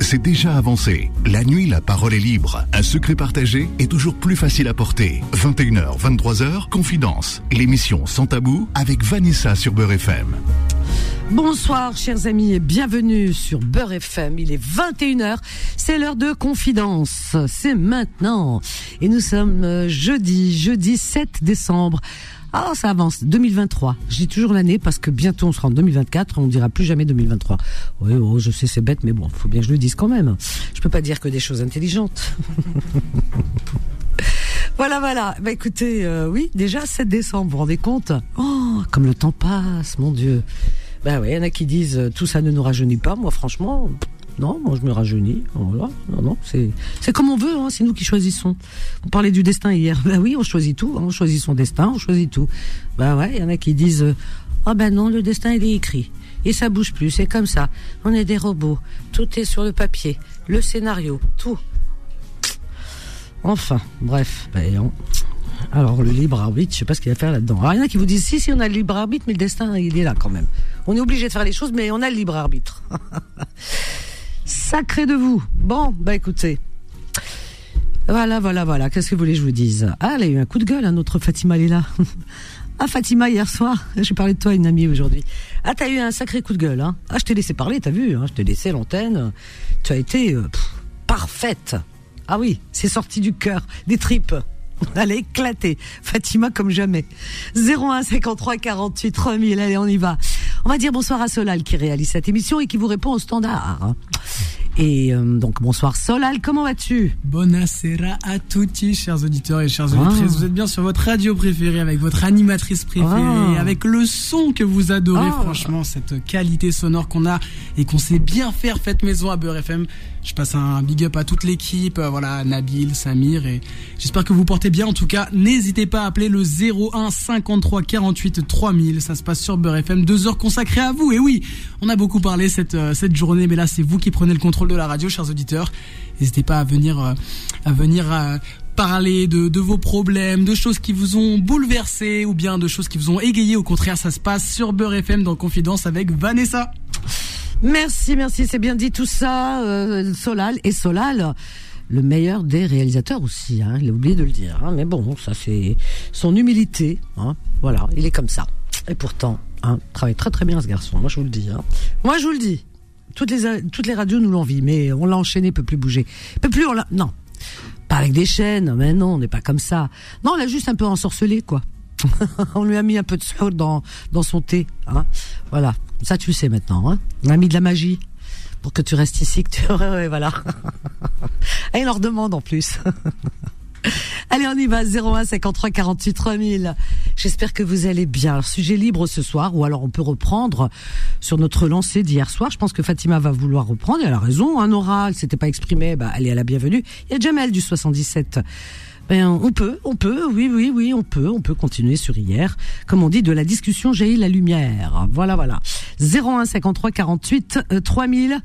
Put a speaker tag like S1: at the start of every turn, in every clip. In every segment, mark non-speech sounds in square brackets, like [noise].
S1: c'est déjà avancé. La nuit, la parole est libre. Un secret partagé est toujours plus facile à porter. 21h, 23h, Confidence. L'émission Sans Tabou avec Vanessa sur Beurre FM.
S2: Bonsoir chers amis et bienvenue sur Beurre FM. Il est 21h, c'est l'heure de confidence. C'est maintenant. Et nous sommes euh, jeudi, jeudi 7 décembre. Ah, ça avance. 2023. Je dis toujours l'année parce que bientôt on sera en 2024. On dira plus jamais 2023. Oui, oh, je sais, c'est bête, mais bon, faut bien que je le dise quand même. Je peux pas dire que des choses intelligentes. [laughs] Voilà, voilà. Bah écoutez, euh, oui, déjà 7 décembre, vous vous rendez compte? Oh, comme le temps passe, mon Dieu. Bah oui, il y en a qui disent euh, tout ça ne nous rajeunit pas. Moi, franchement, non, moi je me rajeunis. Voilà. Non, non, c'est comme on veut. Hein, c'est nous qui choisissons. On parlait du destin hier. [laughs] Bah oui, on choisit tout. hein, on choisit son destin, on choisit tout. Bah ouais, il y en a qui disent euh, ah ben non, le destin il est écrit et ça bouge plus. C'est comme ça. On est des robots. Tout est sur le papier, le scénario, tout. Enfin, bref. Ben, Alors le libre arbitre, je sais pas ce qu'il va faire là-dedans. Alors il y en a qui vous disent si si on a le libre arbitre, mais le destin il est là quand même. On est obligé de faire les choses, mais on a le libre arbitre. [laughs] Sacré de vous. Bon, bah écoutez. Voilà, voilà, voilà. Qu'est-ce que vous voulez que je vous dise? Ah, elle a eu un coup de gueule, hein, notre Fatima, elle est là. [laughs] ah, Fatima, hier soir, [laughs] j'ai parlé de toi à une amie aujourd'hui. Ah, t'as eu un sacré coup de gueule, hein. Ah, je t'ai laissé parler, t'as vu, hein, je t'ai laissé l'antenne. Tu as été euh, parfaite. Ah oui, c'est sorti du cœur, des tripes. Elle a éclaté. Fatima comme jamais. 01 53 48 3000. Allez, on y va. On va dire bonsoir à Solal qui réalise cette émission et qui vous répond au standard. Et euh, donc bonsoir Solal, comment vas-tu?
S3: Buonasera à tutti, chers auditeurs et chères auditrices.
S2: Ah.
S3: Vous êtes bien sur votre radio préférée, avec votre animatrice préférée,
S2: Ah.
S3: avec le son que vous adorez,
S2: Ah.
S3: franchement, cette qualité sonore qu'on a et qu'on sait bien faire, faites maison à Beurre FM. Je passe un big up à toute l'équipe, euh, voilà, Nabil, Samir, et j'espère que vous portez bien. En tout cas, n'hésitez pas à appeler le 01 53 48 3000. Ça se passe sur Beurre FM, deux heures consacrées à vous. Et oui, on a beaucoup parlé cette, euh, cette journée, mais là, c'est vous qui prenez le contrôle de la radio, chers auditeurs. N'hésitez pas à venir, euh, à venir parler de, de vos problèmes, de choses qui vous ont bouleversé ou bien de choses qui vous ont égayé. Au contraire, ça se passe sur Beurre FM dans Confidence avec Vanessa.
S2: Merci, merci, c'est bien dit tout ça. euh, Solal et Solal, le meilleur des réalisateurs aussi. Hein, il a oublié de le dire. hein, mais bon, ça c'est son humilité. Hein, voilà, il est comme ça. Et pourtant, hein, travaille très très bien ce garçon. Moi je vous le dis. Hein. Moi je vous le dis. Toutes les toutes les radios nous l'envient, mais on l'a enchaîné, peut plus bouger. Peut plus, on l'a. Non, pas avec des chaînes. Mais non, on n'est pas comme ça. Non, on l'a juste un peu ensorcelé, quoi. [laughs] on lui a mis un peu de sucre dans dans son thé. Hein. Voilà, ça tu le sais maintenant. Hein. On a mis de la magie pour que tu restes ici, que tu [laughs] ouais, voilà. [laughs] Et il leur demande en plus. Allez, on y va, 01 53 48 3000. J'espère que vous allez bien. Alors, sujet libre ce soir, ou alors on peut reprendre sur notre lancée d'hier soir. Je pense que Fatima va vouloir reprendre, elle a raison. Un oral, s'était pas exprimé, bah, elle est à la bienvenue. Il y a Jamel du 77. Ben, on peut, on peut, oui, oui, oui, on peut, on peut continuer sur hier. Comme on dit, de la discussion jaillit la lumière. Voilà, voilà. 01 53 48 euh, 3000.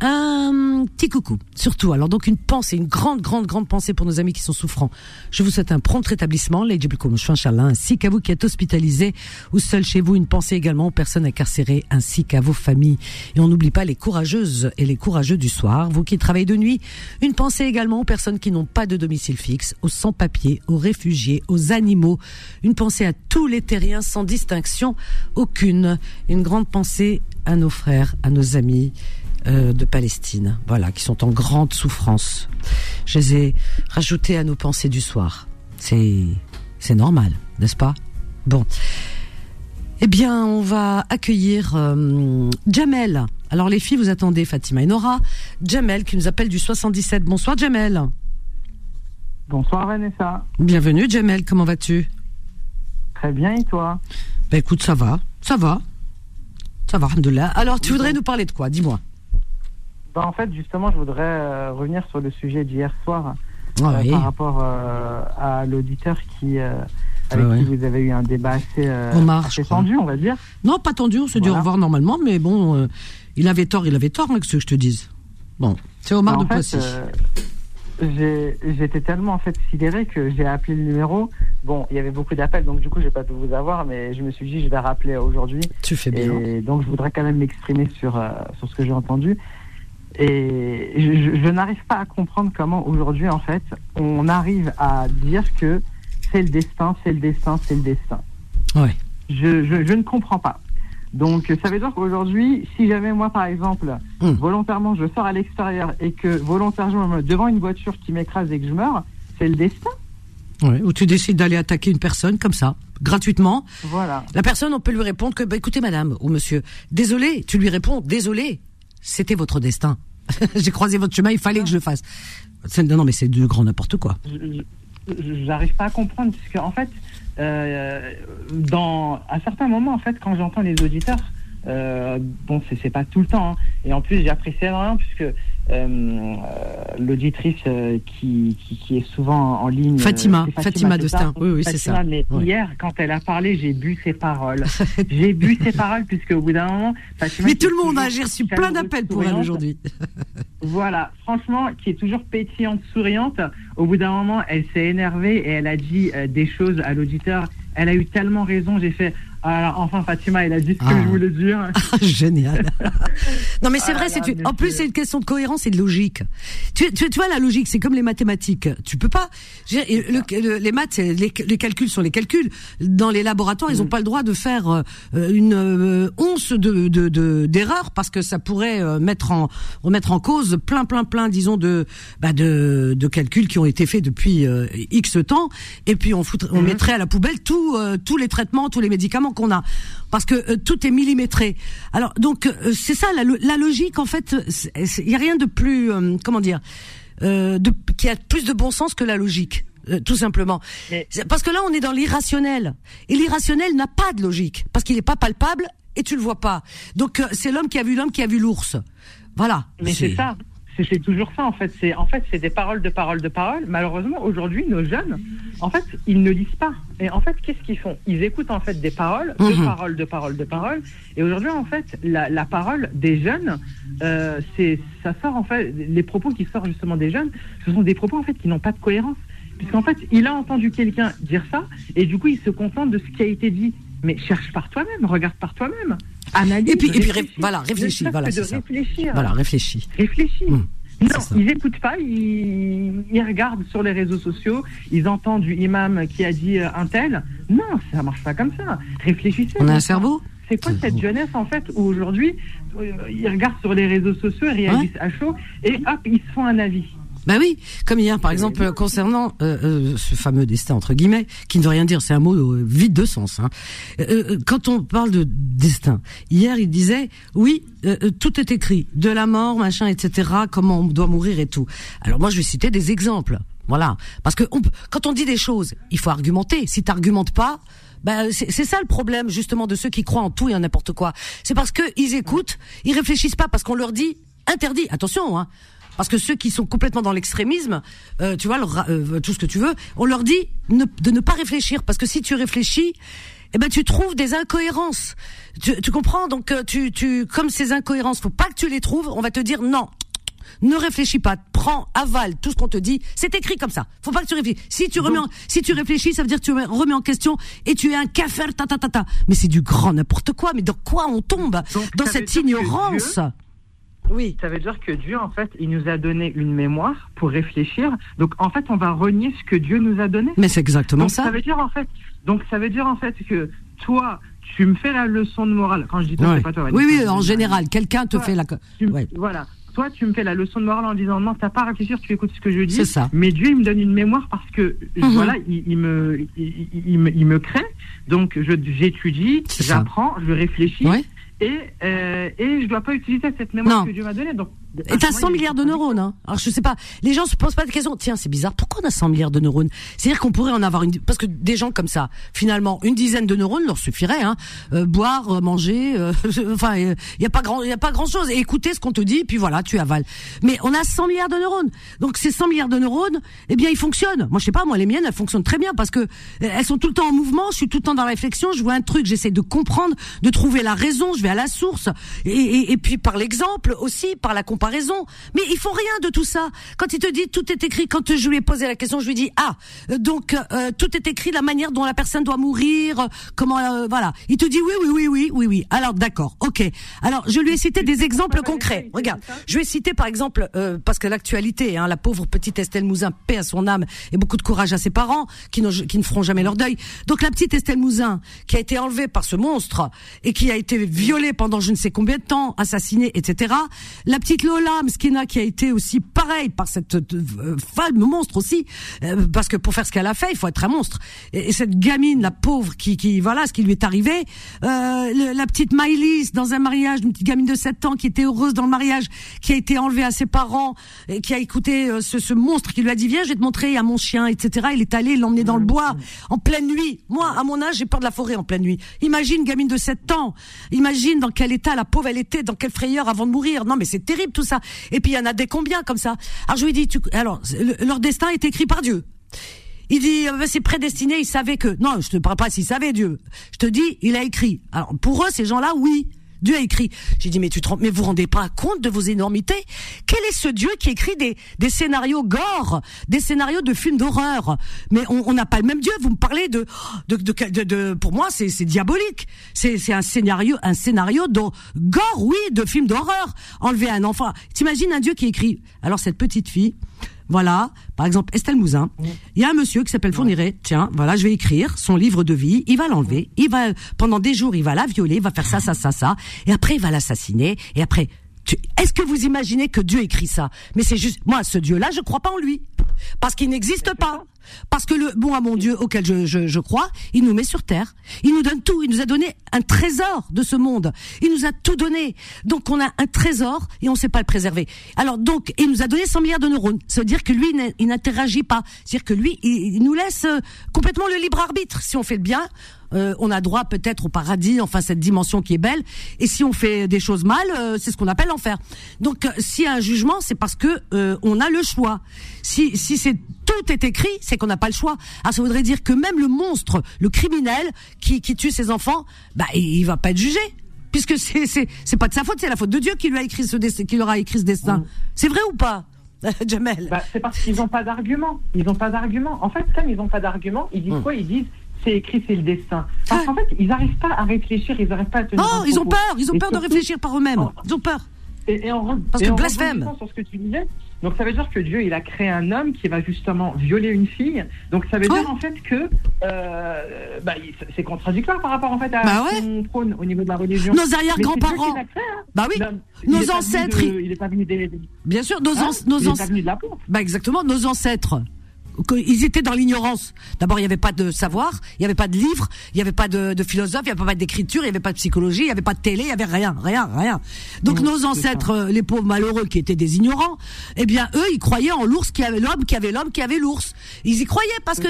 S2: Un petit coucou, surtout. Alors donc une pensée, une grande, grande, grande pensée pour nos amis qui sont souffrants. Je vous souhaite un prompt rétablissement, Inchallah, ainsi qu'à vous qui êtes hospitalisés ou seuls chez vous. Une pensée également aux personnes incarcérées, ainsi qu'à vos familles. Et on n'oublie pas les courageuses et les courageux du soir, vous qui travaillez de nuit. Une pensée également aux personnes qui n'ont pas de domicile fixe, aux sans-papiers, aux réfugiés, aux animaux. Une pensée à tous les terriens sans distinction aucune. Une grande pensée à nos frères, à nos amis euh, de Palestine, voilà, qui sont en grande souffrance. Je les ai rajoutés à nos pensées du soir. C'est c'est normal, n'est-ce pas? Bon. Eh bien, on va accueillir euh, Jamel. Alors les filles, vous attendez Fatima et Nora. Jamel qui nous appelle du 77. Bonsoir Jamel.
S4: Bonsoir Vanessa.
S2: Bienvenue Jamel, comment vas-tu?
S4: Très bien et toi?
S2: Ben écoute, ça va, ça va. Ça va, alhamdoulilah. Alors, tu voudrais nous parler de quoi? Dis-moi.
S4: Bah, En fait, justement, je voudrais euh, revenir sur le sujet d'hier soir
S2: Ah
S4: euh,
S2: oui.
S4: par rapport euh, à l'auditeur qui, avec
S2: Ah ouais.
S4: qui vous avez eu un débat assez, euh,
S2: Omar,
S4: tendu, on va dire.
S2: Non, pas tendu, on se dit au
S4: Voilà.
S2: revoir normalement, mais bon, euh, il avait tort, il avait tort, hein, que ce que je te dise. Bon, c'est Omar
S4: Bah,
S2: de Poissy.
S4: euh, J'étais tellement en fait sidéré que j'ai appelé le numéro. Bon, il y avait beaucoup d'appels, donc du coup, j'ai pas pu vous avoir, mais je me suis dit, je vais rappeler aujourd'hui.
S2: Tu fais bien.
S4: Et donc, je voudrais quand même m'exprimer sur, sur ce que j'ai entendu. Et je, je n'arrive pas à comprendre comment aujourd'hui, en fait, on arrive à dire que c'est le destin, c'est le destin, c'est le destin.
S2: Ouais.
S4: Je, je, je ne comprends pas. Donc, ça veut dire qu'aujourd'hui, si jamais moi, par exemple,
S2: Hmm.
S4: volontairement, je sors à l'extérieur et que volontairement, devant une voiture qui m'écrase et que je meurs, c'est le destin.
S2: Ouais. Ou tu décides d'aller attaquer une personne comme ça, gratuitement.
S4: Voilà.
S2: La personne, on peut lui répondre que, bah, écoutez, madame ou monsieur, désolé. Tu lui réponds, désolé. C'était votre destin. [laughs] J'ai croisé votre chemin, il fallait que je le fasse. Non, mais c'est du grand n'importe quoi.
S4: J'arrive pas à comprendre, puisque en fait, euh, dans, à certains moments, en fait, quand j'entends les auditeurs, euh, bon, c'est pas tout le temps, hein, et en plus, j'apprécie énormément, puisque euh, euh, l'auditrice euh, qui, qui, qui est souvent en ligne. euh,
S2: Fatima,
S4: c'est
S2: Fatima Destin.
S4: ça
S2: Oui, oui, c'est
S4: Fatima,
S2: ça.
S4: Mais hier, quand elle a parlé, j'ai bu ses paroles. [laughs] j'ai bu ses paroles, puisque au bout d'un moment, Fatima.
S2: Mais tout le monde,
S4: toujours
S2: j'ai reçu plein d'appels pour elle aujourd'hui. [laughs]
S4: voilà, franchement, qui est toujours pétillante, souriante. Au bout d'un moment, elle s'est énervée et elle a dit euh, des choses à l'auditeur. Elle a eu tellement raison. J'ai fait, ah, enfin, Fatima, elle a dit ce que
S2: Ah.
S4: je voulais dire. [laughs]
S2: Génial. [laughs] non mais c'est
S4: Ah
S2: vrai, c'est une- en plus
S4: c'est-
S2: une question de cohérence et de logique. Tu, tu, tu vois la logique, c'est comme les mathématiques. Tu peux pas. je veux dire, le- le- les maths, les, les calculs sont les calculs. Dans les laboratoires, ils ont
S4: Mm.
S2: pas le droit de faire euh, une euh, once de de- de- d'erreur parce que ça pourrait euh, mettre en remettre en cause plein plein plein, disons de bah, de, de calculs qui ont été faits depuis euh, X temps. Et puis on fout, on
S4: Mhm.
S2: mettrait à la poubelle tout, euh, tous les traitements, tous les médicaments qu'on a parce que euh, tout est millimétré. Alors donc euh, c'est ça la, lo- la logique en fait. Il y a rien de plus euh, comment dire euh, de, qui a plus de bon sens que la logique. euh, tout simplement.
S4: Mais-
S2: Parce que là, on est dans l'irrationnel. Et l'irrationnel n'a pas de logique. Parce qu'il n'est pas palpable et tu le vois pas. Donc, euh, c'est l'homme qui a vu l'homme qui a vu l'ours. Voilà.
S4: Mais c'est ça. C'est toujours ça, en fait. C'est en fait, c'est des paroles de paroles de paroles. Malheureusement, aujourd'hui, nos jeunes, en fait, ils ne lisent pas. Et en fait, qu'est-ce qu'ils font? Ils écoutent en fait des paroles, de
S2: Mhm.
S4: paroles, de paroles, de paroles. Et aujourd'hui, en fait, la, la parole des jeunes, euh, c'est ça sort en fait. Les propos qui sortent justement des jeunes, ce sont des propos en fait qui n'ont pas de cohérence. Puisqu'en fait, il a entendu quelqu'un dire ça, et du coup, il se contente de ce qui a été dit. Mais cherche par toi-même, regarde par toi-même, analyse.
S2: Et puis- et puis,
S4: réfléchis.
S2: voilà, réfléchis, voilà,
S4: de réfléchir.
S2: Voilà, réfléchis.
S4: Réfléchis.
S2: Hum,
S4: Non, ils n'écoutent pas, ils, ils regardent sur les réseaux sociaux, ils entendent du imam qui a dit euh, un tel. Non, ça marche pas comme ça. Réfléchissez.
S2: On a un cerveau
S4: C'est quoi cette jeunesse en fait où aujourd'hui euh, ils regardent sur les réseaux sociaux, ils réagissent à chaud et hop, ils se font un avis.
S2: Ben oui, comme hier par exemple euh, concernant euh, euh, ce fameux destin entre guillemets, qui ne veut rien dire, c'est un mot euh, vide de sens. Hein. Euh, quand on parle de destin, hier il disait oui, tout est écrit, de la mort, machin, etc. Comment on doit mourir et tout. Alors moi je vais citer des exemples. Voilà, parce que on, quand on dit des choses, il faut argumenter. Si t'argumentes pas, ben c'est c'est ça le problème justement de ceux qui croient en tout et en n'importe quoi. C'est parce que ils écoutent, ils réfléchissent pas parce qu'on leur dit interdit. Attention, hein. Parce que ceux qui sont complètement dans l'extrémisme, euh, tu vois, euh, tout ce que tu veux, on leur dit ne- de ne pas réfléchir. Parce que si tu réfléchis, eh ben tu trouves des incohérences. Tu, tu comprends? Donc euh, tu, tu, comme ces incohérences, faut pas que tu les trouves. On va te dire non. Ne réfléchis pas, prends, avale tout ce qu'on te dit. C'est écrit comme ça. Faut pas que tu réfléchisses. Si tu remets, en- si tu réfléchis, ça veut dire que tu remets en question et tu es un cafard, ta ta ta ta. Mais c'est du grand n'importe quoi. Mais dans quoi on tombe? Dans cette ignorance. Oui.
S4: Ça veut dire que Dieu en fait, il nous a donné une mémoire pour réfléchir. Donc en fait, on va renier ce que Dieu nous a donné.
S2: Mais c'est exactement
S4: Donc
S2: ça.
S4: ça veut dire en fait, donc ça veut dire en fait que toi, tu me fais la leçon de morale. Quand je dis toi,
S2: Ouais.
S4: c'est pas toi.
S2: Oui, oui, en général, quelqu'un te
S4: Toi,
S2: fait la.
S4: Tu me-
S2: Ouais.
S4: Voilà. Toi, tu me fais la leçon de morale en disant non, t'as pas à réfléchir, tu écoutes ce que je dis.
S2: C'est ça.
S4: Mais Dieu, il me donne une mémoire parce que
S2: Mhm.
S4: voilà, il, il me, il, me, il me crée. Donc je j'étudie, j'apprends, je réfléchis.
S2: Ouais.
S4: Et, euh, et je dois pas utiliser cette mémoire
S2: Non.
S4: que Dieu m'a donnée. Donc,
S2: Et t'as
S4: franchement,
S2: 100
S4: il est
S2: milliards de neurones, hein. Alors je sais pas, les gens se posent pas de questions. Tiens, c'est bizarre. Pourquoi on a 100 milliards de neurones? C'est-à-dire qu'on pourrait en avoir une, parce que des gens comme ça, finalement, une dizaine de neurones leur suffirait, hein. Euh, boire, euh, manger, euh, [laughs] enfin, il y a pas grand, il y a pas grand chose. Et écouter ce qu'on te dit, puis voilà, tu avales. Mais on a 100 milliards de neurones. Donc ces 100 milliards de neurones, eh bien, ils fonctionnent. Moi, je sais pas, moi, les miennes, elles fonctionnent très bien parce que euh, elles sont tout le temps en mouvement. Je suis tout le temps dans la réflexion. Je vois un truc, j'essaie de comprendre, de trouver la raison. Je vais à la source. Et, et, et puis par l'exemple aussi, par la compréhension comparaison. Mais ils font rien de tout ça. Quand il te dit tout est écrit, quand je lui ai posé la question, je lui dis ah euh, donc euh, tout est écrit la manière dont la personne doit mourir, euh, comment voilà. Il te dit oui oui oui oui oui oui. Alors d'accord, ok. Alors je lui ai cité des exemples concrets. Regarde, je lui ai cité par exemple parce que l'actualité, hein, la pauvre petite Estelle Mouzin, paix à son âme et beaucoup de courage à ses parents qui, qui ne feront jamais leur deuil. Donc la petite Estelle Mouzin qui a été enlevée par ce monstre et qui a été violée pendant je ne sais combien de temps, assassinée, etc. La petite Lola Mskina qui a été aussi pareil par cette euh, femme monstre aussi, euh, parce que pour faire ce qu'elle a fait, il faut être un monstre. Et, cette gamine, la pauvre, qui, qui voilà ce qui lui est arrivé, euh, la petite Maïlis dans un mariage, une petite gamine de 7 ans qui était heureuse dans le mariage, qui a été enlevée à ses parents, et qui a écouté ce, ce monstre qui lui a dit viens, je vais te montrer à mon chien, etc. Il est allé l'emmener dans le bois en pleine nuit. Moi, à mon âge, j'ai peur de la forêt en pleine nuit. Imagine gamine de 7 ans, imagine dans quel état la pauvre elle était, dans quelle frayeur avant de mourir. Non mais c'est terrible Et puis il y en a des combien comme ça? Alors je lui dis, tu, alors leur destin est écrit par Dieu. Il dit, euh, c'est prédestiné, il savait que. Non, je te parle pas s'il savait Dieu. Je te dis, il a écrit. Alors pour eux, ces gens-là, oui. Dieu a écrit. J'ai dit mais tu te mais vous rendez pas compte de vos énormités? Quel est ce Dieu qui écrit des, des scénarios gore, des scénarios de films d'horreur? Mais on n'a pas le même Dieu. Vous me parlez de de, de, de, pour moi c'est c'est diabolique. C'est c'est un scénario un scénario de gore oui de films d'horreur. Enlever un enfant. T'imagines un Dieu qui écrit Alors cette petite fille voilà, par exemple Estelle Mouzin. Il y a un monsieur qui s'appelle Fourniret. Tiens, voilà, je vais écrire son livre de vie. Il va l'enlever. Il va pendant des jours, il va la violer, il va faire ça, ça, ça, ça, et après il va l'assassiner. Et après, est-ce que vous imaginez que Dieu écrit ça? Mais c'est juste, moi, ce Dieu-là, je crois pas en lui, parce qu'il n'existe pas. Parce que le bon à mon Dieu auquel je, je, je, crois, il nous met sur terre. Il nous donne tout. Il nous a donné un trésor de ce monde. Il nous a tout donné. Donc on a un trésor et on ne sait pas le préserver. Alors donc, il nous a donné 100 milliards de neurones. Ça veut dire que lui, il n'interagit pas. C'est-à-dire que lui, il, nous laisse euh, complètement le libre arbitre. Si on fait le bien, euh, on a droit peut-être au paradis, enfin cette dimension qui est belle. Et si on fait des choses mal, euh, c'est ce qu'on appelle l'enfer. Donc euh, s'il y a un jugement, c'est parce que on a le choix. Si si c'est tout est écrit, c'est qu'on n'a pas le choix. Alors ça voudrait dire que même le monstre, le criminel qui, qui tue ses enfants, bah il, va pas être jugé puisque c'est c'est c'est pas de sa faute, c'est la faute de Dieu qui lui a écrit ce destin, qui leur a écrit ce destin. C'est vrai ou pas [laughs] Jamel
S4: bah, C'est parce qu'ils n'ont pas d'argument. Ils n'ont pas d'argument. En fait, comme ils n'ont pas d'argument, ils disent mm. quoi? Ils disent c'est écrit, c'est le destin. Parce qu'en fait, ils n'arrivent pas à réfléchir, ils n'arrivent pas à tenir.
S2: Oh, ils ont peur, ils ont peur de réfléchir par eux-mêmes. Ils ont peur.
S4: Et, en, Parce que blasphème. Sur ce que tu disais, donc ça veut dire que Dieu, il a créé un homme qui va justement violer une fille. Donc ça veut dire en fait que euh, bah, c'est contradictoire par rapport en fait à bah ce qu'on prône au niveau de la religion.
S2: Nos arrière-grands-parents. Hein. Bah oui. nos ancêtres.
S4: il est pas venu des.
S2: Bien sûr, nos, hein nos ancêtres. Bah exactement, nos ancêtres ils étaient dans l'ignorance. D'abord, il n'y avait pas de savoir, il n'y avait pas de livre, il n'y avait pas de, de philosophe, il n'y avait pas d'écriture, il n'y avait pas de psychologie, il n'y avait pas de télé, il n'y avait rien, rien, rien. Donc nos ancêtres, euh, les pauvres malheureux qui étaient des ignorants, eh bien eux, ils croyaient en l'ours qui avait l'homme, qui avait l'homme, qui avait l'ours. Ils y croyaient parce que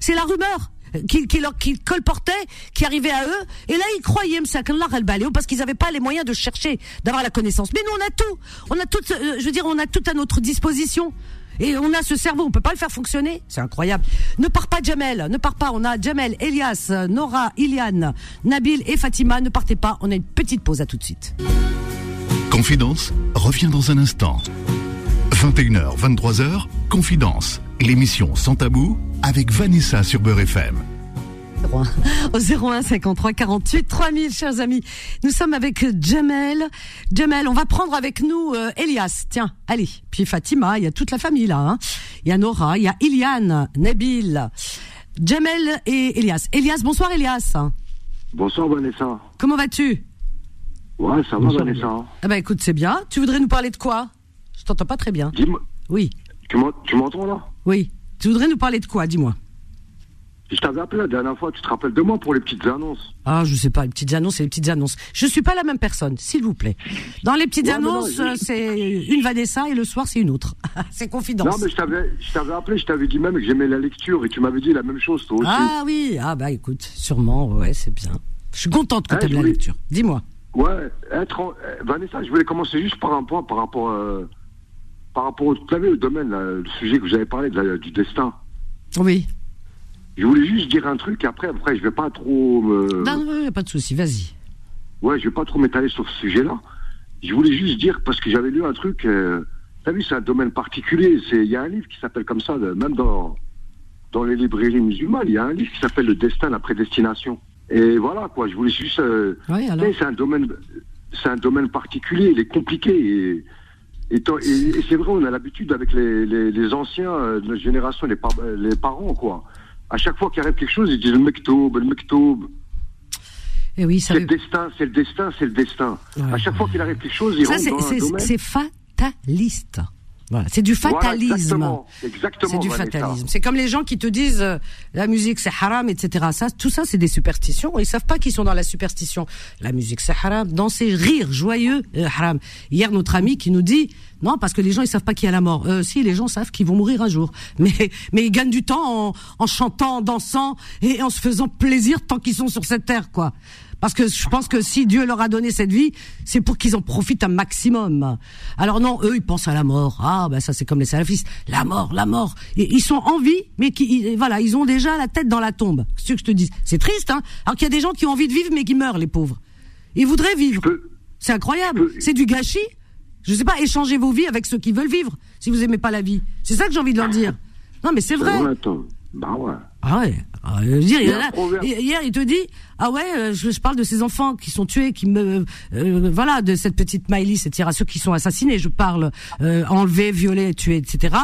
S2: c'est la rumeur qui, qui, qui colportait, qui arrivait à eux. Et là, ils croyaient, parce qu'ils n'avaient pas les moyens de chercher, d'avoir la connaissance. Mais nous, on a tout. On a tout, euh, je veux dire, on a tout à notre disposition. Et on a ce cerveau, on peut pas le faire fonctionner. C'est incroyable. Ne pars pas Jamel, ne pars pas. On a Jamel, Elias, Nora, Iliane, Nabil et Fatima. Ne partez pas. On a une petite pause. À tout de suite.
S1: Confidence revient dans un instant. 21h, 23h, Confidence, l'émission sans tabou avec Vanessa sur Beurre FM
S2: au 01 53 48 3000, chers amis. Nous sommes avec Jamel. Jamel, on va prendre avec nous euh, Elias. Tiens, allez. Puis Fatima, il y a toute la famille là. Hein. Il y a Nora, il y a Iliane, Nabil, Jamel et Elias. Elias, bonsoir Elias.
S5: Bonsoir Vanessa.
S2: Comment vas-tu?
S5: Ouais, ça va Vanessa.
S2: Ah bah écoute, c'est bien. Tu voudrais nous parler de quoi? Je t'entends pas très bien.
S5: Dis-moi.
S2: Oui.
S5: Tu m'entends là?
S2: Oui. Tu voudrais nous parler de quoi Dis-moi?
S5: Je t'avais appelé la dernière fois, tu te rappelles de moi pour les petites annonces
S2: Ah, je sais pas, les petites annonces, c'est les petites annonces. Je suis pas la même personne, s'il vous plaît. Dans les petites annonces, c'est une Vanessa et le soir, c'est une autre. [laughs] c'est confidence.
S5: Non, mais je t'avais, je t'avais appelé, je t'avais dit même que j'aimais la lecture et tu m'avais dit la même chose, toi aussi.
S2: Ah oui, ah bah écoute, sûrement, ouais, c'est bien. Je suis contente que tu aimes la lecture. Dis-moi.
S5: Ouais, être euh, Vanessa, je voulais commencer juste par un point par rapport, euh, par rapport au, au domaine, le sujet que vous avez parlé du destin.
S2: Oui.
S5: Je voulais juste dire un truc, après, après, je vais pas trop.
S2: Non, non, pas de souci, vas-y.
S5: Ouais, je vais pas trop m'étaler sur ce sujet-là. je voulais juste dire, parce que j'avais lu un truc, euh, t'as vu, c'est un domaine particulier. Il y a un livre qui s'appelle comme ça, même dans, dans les librairies musulmanes, il y a un livre qui s'appelle Le destin, la prédestination. Et voilà, quoi, je voulais juste. euh,
S2: Oui, alors.
S5: c'est un domaine, c'est un domaine particulier, il est compliqué. Et, et, tant- et- et c'est vrai, on a l'habitude avec les, les, les anciens euh, de notre génération, les, par- euh, les parents, quoi. À chaque fois qu'il arrive quelque chose, ils disent le mektoub, le mektoub.
S2: Et oui, ça
S5: C'est le destin, c'est le destin, c'est le destin.
S2: Ouais.
S5: À chaque fois qu'il arrive quelque chose, ils rentrent dans un domaine.
S2: c'est fataliste. Voilà, c'est du
S5: Voilà,
S2: fatalisme.
S5: exactement, exactement,
S2: c'est du
S5: Vanessa.
S2: fatalisme. C'est comme les gens qui te disent euh, la musique c'est haram, etc. Ça, tout ça, c'est des superstitions. Ils savent pas qu'ils sont dans la superstition. La musique c'est haram. Danser, rire, joyeux, euh, haram. Hier, notre ami qui nous dit non parce que les gens ils savent pas qu'il y a la mort. Euh, si les gens savent qu'ils vont mourir un jour, [laughs] mais mais ils gagnent du temps en, en chantant, en dansant et en se faisant plaisir tant qu'ils sont sur cette terre, quoi. Parce que je pense que si Dieu leur a donné cette vie, c'est pour qu'ils en profitent un maximum. Alors non, eux, ils pensent à la mort. Ah, ben ça c'est comme les salafistes. La mort, la mort. Ils sont en vie, mais qui, ils- voilà, ils ont déjà la tête dans la tombe. C'est ce que je te dis. C'est triste, hein. Alors qu'il y a des gens qui ont envie de vivre, mais qui meurent, les pauvres. Ils voudraient vivre. C'est incroyable. C'est du gâchis. Je sais pas, échangez vos vies avec ceux qui veulent vivre, si vous aimez pas la vie. C'est ça que j'ai envie de leur dire. Non, mais c'est vrai.
S5: Bah ouais.
S2: Ah ouais. Ah, je veux dire, il hier, il te dit, ah ouais, euh, je, je parle de ces enfants qui sont tués, qui me, euh, voilà, de cette petite Miley, etc. Ceux qui sont assassinés, je parle, euh, enlevés, violés, tués, etc.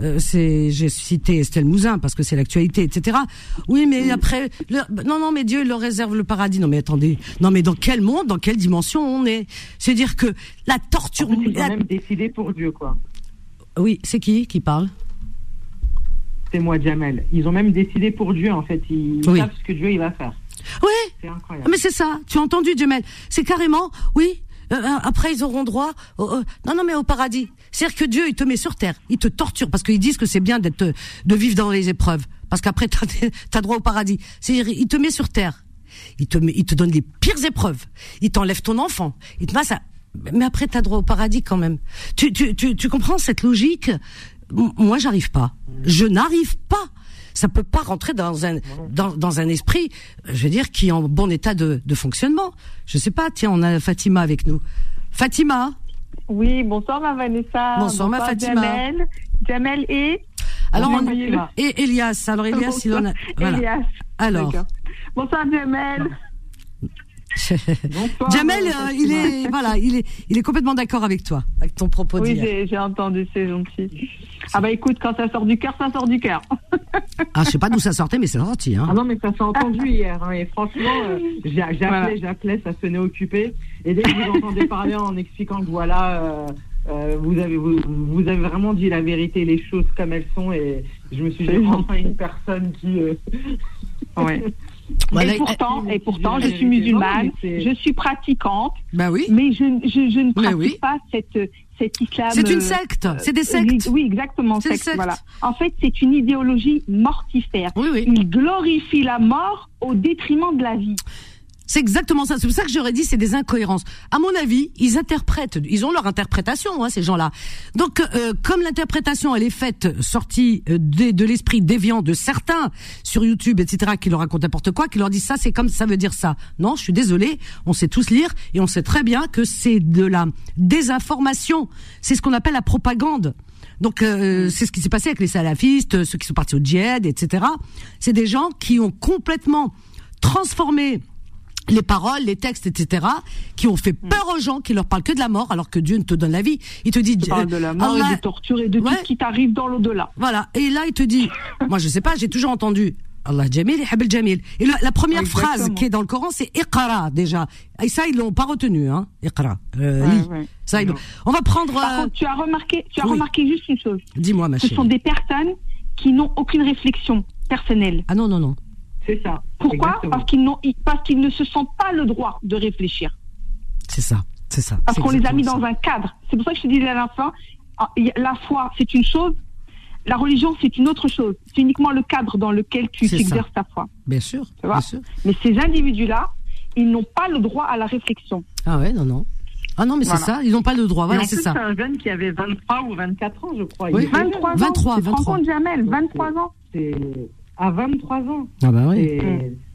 S2: Euh, c'est, j'ai cité Estelle Mouzin parce que c'est l'actualité, etc. Oui, mais après, le- non, non, mais Dieu il leur réserve le paradis. Non, mais attendez, non, mais dans quel monde, dans quelle dimension on est? C'est dire que la torture,
S4: En fait, ils ont
S2: la-
S4: même décidé pour Dieu, quoi.
S2: oui, c'est qui qui parle?
S4: C'est moi, Jamel. Ils ont même décidé pour Dieu, en fait. Ils
S2: Oui.
S4: savent ce que Dieu il va faire.
S2: Oui.
S4: C'est
S2: Ah,
S4: incroyable.
S2: Mais c'est ça, tu as entendu, Jamel. C'est carrément, oui. euh, euh, après, ils auront droit. Au, non, non, mais au paradis. C'est-à-dire que Dieu, il te met sur terre, il te torture parce qu'ils disent que c'est bien d'être, de vivre dans les épreuves, parce qu'après, [laughs] t'as, as droit au paradis. C'est-à-dire, il te met sur terre, il te met, il te donne les pires épreuves, il t'enlève ton enfant, il te passe à, mais après, t'as droit au paradis quand même. Tu, tu, tu, tu comprends cette logique Moi, j'arrive pas. Je n'arrive pas ça peut pas rentrer dans un dans, dans un esprit, euh, je veux dire, qui est en bon état de, de fonctionnement. Je sais pas. Tiens, on a Fatima avec nous. Fatima.
S6: Oui, bonsoir ma Vanessa.
S2: Bonsoir, ma Fatima.
S6: Jamel. Jamel et
S2: Alors, on, et Elias. Alors Elias, il en a. Voilà.
S6: Elias.
S2: Alors.
S6: Bonsoir Jamel.
S2: Jamel,
S4: euh,
S2: il est voilà, il est il est complètement d'accord avec toi, avec ton propos
S6: Oui, j'ai j'ai entendu, c'est gentil. Ah bah écoute, quand ça sort du cœur, ça sort du cœur. [laughs]
S2: Ah, je sais pas d'où ça sortait, mais c'est sorti. Hein.
S4: Ah non, mais ça s'est entendu hier. hein, et franchement, euh, j'a- j'appelais,
S6: Voilà.
S4: j'appelais, ça se tenait occupé. Et dès que vous entendez parler en expliquant que voilà, euh, euh, vous, avez, vous, vous avez vraiment dit la vérité, les choses comme elles sont. Et je me suis dit, enfin, une personne qui. euh,
S6: Oui. [laughs]
S2: Voilà,
S6: et pourtant,
S4: euh,
S6: et pourtant,
S4: je
S6: suis musulmane, je suis pratiquante,
S2: Bah oui.
S6: mais je, je, je ne pratique
S2: oui.
S6: pas cette, cet islam.
S2: C'est une
S6: euh,
S2: secte. C'est des sectes.
S6: Oui, exactement, secte. Voilà. En fait, c'est une idéologie mortifère.
S2: Oui, oui.
S6: Il glorifie la mort au détriment de la vie.
S2: C'est exactement ça. C'est pour ça que j'aurais dit c'est des incohérences. À mon avis, ils interprètent, ils ont leur interprétation, hein, ces gens-là. Donc, euh, comme l'interprétation elle est faite sortie euh, de, de l'esprit déviant de certains sur YouTube, etc., qui leur racontent n'importe quoi, qui leur disent ça, c'est comme ça veut dire ça. Non, je suis désolé. On sait tous lire et on sait très bien que c'est de la désinformation. C'est ce qu'on appelle la propagande. Donc euh, c'est ce qui s'est passé avec les salafistes, ceux qui sont partis au djihad, etc. C'est des gens qui ont complètement transformé les paroles, les textes, etc., qui ont fait peur aux gens, qui leur parlent que de la mort, alors que Dieu ne te donne la vie. Il te dit,
S6: Il parle de la mort
S2: Allah-
S6: et de torture et de
S2: Ouais.
S6: tout ce qui t'arrive dans l'au-delà.
S2: voilà. Et là, il te dit, [laughs] moi, je sais pas, j'ai toujours entendu. Allah Jamil et Habil Jamil. Et la, la première
S6: Exactement.
S2: phrase qui est dans le Coran, c'est Iqra, déjà. Et ça, ils l'ont pas retenu, hein. Iqra. Euh,
S6: Ouais,
S2: lis.
S6: ouais.
S2: Ça, ils l'ont- On va prendre,
S6: Par
S2: euh,
S6: contre, tu as remarqué, tu as
S2: oui.
S6: remarqué juste une chose.
S2: dis-moi, ma
S6: Ce
S2: chérie.
S6: sont des personnes qui n'ont aucune réflexion personnelle.
S2: Ah non, non, non.
S4: C'est ça.
S6: Pourquoi
S4: Exactement.
S6: Parce qu'ils n'ont, ils- parce qu'ils ne se sentent pas le droit de réfléchir.
S2: C'est ça. C'est ça.
S6: Parce qu'on les a mis dans
S2: ça.
S6: un cadre. C'est pour ça que je te disais à la fin, la foi, c'est une chose, la religion, c'est une autre chose. C'est uniquement le cadre dans lequel tu exerces ta foi.
S2: Bien sûr.
S6: Tu vois
S2: Bien sûr.
S6: Mais ces individus-là, ils n'ont pas le droit à la réflexion.
S2: Ah ouais, non, non. Ah non, mais c'est ça. Ils n'ont pas le droit. Voilà, c'est ça.
S4: c'est un jeune qui avait 23 ou 24 ans, je crois.
S2: Oui.
S4: Il était
S6: 23 ans.
S2: 23,
S6: tu te rends
S2: 23.
S6: compte, Jamel 23 ans.
S4: C'est à 23 ans.
S2: Ah bah oui.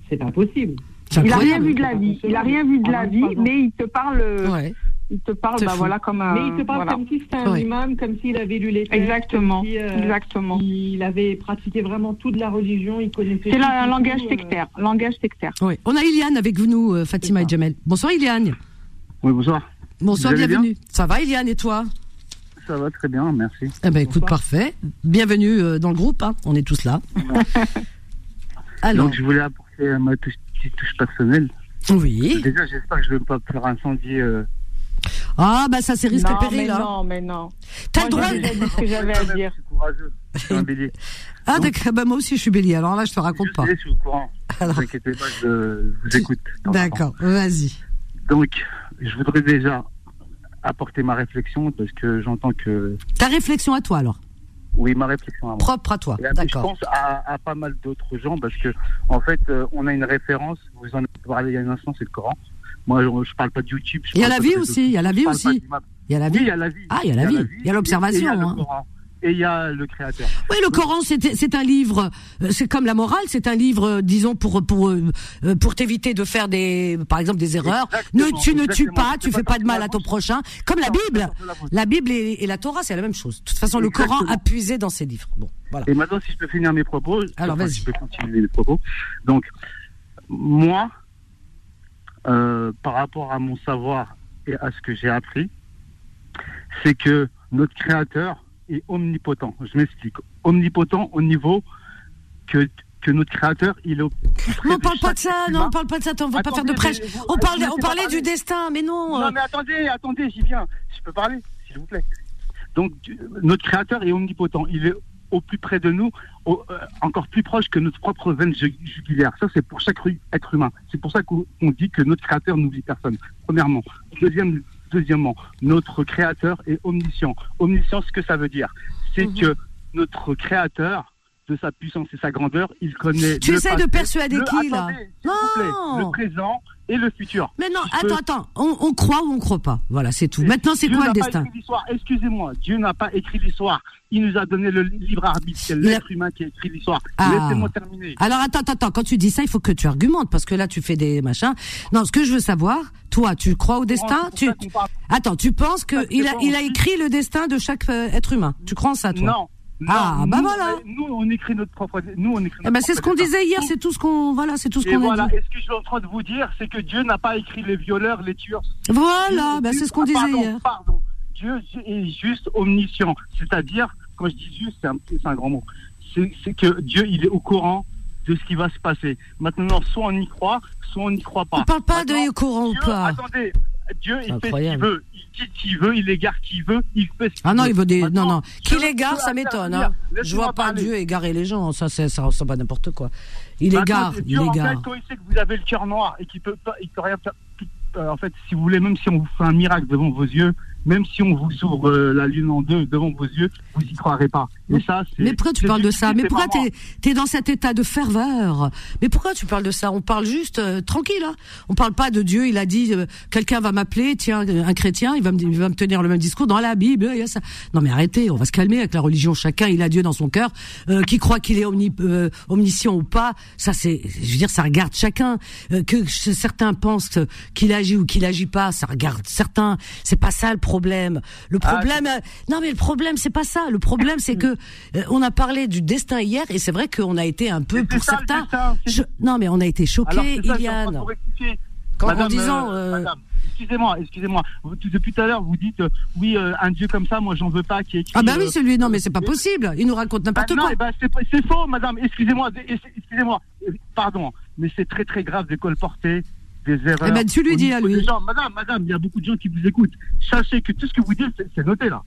S4: C'est pas possible.
S2: C'est
S6: Il a rien vu de la vie. Il a rien vu de la vie, mais il te parle,
S2: Ouais.
S6: Il te parle, bah
S2: fou.
S6: voilà, comme un.
S4: Mais il te parle
S6: voilà.
S4: comme si c'était un
S2: Oui.
S4: imam, comme s'il avait lu les textes.
S6: Exactement,
S4: si, euh,
S6: exactement.
S4: Il avait pratiqué vraiment toute la religion, il connaissait.
S6: C'est un langage
S4: euh,
S6: sectaire. Langage sectaire.
S2: Oui. On a Iliane avec nous, euh, Fatima et. Jamel. Bonsoir Iliane.
S7: Oui, bonsoir.
S2: Bonsoir, bienvenue. Ça va Iliane et toi?
S7: Ça va très bien, merci.
S2: Eh ben écoute,
S4: Bonsoir.
S2: parfait. Bienvenue euh, dans le groupe, hein. on est tous là. [laughs] Alors,
S7: Donc, je voulais apporter euh, ma touche, petite touche personnelle.
S2: oui.
S7: Déjà, j'espère que je ne vais pas faire incendier. Euh...
S2: Ah bah ça c'est risque
S6: non,
S2: et péril
S6: mais
S2: là.
S6: non, mais non.
S2: T'as le droit.
S6: déjà dit ce que j'avais à dire.
S7: Je suis courageux. Je suis un [laughs] bélier.
S2: Ah d'accord, bah moi aussi je suis bélier. Alors là je te raconte
S7: je
S2: pas.
S7: sais, je suis au courant. [laughs] Ne
S2: Alors,
S7: vous inquiétez pas, je vous écoute. de.
S2: D'accord, vas-y.
S7: Donc, je voudrais déjà apporter ma réflexion parce que j'entends que.
S2: Ta réflexion à toi alors,
S7: Oui, ma réflexion à moi.
S2: propre à toi.
S7: Après, je
S2: D'accord.
S7: pense à, à pas mal d'autres gens parce que, en fait, euh, on a une référence. Vous en avez parlé il y a un instant, c'est le Coran. Moi, je, je parle pas de YouTube.
S2: Il y a la vie
S7: de
S2: aussi, il y a la vie aussi. Il y a la vie.
S7: il y a la vie.
S2: Ah, il y a la vie. Il y a l'observation,
S7: Et il y a le Créateur.
S2: Oui, le Coran, c'est un livre, euh, c'est comme la morale, c'est un livre, euh, disons, pour pour euh, pour t'éviter de faire des, par exemple, des erreurs.
S7: Exactement,
S2: ne, tu ne tues pas, tu
S7: pas
S2: fais pas de mal à ton prochain. Comme la Bible,
S7: la
S2: Bible et, et la Torah, c'est la même chose. De toute façon, le Coran a puisé dans ces livres. Bon, voilà.
S7: Et maintenant, si je peux finir mes propos,
S2: Alors,
S7: enfin, si je peux continuer mes propos. Donc, moi, euh, par rapport à mon savoir et à ce que j'ai appris, c'est que notre Créateur omnipotent. Je m'explique. Omnipotent au niveau que, que notre Créateur, il est au plus près
S2: Non, on parle pas de ça, non, on parle pas de ça, on va pas faire de prêche.
S7: vous-
S2: On
S7: laissez
S2: on parlait du destin, mais non. euh,
S7: Non, mais attendez, attendez, j'y viens. Je peux parler, s'il vous plaît. Donc, notre Créateur est omnipotent. Il est au plus près de nous, au- euh, encore plus proche que notre propre veine ju- jugulaire. Ça, c'est pour chaque être humain. C'est pour ça qu'on on dit que notre Créateur n'oublie personne. Premièrement. Deuxième, deuxièmement, notre Créateur est omniscient. Omniscient, ce que ça veut dire, c'est
S2: Mhm.
S7: que notre Créateur, de sa puissance et sa grandeur, il connaît.
S2: Tu
S7: le
S2: essaies de persuader
S7: le-
S2: qui, là
S7: attendez, plaît,
S2: Non.
S7: Le présent et le futur.
S2: Mais non,
S7: peux-
S2: attends, attends, on, on croit ou on croit pas? Voilà, c'est tout. Maintenant, c'est
S7: Dieu
S2: quoi
S7: n'a
S2: le
S7: pas
S2: destin?
S7: écrit l'histoire. Excusez-moi, Dieu n'a pas écrit l'histoire. Il nous a donné le libre arbitre. C'est l'être humain qui a écrit l'histoire.
S2: Ah.
S7: Laissez-moi terminer.
S2: Alors attends, attends, attends. Quand tu dis ça, il faut que tu argumentes parce que là, tu fais des machins. Non, ce que je veux savoir, toi, tu crois au destin? Tu attends, tu penses que il a, il a écrit le destin de chaque euh, être humain? Tu crois en ça, toi?
S7: Non. Non,
S2: Ah, bah
S7: nous,
S2: voilà.
S7: Nous, on écrit notre propre. Nous, on écrit.
S2: Eh ben, c'est ce qu'on disait hier. C'est tout ce qu'on, voilà, c'est tout ce qu'on
S7: voilà.
S2: dit.
S7: Et ce que je suis en train de vous dire, c'est que Dieu n'a pas écrit les violeurs, les tueurs.
S2: Voilà, ben,
S7: Dieu-
S2: c'est ce qu'on
S7: ah,
S2: disait
S7: pardon,
S2: hier.
S7: Pardon. Dieu est juste omniscient. C'est-à-dire, quand je dis juste, c'est un, grand mot. C'est que Dieu, il est au courant de ce qui va se passer. Maintenant, soit on y croit, soit on n'y croit pas.
S2: On parle pas de
S7: Maintenant,
S2: courant ou pas.
S7: attendez, Dieu, il fait ce qu'il
S2: Incroyable.
S7: veut. Il dit qu'il veut, il égare qui veut, il fait ce qu'il
S2: Ah non,
S7: veut.
S2: il veut des, non,
S7: Maintenant,
S2: non. Qu'il
S7: Dieu
S2: égare, ça m'étonne, hein. Je vois pas
S7: parler.
S2: Dieu égarer les gens. Ça, c'est, ça ressemble à n'importe quoi. Il
S7: Maintenant,
S2: égare, il
S7: Dieu, en
S2: égare.
S7: fait, quand il sait que vous avez le cœur noir et qu'il peut pas, il peut rien faire. euh, en fait, si vous voulez, même si on vous fait un miracle devant vos yeux, même si on vous ouvre euh, la lune en deux devant vos yeux, vous y croirez pas. Et ça, c'est.
S2: Mais pourquoi tu parles de ça? Mais pourquoi t'es es dans cet état de ferveur? Mais pourquoi tu parles de ça? On parle juste euh, tranquille. Hein on parle pas de Dieu. Il a dit euh, quelqu'un va m'appeler, tiens, euh, un chrétien, il va me il va me tenir le même discours dans la Bible. Il y a ça. Non mais arrêtez, on va se calmer avec la religion. Chacun, il a Dieu dans son cœur. Euh, qui croit qu'il est omni, euh, omniscient ou pas, ça c'est, je veux dire, ça regarde chacun. Euh, que certains pensent qu'il agit ou qu'il agit pas, ça regarde certains. C'est pas ça le problème. Le
S7: Ah,
S2: problème, euh, non mais le problème c'est pas ça. Le problème c'est que euh, on a parlé du destin hier et c'est vrai qu'on a été un peu pour
S7: ça,
S2: certains.
S7: destin,
S2: je- non mais on a été choqués,
S7: ça,
S2: Iliane. Quand- en disant,
S7: euh, excusez-moi, excusez-moi. Depuis tout à l'heure, vous dites, euh, oui, euh, un Dieu comme ça, moi, j'en veux pas, qui.
S2: Ah bah oui celui non mais c'est pas possible. Il nous raconte n'importe
S7: non,
S2: quoi.
S7: eh ben, c'est faux, madame. Excusez-moi, excusez-moi. Pardon, mais c'est très très grave de colporter des erreurs.
S2: Eh ben, tu lui dis à lui.
S7: des gens. Madame, madame, il y a beaucoup de gens qui vous écoutent. Sachez que tout ce que vous dites, c'est noté là.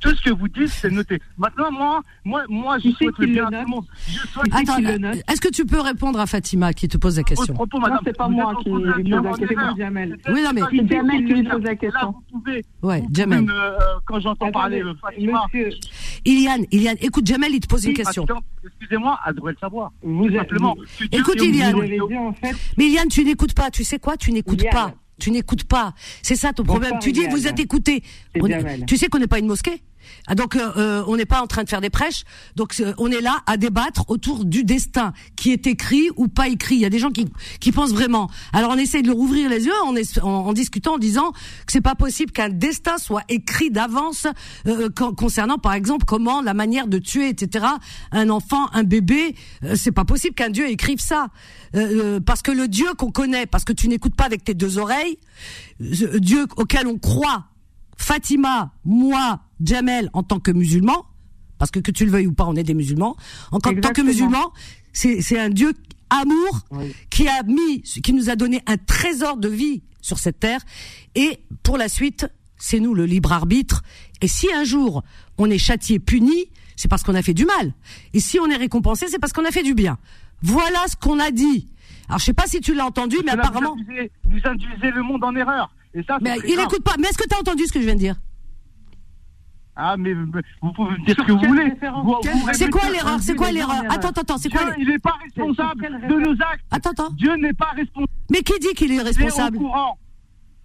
S7: Tout ce que vous dites, c'est noté. Maintenant, moi, moi, moi, je
S4: sais
S7: souhaite le
S4: qu'il
S7: bien
S4: le
S7: à tout
S4: note
S7: le monde. Je souhaite
S2: Attends,
S4: qu'il le note.
S2: est-ce que tu peux répondre à Fatima qui te pose la question
S7: propos,
S6: Non,
S7: madame.
S6: c'est pas moi qui pose la question.
S4: Jamel.
S2: Oui, non, mais-
S7: C'est
S6: Jamel qui lui pose la question.
S7: vous pouvez,
S2: Ouais,
S7: vous
S2: Jamel.
S7: pouvez me, euh, quand j'entends parler euh, Fatima,
S4: Monsieur,
S2: Iliane, Iliane, écoute Jamel, il te pose une question.
S7: Excusez-moi, elle devrait le savoir.
S4: vous,
S7: simplement.
S2: Écoute. Iliane. Mais Iliane, tu n'écoutes pas. Tu sais quoi? Tu n'écoutes pas. Tu n'écoutes pas. C'est ça ton
S4: Bonsoir,
S2: problème. Tu dis vous êtes
S4: Jamel.
S2: Tu sais qu'on n'est pas une mosquée? Ah, donc euh, euh, on n'est pas en train de faire des prêches. Donc euh, on est là à débattre autour du destin qui est écrit ou pas écrit. Il y a des gens qui qui pensent vraiment. Alors on essaie de leur ouvrir les yeux en, discutant, en disant que c'est pas possible qu'un destin soit écrit d'avance con- concernant par exemple comment la manière de tuer, etc. Un enfant, un bébé, c'est pas possible qu'un Dieu écrive ça. Parce que le Dieu qu'on connaît, parce que tu n'écoutes pas avec tes deux oreilles, Dieu auquel on croit, Fatima, moi, Jamel, en tant que musulman, parce que que tu le veuilles ou pas, on est des musulmans. En tant que musulman, c'est un Dieu amour qui a mis, qui nous a donné un trésor de vie sur cette terre. Et pour la suite, c'est nous le libre arbitre. Et si un jour on est châtié, puni, c'est parce qu'on a fait du mal. Et si on est récompensé, c'est parce qu'on a fait du bien. Voilà ce qu'on a dit. Alors je sais pas si tu l'as entendu, mais apparemment.
S7: Vous induisez, vous induisez le monde en erreur. Et ça,
S2: Mais il
S7: grave.
S2: écoute pas. Mais est-ce que tu as entendu ce que je viens de dire?
S7: Ah, mais vous pouvez me dire ce que vous voulez.
S2: C'est quoi l'erreur C'est quoi l'erreur
S4: en erreur.
S2: Attends, attends, c'est quoi
S7: il n'est pas responsable de nos actes.
S2: Attends, attends.
S7: Dieu n'est pas responsable.
S2: Mais qui dit qu'il est responsable
S7: au courant.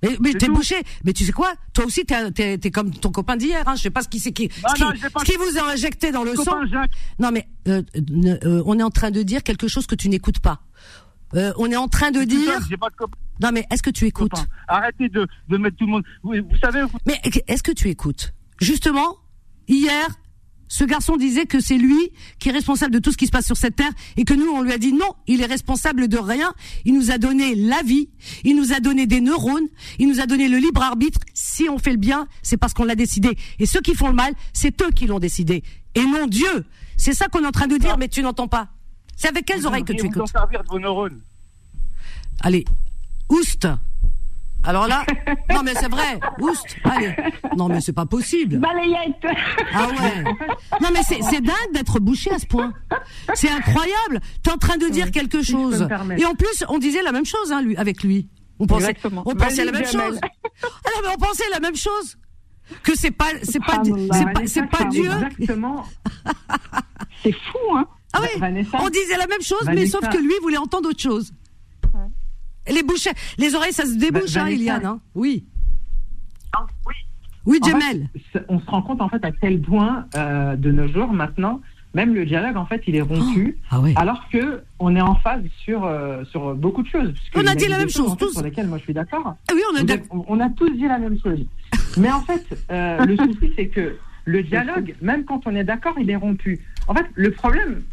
S2: Mais, mais t'es bouché. Mais tu sais quoi Toi aussi, t'es, comme ton copain d'hier. Hein. Je sais pas ce qui c'est qui,
S7: Non,
S2: ce qui,
S7: non, pas-
S2: ce qui vous a injecté dans le sang. Non, mais euh, euh, on est en train de dire quelque chose que tu n'écoutes pas. Euh, on est en train de dire.
S7: seul, j'ai pas de copain.
S2: Non, mais est-ce que tu écoutes.
S7: Arrêtez de, de mettre tout le monde. Vous, vous savez, vous-
S2: Mais est-ce que tu écoutes Justement, hier, ce garçon disait que c'est lui qui est responsable de tout ce qui se passe sur cette terre et que nous, on lui a dit non, il est responsable de rien. Il nous a donné la vie, il nous a donné des neurones, il nous a donné le libre arbitre. Si on fait le bien, c'est parce qu'on l'a décidé. Et ceux qui font le mal, c'est eux qui l'ont décidé. Et non Dieu. C'est ça qu'on est en train de dire, mais tu n'entends pas. C'est avec quelles oreilles que tu
S7: devriez vous en
S2: écoutes
S7: servir de vos neurones.
S2: Allez, oust. Alors là, non mais c'est vrai, oust. Allez, non mais c'est pas possible.
S6: Balayette.
S2: Ah ouais. Non mais c'est c'est dingue d'être bouché à ce point. C'est incroyable. T'es en train de dire quelque
S4: si
S2: chose. Et en plus, on disait la même chose hein, lui avec lui. On pensait,
S6: Exactement.
S2: on pensait la
S6: Vas-y,
S2: même
S6: Jamel.
S2: chose. Ah non mais on pensait la même chose. Que c'est pas c'est pas
S6: Subhanallah.
S2: c'est pas c'est Dieu.
S4: Exactement.
S6: C'est fou, hein.
S2: Ah oui.
S4: Vanessa,
S2: On disait la même chose, mais sauf que lui voulait entendre autre chose. Les bouches, les oreilles, ça se débouche, hein. Iliane. Hein. Oui.
S4: oui.
S2: Oui,
S4: En fait,
S2: Jamel.
S4: on se rend compte en fait à quel point euh, de nos jours maintenant, même le dialogue en fait il est rompu,
S2: Ah ouais.
S4: alors que on est en phase sur euh, sur beaucoup de choses.
S2: On a dit la même
S4: choses,
S2: chose,
S4: en fait,
S2: tous.
S4: sur lesquelles moi je suis d'accord.
S2: Ah oui, on a
S4: on tous dit la même chose. Mais en fait, euh, [laughs] le souci, c'est que le dialogue, même quand on est d'accord, il est rompu. En fait, le problème,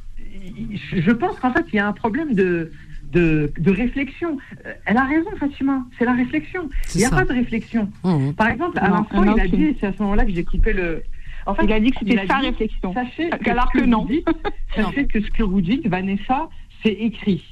S4: je pense qu'en fait, il y a un problème de, de, de réflexion. Euh, Elle a raison, Fatima, c'est la réflexion. Il n'y a
S2: ça.
S4: pas de réflexion.
S2: Mmh.
S4: Par exemple, à l'instant, il a dit, et c'est à ce moment-là que j'ai coupé le. En fait,
S6: Il a dit que c'était sa
S4: dit,
S6: réflexion.
S4: Sachez
S6: Alors
S4: ce
S6: que non.
S4: dites- [laughs] sachez que ce que vous dites, Vanessa, c'est écrit.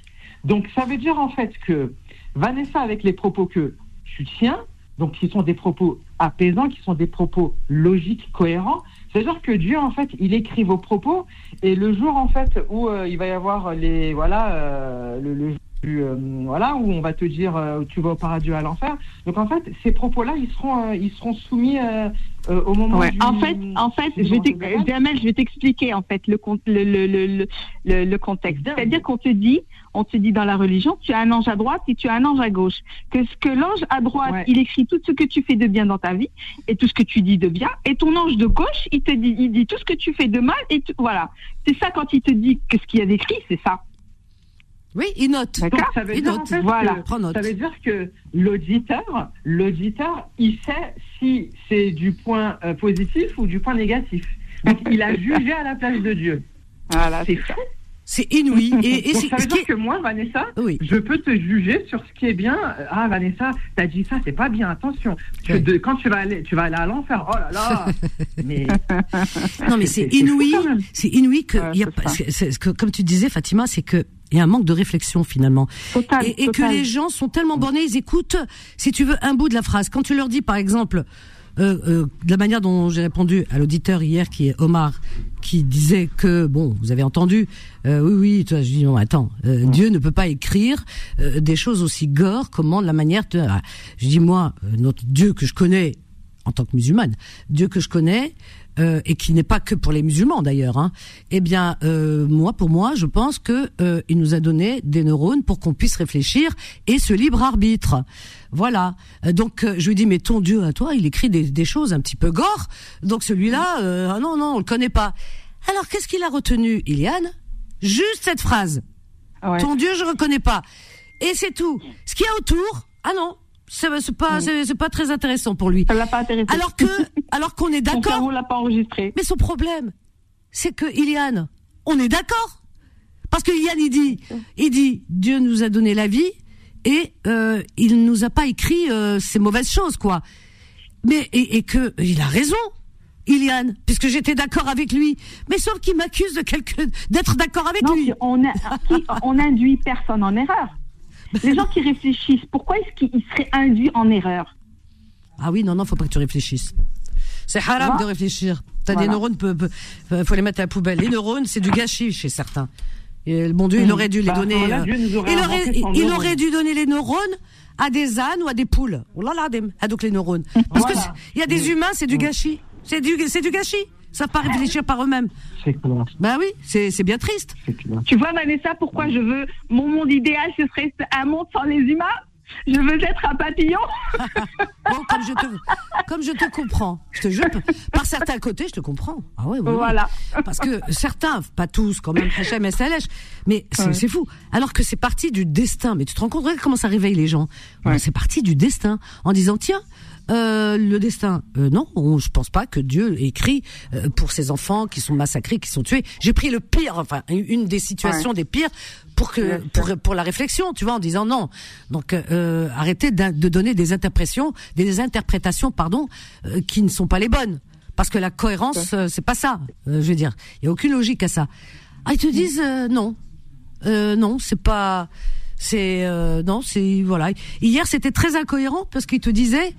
S4: Donc ça veut dire en fait que Vanessa, avec les propos que tu tiens, donc qui sont des propos apaisants, qui sont des propos logiques, cohérents, c'est-à-dire que Dieu en fait, il écrit vos propos et le jour en fait où euh, il va y avoir les voilà euh, le, le euh, voilà où on va te dire euh, tu vas au paradis ou à l'enfer. Donc en fait, ces propos-là, ils seront euh, ils seront soumis euh, euh, au moment
S6: Ouais.
S4: du-
S6: En fait, en fait, je. Jamel, je vais t'expliquer en fait le, le, le, le, contexte. C'est-à-dire qu'on te dit, on te dit dans la religion, tu as un ange à droite et tu as un ange à gauche. Que ce que l'ange à droite,
S4: Ouais.
S6: il écrit tout ce que tu fais de bien dans ta vie et tout ce que tu dis de bien, et ton ange de gauche, il te dit, il dit tout ce que tu fais de mal et tout- voilà. C'est ça quand il te dit que ce qu'il y a d'écrit, c'est ça.
S2: Oui, il note.
S6: D'accord.
S4: Ça veut
S2: Il
S4: dire,
S2: note.
S4: en fait,
S6: Voilà.
S4: que-
S2: note.
S4: ça veut dire que l'auditeur, l'auditeur, il sait si c'est du point euh, positif ou du point négatif. Donc, il a jugé à la place de Dieu.
S6: Voilà.
S4: C'est fou.
S2: C'est inouï. [laughs] Et, et
S4: Donc,
S2: c'est-
S4: ça veut dire que moi, Vanessa,
S2: Oui.
S4: je peux te juger sur ce qui est bien. Ah, Vanessa, t'as dit ça, c'est pas bien. Attention. De- quand tu vas aller, tu vas aller à l'enfer. Oh là là. [laughs] Mais
S2: Non, mais c'est inouï. C'est inouï que,
S6: Ouais,
S2: y a comme tu disais, Fatima, c'est que il y a un manque de réflexion finalement.
S6: Total.
S2: et, et que les gens sont tellement bornés, ils écoutent, si tu veux, un bout de la phrase. Quand tu leur dis, par exemple, de la manière dont j'ai répondu à l'auditeur hier, qui est Omar, qui disait que, bon, vous avez entendu, euh, oui, oui, toi, je dis, non, attends, euh, Dieu ne peut pas écrire euh, des choses aussi gore, comment, de la manière de... Ah, je dis, moi, euh, notre Dieu que je connais, en tant que musulmane, Dieu que je connais, euh, et qui n'est pas que pour les musulmans d'ailleurs, hein, eh bien, euh, moi, pour moi, je pense que euh, il nous a donné des neurones pour qu'on puisse réfléchir et ce libre arbitre. Voilà. Euh, Donc, euh, je lui dis, mais ton Dieu à toi, il écrit des, des choses un petit peu gore. Donc celui-là, euh, ah non, non, on le connaît pas. Alors, qu'est-ce qu'il a retenu, Iliane? Juste cette phrase.
S6: Ouais.
S2: Ton Dieu, je reconnais pas. Et c'est tout. Ce qu'il y a autour, ah non, c'est pas, c'est pas très intéressant pour lui.
S6: Ça l'a pas intéressé.
S2: Alors que, [laughs] alors qu'on est
S6: Son
S2: d'accord.
S6: cerveau l'a pas enregistré.
S2: Mais son problème, c'est que Iliane, on est d'accord. Parce que Iliane, il dit, il dit, Dieu nous a donné la vie et euh, il nous a pas écrit euh, ces mauvaises choses, quoi. Mais et, et que il a raison, Iliane, puisque j'étais d'accord avec lui. Mais sauf qu'il m'accuse de quelque d'être d'accord avec
S6: Non,
S2: lui.
S6: on, a, on induit personne en erreur. [laughs] Les gens qui réfléchissent, pourquoi est-ce qu'ils seraient induits en erreur
S2: Ah oui, non, non, faut pas que tu réfléchisses. C'est haram de réfléchir. T'as
S6: Voilà.
S2: des neurones, peu, peu- euh, faut les mettre à la poubelle. Les neurones, c'est du gâchis chez certains. Et bon Dieu, il
S6: Mhm.
S2: aurait dû les
S4: Bah, à
S2: donner. euh, il aurait,
S4: sans
S2: il
S4: neurones.
S2: aurait dû donner les neurones à des ânes ou à des poules. Oh là là, des- ah, donc les neurones. Parce que il y a des humains, c'est du gâchis. C'est du, c'est du gâchis. Ça savent pas réfléchir par eux-mêmes.
S4: C'est clair,
S2: Ben oui, c'est, c'est bien triste.
S6: Tu vois, Vanessa, pourquoi je veux. Mon monde idéal, ce serait un monde sans les humains? Je veux être un papillon [laughs]
S2: Bon, comme je te, comme je te comprends. Je te jure, par certains côtés, je te comprends. Ah ouais, oui, oui.
S6: Voilà.
S2: Parce que certains, pas tous, quand même, Hachem et Salèche, mais c'est
S6: Ouais.
S2: c'est fou. Alors que c'est parti du destin. Mais tu te rends compte regarde comment ça réveille les gens
S6: Ouais.
S2: C'est parti du destin. En disant, tiens, euh, le destin, euh, non, on- je pense pas que Dieu écrit euh, pour ses enfants qui sont massacrés, qui sont tués. J'ai pris le pire, enfin une des situations des pires pour que pour pour la réflexion, tu vois, en disant non. Donc euh, arrêtez d'in- de donner des interprétations, des interprétations, pardon, euh, qui ne sont pas les bonnes. Parce que la cohérence, euh, c'est pas ça. euh, je veux dire, il y a aucune logique à ça. Ah, ils te disent euh, non, euh, non, c'est pas, c'est euh, non, c'est voilà. Hier, c'était très incohérent parce qu'ils te disaient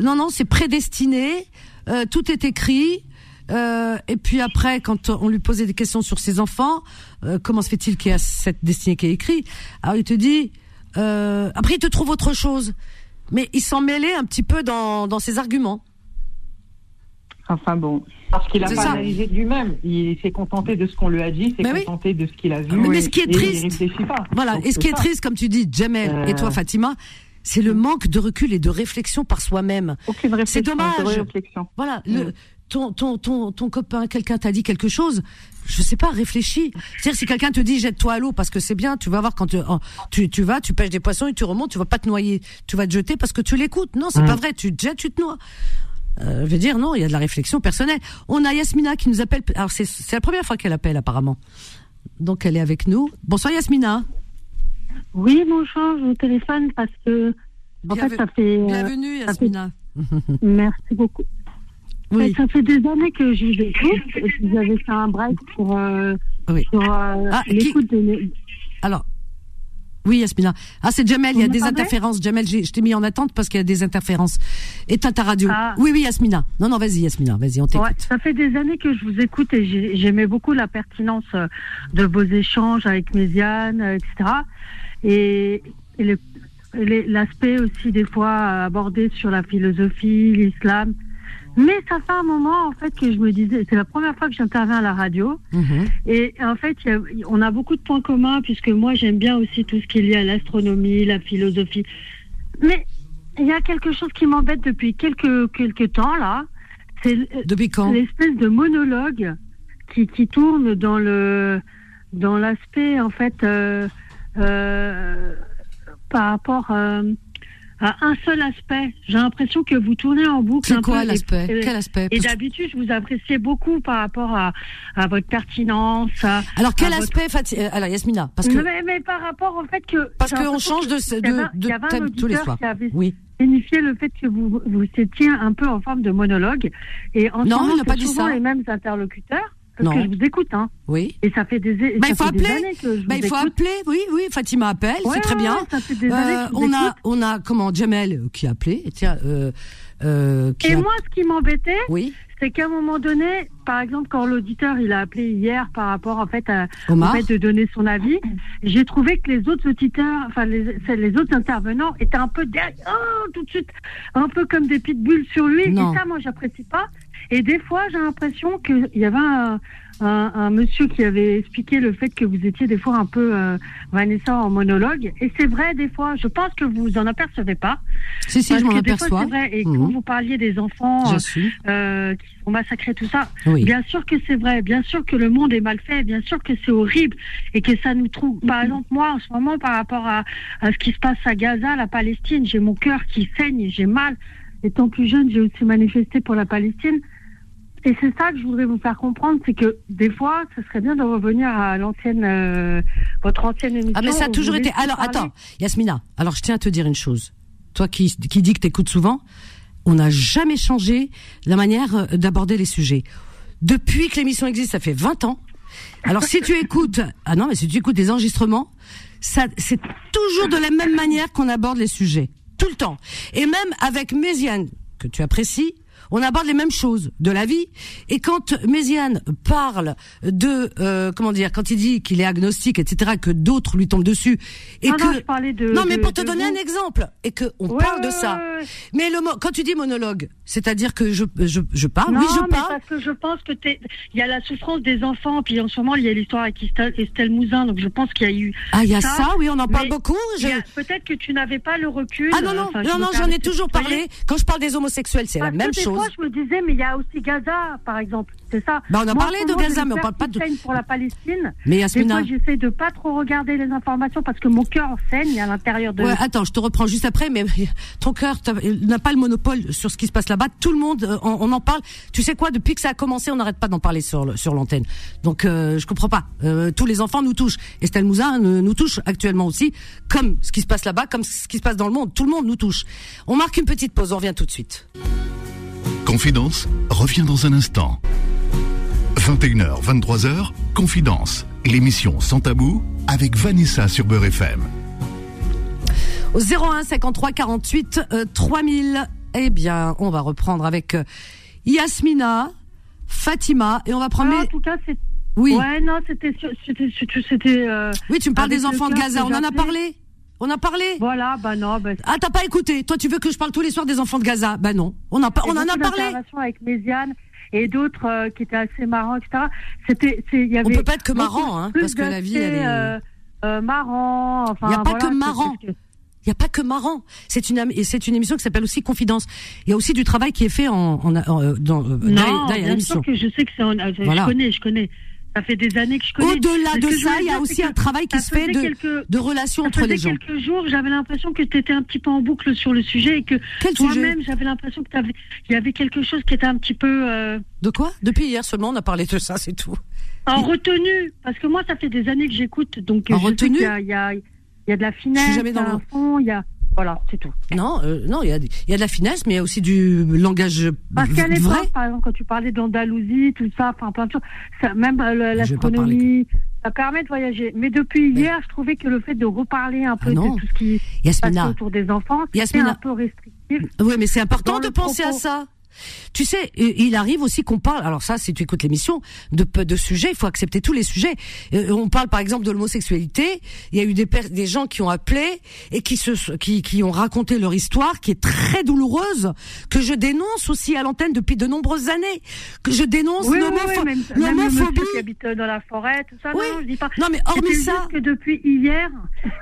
S2: non, non, c'est prédestiné, euh, tout est écrit. Euh, et puis après, quand on lui posait des questions sur ses enfants, euh, comment se fait-il qu'il y a cette destinée qui est écrite Alors il te dit, euh, après il te trouve autre chose, mais il s'en mêlait un petit peu dans, dans ses arguments.
S6: Enfin bon.
S4: Parce qu'il a pas
S2: ça.
S4: analysé de lui-même. Il s'est contenté de ce qu'on lui a dit, s'est
S2: oui.
S4: contenté de ce qu'il a vu.
S2: Mais- mais ce qui est
S4: et
S2: triste-
S4: Il pas.
S2: Voilà.
S4: Donc,
S2: et ce qui est triste, comme tu dis, Jamel et toi,
S4: Euh.
S2: Fatima, c'est le manque de recul et de réflexion par soi-même.
S6: Aucune réflexion.
S2: C'est dommage.
S6: réflexion.
S2: Voilà,
S6: Mm.
S2: le, ton, ton, ton, ton copain, quelqu'un t'a dit quelque chose, je sais pas, réfléchis. C'est-à-dire, si quelqu'un te dit jette-toi à l'eau parce que c'est bien, tu vas voir quand tu, oh, tu, tu vas, tu pêches des poissons et tu remontes, tu vas pas te noyer. Tu vas te jeter parce que tu l'écoutes. Non, c'est
S4: Mm.
S2: pas vrai, tu te jettes, tu te noies. Euh, je veux dire, non, il y a de la réflexion personnelle. On a Yasmina qui nous appelle. Alors, c'est, c'est la première fois qu'elle appelle, apparemment. Donc, elle est avec nous. Bonsoir, Yasmina.
S8: Oui, bonjour, je vous téléphone parce que, en
S2: Bienve-
S8: fait, ça fait. euh,
S2: Bienvenue,
S8: fait-
S2: Yasmina.
S8: merci beaucoup.
S2: Oui.
S8: Ça fait des années que je vous écoute. et Vous avez fait un break sur, euh,
S2: Oui.
S8: euh,
S2: Ah, qui-
S8: de
S2: Alors, oui, Yasmina. Ah, c'est Jamel, il y a des interférences. Jamel, je t'ai mis en attente parce qu'il y a des interférences. Éteins ta radio.
S8: Ah.
S2: Oui, oui, Yasmina. Non, non, vas-y, Yasmina, vas-y, on t'écoute.
S8: Ouais, ça fait des années que je vous écoute et j'ai- j'aimais beaucoup la pertinence de vos échanges avec Méziane, etc. Et, le- l'aspect aussi des fois abordé sur la philosophie, l'islam. Mais ça fait un moment en fait que je me disais, c'est la première fois que j'interviens à la radio.
S2: Mhm.
S8: Et en fait, il y a- on a beaucoup de points communs puisque moi j'aime bien aussi tout ce qui est lié à l'astronomie, la philosophie. Mais il y a quelque chose qui m'embête depuis quelques quelques temps là. C'est
S2: quand?
S8: l'espèce de monologue qui, qui tourne dans le dans l'aspect en fait euh, euh, par rapport euh, à un seul aspect. J'ai l'impression que vous tournez en boucle.
S2: C'est quoi l'aspect Quel aspect
S8: et d'habitude, je vous appréciais beaucoup par rapport à, à votre pertinence. à-
S2: Alors, quel
S8: votre-
S2: aspect, Fati- euh, Alors, Yasmina, parce que,
S8: mais, mais par rapport au fait que.
S2: parce qu'on change de, de, de
S8: un
S2: thème tous les soirs. Oui.
S8: signifié le fait que vous, vous étiez un peu en forme de monologue. Et en
S2: Non,
S8: ce moment,
S2: il n'a pas dit ça.
S8: les mêmes interlocuteurs que
S2: Non.
S8: je vous écoute. Hein.
S2: Oui.
S8: Et ça fait des,
S2: Bah,
S8: ça
S2: il faut
S8: fait des
S2: appeler.
S8: années que je
S2: Bah,
S8: vous
S2: il faut
S8: écoute.
S2: appeler. Oui, oui. Fatima appelle.
S8: Ouais,
S2: c'est très
S8: ouais,
S2: bien.
S8: ouais, ça fait des années
S2: Euh,
S8: que je vous
S2: on a, on a comment Jamel euh, qui a appelé. Tiens, euh, euh, qui
S8: Et
S2: a-
S8: moi, ce qui m'embêtait,
S2: oui,
S8: c'est qu'à un moment donné, par exemple, quand l'auditeur il a appelé hier par rapport en fait à,
S2: Omar.
S8: en fait de donner son avis, j'ai trouvé que les autres auditeurs, enfin les, les autres intervenants étaient un peu derrière, oh, tout de suite, un peu comme des pitbulls sur lui.
S2: Non.
S8: Et ça, moi, j'apprécie pas. Et des fois, j'ai l'impression qu'il y avait un, un, un monsieur qui avait expliqué le fait que vous étiez des fois un peu euh, Vanessa en monologue. Et c'est vrai, des fois, je pense que vous en apercevez pas.
S2: Si, si, je m'en aperçois.
S8: c'est vrai. Et
S2: Mhm.
S8: quand vous parliez des enfants euh, euh, qui sont massacrés, tout ça,
S2: Oui.
S8: bien sûr que c'est vrai. Bien sûr que le monde est mal fait. Bien sûr que c'est horrible et que ça nous trouve. Par exemple, moi, en ce moment, par rapport à, à ce qui se passe à Gaza, la Palestine, j'ai mon cœur qui saigne, j'ai mal. Étant plus jeune, j'ai aussi manifesté pour la Palestine. Et c'est ça que je voudrais vous faire comprendre, c'est que des fois, ce serait bien de revenir à l'ancienne, euh, votre ancienne émission.
S2: Ah mais ça a toujours été. Alors
S8: parler.
S2: attends, Yasmina. Alors je tiens à te dire une chose. Toi qui qui dis que t'écoutes souvent, on n'a jamais changé la manière euh, d'aborder les sujets. Depuis que l'émission existe, ça fait 20 ans. Alors si tu écoutes, [laughs] ah non mais si tu écoutes des enregistrements, ça c'est toujours de la même manière qu'on aborde les sujets, tout le temps. Et même avec Méziane que tu apprécies, on aborde les mêmes choses de la vie. Et quand Méziane parle de euh, comment dire, quand il dit qu'il est agnostique, etc., que d'autres lui tombent dessus, et
S8: Non,
S2: que
S8: non, de-
S2: non mais
S8: de-
S2: pour te donner
S8: vous.
S2: un exemple, et que on
S8: Ouais,
S2: parle de ça.
S8: ouais, ouais.
S2: Mais le mot, quand tu dis monologue, c'est-à-dire que je je, je parle,
S8: non,
S2: oui je
S8: mais
S2: parle.
S8: parce que je pense que il y a la souffrance des enfants, puis en ce moment il y a l'histoire avec Estelle, Estelle Mouzin, donc je pense qu'il y a eu.
S2: Ah, il y a ça, oui, on en parle beaucoup. Je-
S8: Peut-être que tu n'avais pas le recul.
S2: Ah non non
S8: enfin,
S2: non non, j'en ai toujours parlé. Quand je parle des homosexuels, c'est la même chose.
S8: Fois, je me disais, mais il y a aussi Gaza, par exemple. C'est ça.
S2: Bah, on a
S8: Moi,
S2: parlé de Gaza, mais on
S8: le
S2: parle pas de-
S8: pour la Palestine.
S2: Mais
S8: Des
S2: Yasmina.
S8: fois, j'essaie de pas trop regarder les informations parce que mon cœur saigne à l'intérieur de.
S2: Ouais, attends, je te reprends juste après, mais [laughs] ton cœur n'a pas le monopole sur ce qui se passe là-bas. Tout le monde, euh, on, on en parle. Tu sais quoi Depuis que ça a commencé, on n'arrête pas d'en parler sur le- sur l'antenne. Donc, euh, je comprends pas. Euh, tous les enfants nous touchent. Estelle Mouzin euh, nous touche actuellement aussi, comme ce qui se passe là-bas, comme ce qui se passe dans le monde. Tout le monde nous touche. On marque une petite pause. On revient tout de suite.
S1: Confidence revient dans un instant. 21h, 23h, Confidence, l'émission sans tabou avec Vanessa sur Beurre FM.
S2: Au 01 53 48 euh, 3000. Eh bien, on va reprendre avec euh, Yasmina, Fatima, et on va prendre.
S8: En tout cas, c'est.
S2: Oui.
S8: Ouais, non, c'était, c'était, c'était, c'était. euh,
S2: Oui, tu me parles des enfants de Gaza. On en a parlé. On a parlé.
S8: Voilà, bah non, bah.
S2: Ah, t'as pas écouté. Toi, tu veux que je parle tous les soirs des enfants de Gaza? Ben non. On, en, par- on en a parlé.
S8: avec Méziane et d'autres euh, qui étaient assez marrants, etc. C'était, y
S2: On peut pas être que marrant, hein, parce que la vie, elle est-
S8: euh, euh, marrant, enfin.
S2: Il y a pas
S8: voilà,
S2: que marrant. Il y a pas que marrant. C'est une c'est une émission qui s'appelle aussi Confidence. Il y a aussi du travail qui est fait en, en, en- euh, dans euh, derrière-
S8: Non,
S2: derrière
S8: bien
S2: l'émission.
S8: sûr que je sais que c'est, en- je
S2: Voilà.
S8: connais, je connais. Ça fait des années que je connais.
S2: Au-delà de ça, il y a aussi un travail qui se fait de,
S8: quelques-
S2: de relations entre les
S8: faisait
S2: gens.
S8: quelques jours, j'avais l'impression que tu étais un petit peu en boucle sur le sujet et que toi-même, j'avais l'impression que t'avais- il y avait quelque chose qui était un petit peu euh,
S2: De quoi? Depuis hier seulement, on a parlé de ça, c'est tout.
S8: en retenue. Parce que moi, ça fait des années que j'écoute, donc
S2: En
S8: je sais
S2: retenue
S8: qu'il y a, il y, a, il y a de la finesse, il y a un fond, il y a voilà, c'est tout.
S2: Non, euh, non, il y y a de la finesse, mais il y a aussi du langage
S8: Parce qu'à
S2: vrai.
S8: l'époque, par exemple, quand tu parlais d'Andalousie, tout ça, enfin plein de choses, ça, même euh, l'astronomie, ça permet de voyager. Mais depuis hier, je trouvais que le fait de reparler un peu
S2: Ah non.
S8: de tout ce qui
S2: Yasmina.
S8: passe autour des enfants,
S2: Yasmina.
S8: un peu restrictif.
S2: Oui, mais c'est important de penser à ça. Tu sais, euh, il arrive aussi qu'on parle. Alors ça, si tu écoutes l'émission, de de sujets, il faut accepter tous les sujets. Euh, on parle par exemple de l'homosexualité. Il y a eu des des gens qui ont appelé et qui se qui qui ont raconté leur histoire, qui est très douloureuse, que je dénonce aussi à l'antenne depuis de nombreuses années, que je dénonce
S8: Oui, oui,
S2: l'homopho-
S8: oui,
S2: l'homophobie.
S8: monsieur qui habite dans la forêt, tout ça.
S2: Oui.
S8: Non, je dis pas.
S2: Non, mais hormis ça-
S8: juste que depuis hier,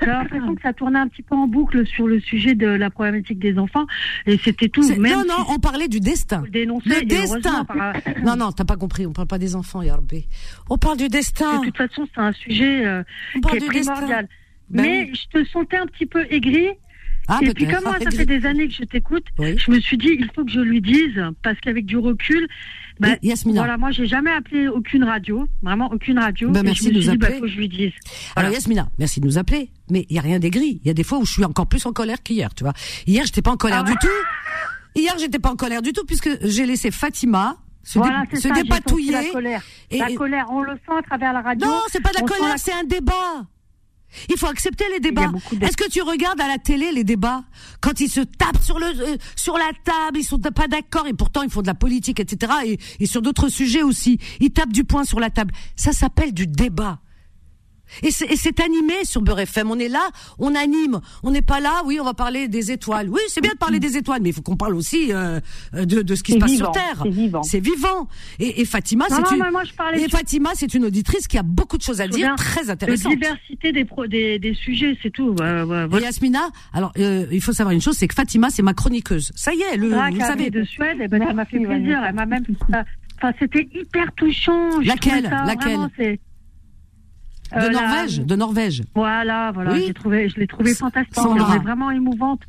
S8: j'ai l'impression que ça tournait un petit peu en boucle sur le sujet de la problématique des enfants, et c'était tout. Même
S2: non, non,
S8: si
S2: on parlait du destin.
S8: le
S2: destin.
S8: par-
S2: Non, non, t'as pas compris. On parle pas des enfants, Yarbé. On parle du destin.
S8: De toute façon, c'est un sujet euh, qui est primordial.
S2: Ben
S8: Mais je te sentais un petit peu aigri.
S2: Ah,
S8: et puis
S2: peut-être.
S8: comme moi, ça fait des années que je t'écoute,
S2: Oui.
S8: je me suis dit, il faut que je lui dise, parce qu'avec du recul, bah,
S2: Yasmina.
S8: voilà, moi, j'ai jamais appelé aucune radio, vraiment aucune radio.
S2: Bah, merci
S8: je me
S2: de nous
S8: suis dit, bah,
S2: appeler.
S8: faut que je lui dise.
S2: Alors Yasmina, merci de nous appeler. Mais il y a rien d'aigri. Il y a des fois où je suis encore plus en colère qu'hier, tu vois. Hier, j'étais pas en colère
S8: Ah
S2: du tout. Hier, j'étais pas en colère du tout puisque j'ai laissé Fatima se,
S8: Voilà,
S2: dé-
S8: c'est
S2: se
S8: ça, j'ai
S2: dépatouiller.
S8: la colère.
S2: Et-
S8: la colère, on le sent à travers la radio.
S2: Non, c'est pas de la colère,
S8: la-
S2: c'est un débat. Il faut accepter les débats.
S8: de-
S2: Est-ce que tu regardes à la télé les débats quand ils se tapent sur le euh, sur la table, ils sont pas d'accord et pourtant ils font de la politique, etc. Et, et sur d'autres sujets aussi, ils tapent du poing sur la table. Ça s'appelle du débat. Et c'est et c'est animé sur Beurre FM. On est là, on anime. On n'est pas là, oui, on va parler des étoiles. Oui, c'est bien de parler des étoiles, mais il faut qu'on parle aussi euh, de, de ce qui se passe
S6: vivant,
S2: sur Terre.
S6: c'est vivant.
S2: C'est vivant. Et, et Fatima, c'est une...
S8: mais moi, je parlais
S2: et Fatima, c'est une auditrice qui a beaucoup de choses à
S8: Je
S2: dire, très
S8: de
S2: intéressantes.
S8: diversité des, pro, des, des sujets, c'est tout. Ouais, ouais,
S2: Et. Yasmina, alors euh, il faut savoir une chose, c'est que Fatima, c'est ma chroniqueuse. Ça y est, le,
S8: Là,
S2: vous savez.
S8: de Suède, eh ben, ça m'a fait plaisir. Elle m'a même. euh, Enfin, c'était hyper touchant.
S2: Laquelle Laquelle
S8: vraiment,
S2: De
S8: Euh, la-
S2: Norvège, de Norvège.
S8: Voilà, voilà.
S2: Oui.
S8: J'ai trouvé, je l'ai trouvé
S2: S-
S8: fantastique.
S2: Sandra.
S8: Elle est vraiment émouvante,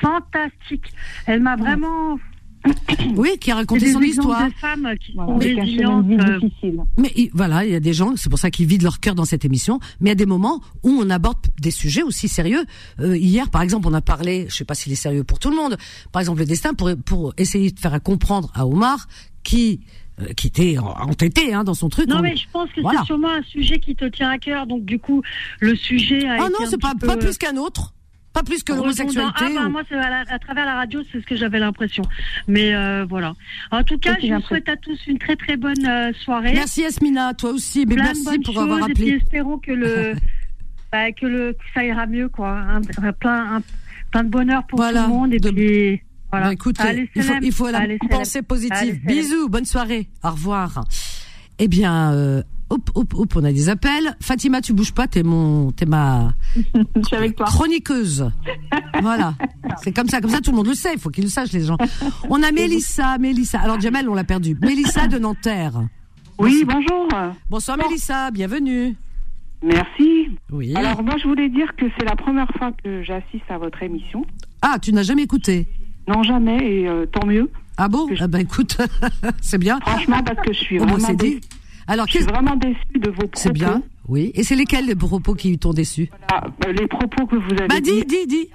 S8: fantastique. Elle m'a vraiment. [coughs]
S2: Oui, qui a raconté
S8: des
S2: son histoire.
S8: de femmes qui
S6: Voilà,
S8: sont résilientes. euh,
S6: difficile.
S2: Mais il- voilà, il y a des gens, c'est pour ça qu'ils vident leur cœur dans cette émission. Mais il y a des moments où on aborde des sujets aussi sérieux. Euh, hier, par exemple, on a parlé, je sais pas s'il est sérieux pour tout le monde. Par exemple, le destin pour pour essayer de faire comprendre à Omar qui euh, qui était en- entêté hein, dans son truc.
S8: Non,
S2: on-
S8: mais je pense que
S2: Voilà.
S8: c'est sûrement un sujet qui te tient à cœur. Donc, du coup, le sujet a
S2: Ah
S8: été
S2: non, c'est pas pas plus qu'un autre, pas plus que l'homosexualité.
S8: Ah, bah,
S2: ou-
S8: moi, c'est à, la- à travers la radio, c'est ce que j'avais l'impression. Mais euh, voilà. En tout cas, je vous souhaite à tous une très très bonne euh, soirée.
S2: Merci Yasmina, toi aussi. Mais
S8: Plein
S2: merci pour
S8: choses,
S2: avoir
S8: Et puis
S2: appelé.
S8: espérons que le, [laughs] bah, que le, que ça ira mieux, quoi. Un, un- plein, un- plein de bonheur pour
S2: Voilà,
S8: tout le monde. Et
S2: de-
S8: puis, voilà.
S2: Bah, écoute, il faut, il faut la
S8: Allez,
S2: pensée positive. Bisous, bonne soirée, au revoir. Eh bien, euh, hop, hop, hop, on a des appels. Fatima, tu bouges pas, t'es mon, t'es ma [laughs]
S6: Je suis avec toi.
S2: chroniqueuse. [laughs] voilà, c'est comme ça, comme ça tout le monde le sait. Il faut qu'ils le sachent les gens. On a Mélissa, Mélissa. Alors Jamel, on l'a perdu. Mélissa de Nanterre.
S9: Oui, bonjour.
S2: Bonsoir Mélissa, bienvenue.
S9: Merci.
S2: Oui.
S9: Alors moi, je voulais dire que c'est la première fois que j'assiste à votre émission.
S2: Ah, tu n'as jamais écouté
S9: Non, jamais, et euh, tant mieux.
S2: Ah bon? Ah bah écoute, [laughs] c'est bien.
S9: Franchement, parce que je suis
S2: Oh, bah,
S9: vraiment,
S2: c'est dit.
S9: déçue.
S2: Alors
S9: Je suis vraiment déçue de vos propos.
S2: C'est bien. Oui. Et c'est lesquels les propos qui t'ont déçu
S9: Voilà, euh, les propos que vous avez
S2: Bah dis,
S9: dit.
S2: dis, dis.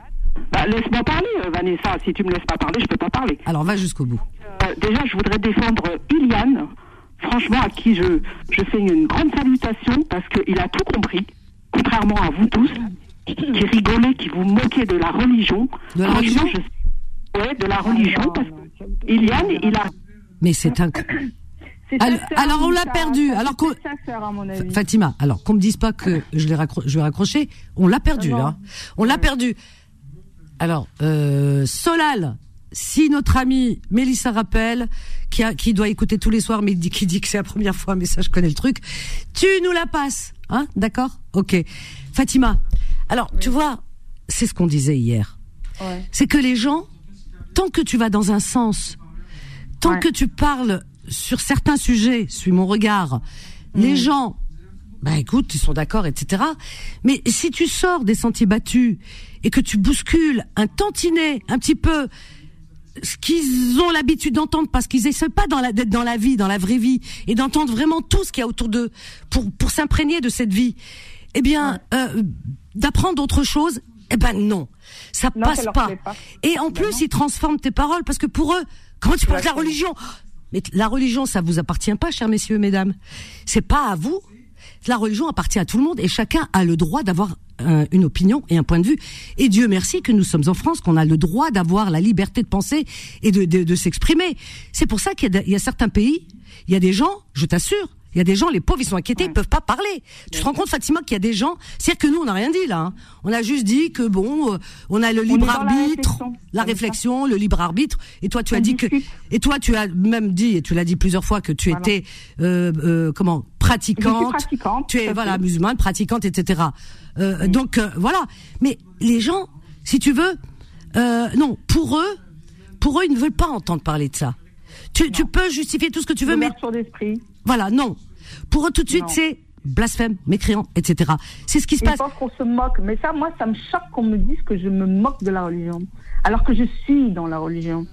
S9: Bah, laisse-moi parler, euh, Vanessa. Si tu me laisses pas parler, je peux pas parler.
S2: Alors va jusqu'au bout.
S9: Euh, déjà, je voudrais défendre Iliane, franchement, à qui je, je fais une grande salutation parce qu'il a tout compris, contrairement à vous tous, qui rigolez, qui vous moquez de la religion.
S2: De la religion?
S9: je... Ouais, de la religion, parce que Iliane, il a...
S2: Mais c'est un. [coughs] Alors- on l'a perdu, alors qu'on-. Fatima, alors qu'on me dise pas que je l'ai raccro- je vais raccrocher, on l'a perdu là. On l'a perdu. Alors, euh, Solal, si notre amie Mélissa rappelle, qui, a, qui doit écouter tous les soirs, mais qui dit que c'est la première fois, mais ça je connais le truc, tu nous la passes, hein D'accord? Ok. Fatima, alors tu vois, c'est ce qu'on disait hier.
S6: Ouais.
S2: C'est que les gens, tant que tu vas dans un sens, tant
S6: Ouais.
S2: que tu parles sur certains sujets, suis mon regard, les gens, bah écoute, ils sont d'accord, etc. Mais si tu sors des sentiers battus et que tu bouscules un tantinet, un petit peu, ce qu'ils ont l'habitude d'entendre parce qu'ils essaient pas dans la, d'être dans la vie, dans la vraie vie, et d'entendre vraiment tout ce qu'il y a autour d'eux pour, pour s'imprégner de cette vie, eh bien, euh, d'apprendre autre chose, eh ben non, ça
S6: Non,
S2: passe pas. Et en plus, ils transforment tes paroles parce que pour eux, comment tu parles de la religion Mais la religion, ça vous appartient pas, chers messieurs, mesdames. C'est pas à vous. La religion appartient à tout le monde et chacun a le droit d'avoir euh, une opinion et un point de vue. Et Dieu merci que nous sommes en France, qu'on a le droit d'avoir la liberté de penser et de, de, de s'exprimer. C'est pour ça qu'il y a certains pays, il y a des gens, je t'assure, il y a des gens, les pauvres, ils sont inquiétés, ils peuvent pas parler. Tu te rends compte, Fatima, qu'il y a des gens, c'est-à-dire que nous, on n'a rien dit là. hein. On a juste dit que bon, euh, on a le libre
S6: la
S2: arbitre,
S6: réflexion.
S2: la réflexion, le libre arbitre. Et toi, tu
S6: On
S2: as dit que, et toi, tu as même dit, et tu l'as dit plusieurs fois, que tu
S6: Voilà.
S2: étais, euh, euh, comment, pratiquante.
S6: pratiquante,
S2: Tu es, voilà,
S6: fait.
S2: musulmane, pratiquante, etc. Euh, Donc, euh, voilà. Mais les gens, si tu veux, euh, non, pour eux, pour eux, ils ne veulent pas entendre parler de ça. Tu, tu peux justifier tout ce que tu veux, mais
S6: d'esprit.
S2: voilà, non. Pour eux, tout de suite, c'est blasphème, mécréant, etc. C'est ce qui se
S6: Ils
S2: passe.
S6: pensent qu'on se moque. Mais ça, moi, ça me choque qu'on me dise que je me moque de la religion. Alors que je suis dans la religion.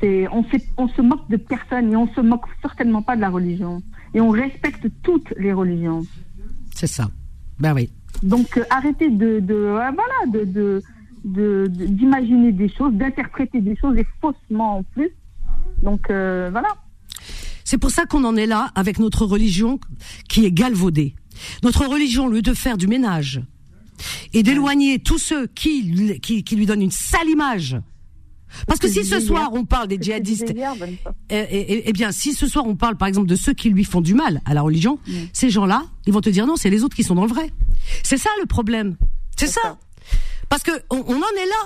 S6: C'est, on, on se moque de personne et on se moque certainement pas de la religion. Et on respecte toutes les religions.
S2: C'est ça. Ben oui.
S6: Donc euh, arrêtez de, de euh, voilà de de- de- de- d'imaginer des choses, d'interpréter des choses et faussement en plus. Donc euh, voilà.
S2: C'est pour ça qu'on en est là avec notre religion qui est galvaudée. Notre religion, au lieu de faire du ménage et d'éloigner tous ceux qui, qui, qui lui donnent une sale image, Parce que si
S6: ce
S2: soir on parle des djihadistes, eh, bien, si ce soir on parle par exemple de ceux qui lui font du mal à la religion, ces gens-là, ils vont te dire non, c'est les autres qui sont dans le vrai. C'est ça le problème. C'est ça. Parce que on, on en est là.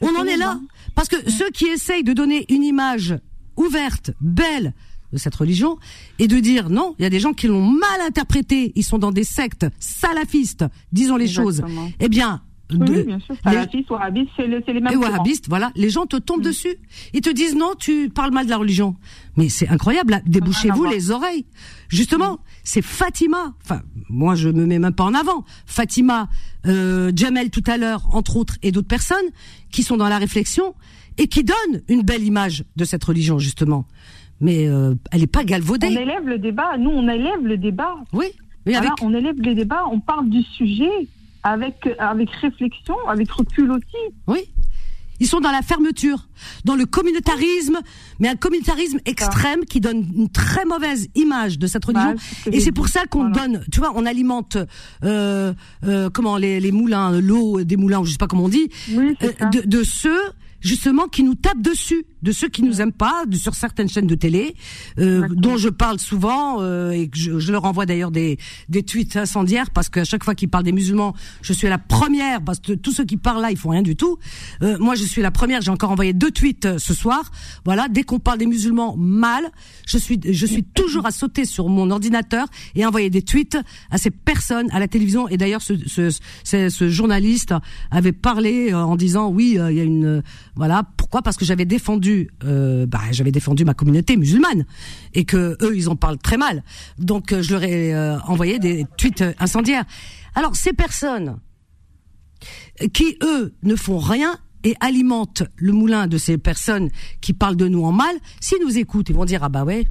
S2: On en est là. Parce que ceux qui essayent de donner une image ouverte, belle de cette religion, et de dire non, il y a des gens qui l'ont mal interprété, ils sont dans des sectes salafistes, disons les choses. Eh bien, de-
S6: oui, bien sûr.
S2: les-
S6: Salafistes, wahhabistes, c'est le- c'est les mêmes
S2: et wahhabistes, voilà, les gens te
S6: Mm.
S2: tombent dessus. Ils te disent non, tu parles mal de la religion. Mais c'est incroyable, là. débouchez-vous les oreilles. Justement, c'est Fatima. Enfin, moi je me mets même pas en avant. Fatima, euh, Jamel tout à l'heure, entre autres, et d'autres personnes qui sont dans la réflexion et qui donnent une belle image de cette religion justement. Mais euh, elle est pas
S6: On
S2: galvaudée.
S6: élève le débat. Nous, on élève le débat.
S2: Oui, mais
S6: Voilà,
S2: avec
S6: on élève les débats. On parle du sujet avec avec réflexion, avec recul aussi.
S2: Oui. Ils sont dans la fermeture, dans le communautarisme, mais un communautarisme extrême qui donne une très mauvaise image de cette religion.
S6: Bah,
S2: Et c'est pour ça qu'on
S6: Voilà.
S2: donne, tu vois, on alimente, euh, euh, comment les, les moulins, l'eau des moulins, je sais pas comment on dit,
S6: Oui,
S2: euh, de ceux justement qui nous tapent dessus, de ceux qui nous aiment pas, de, sur certaines chaînes de télé, euh, dont je parle souvent euh, et que je, je leur envoie d'ailleurs des, des tweets incendiaires parce qu'à chaque fois qu'ils parlent des musulmans, je suis la première parce que tous ceux qui parlent là, ils font rien du tout. Euh, moi, je suis la première. J'ai encore envoyé deux tweets euh, ce soir. Voilà, dès qu'on parle des musulmans mal, je suis je suis toujours à sauter sur mon ordinateur et envoyer des tweets à ces personnes à la télévision. Et d'ailleurs, ce, ce, ce, ce journaliste avait parlé euh, en disant oui, euh, il y a une voilà pourquoi? Parce que j'avais défendu euh, bah j'avais défendu ma communauté musulmane et que eux ils en parlent très mal. Donc euh, je leur ai euh, envoyé des tweets incendiaires. Alors ces personnes qui eux ne font rien et alimentent le moulin de ces personnes qui parlent de nous en mal, s'ils nous écoutent, ils vont dire ah bah ouais,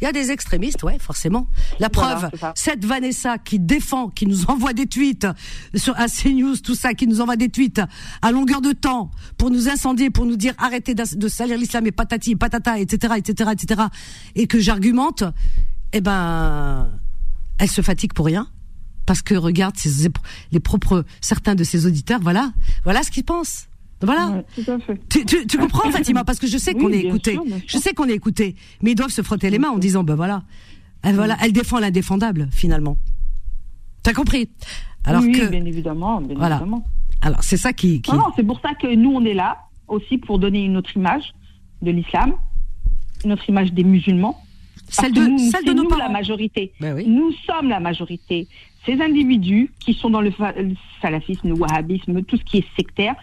S2: il y a des extrémistes, ouais, forcément. La preuve, cette Vanessa qui défend, qui nous envoie des tweets sur CNews, tout ça, qui nous envoie des tweets à longueur de temps pour nous incendier, pour nous dire arrêtez de salir l'islam et patati patata, etc., etc., etc., et que j'argumente, eh ben, elle se fatigue pour rien. Parce que regarde ses- les propres certains de ses auditeurs, voilà, voilà ce qu'ils pensent. Voilà.
S6: Ouais, tout à fait.
S2: Tu, tu, tu comprends Fatima parce que je sais
S6: Oui,
S2: qu'on est écouté.
S6: sûr,
S2: Je sais qu'on est écouté, mais ils doivent se frotter les mains en disant ben voilà, elle voilà, elle défend l'indéfendable finalement. T'as compris? Alors
S6: oui,
S2: que
S6: bien évidemment, bien
S2: Voilà.
S6: évidemment.
S2: alors c'est ça qui, qui
S6: Non, non, c'est pour ça que nous, on est là aussi pour donner une autre image de l'islam, une autre image des musulmans.
S2: celle de
S6: nous,
S2: celle de nos
S6: nous
S2: parents.
S6: la majorité.
S2: Ben oui.
S6: Nous sommes la majorité. Ces individus qui sont dans le, le salafisme, le wahhabisme, tout ce qui est sectaire,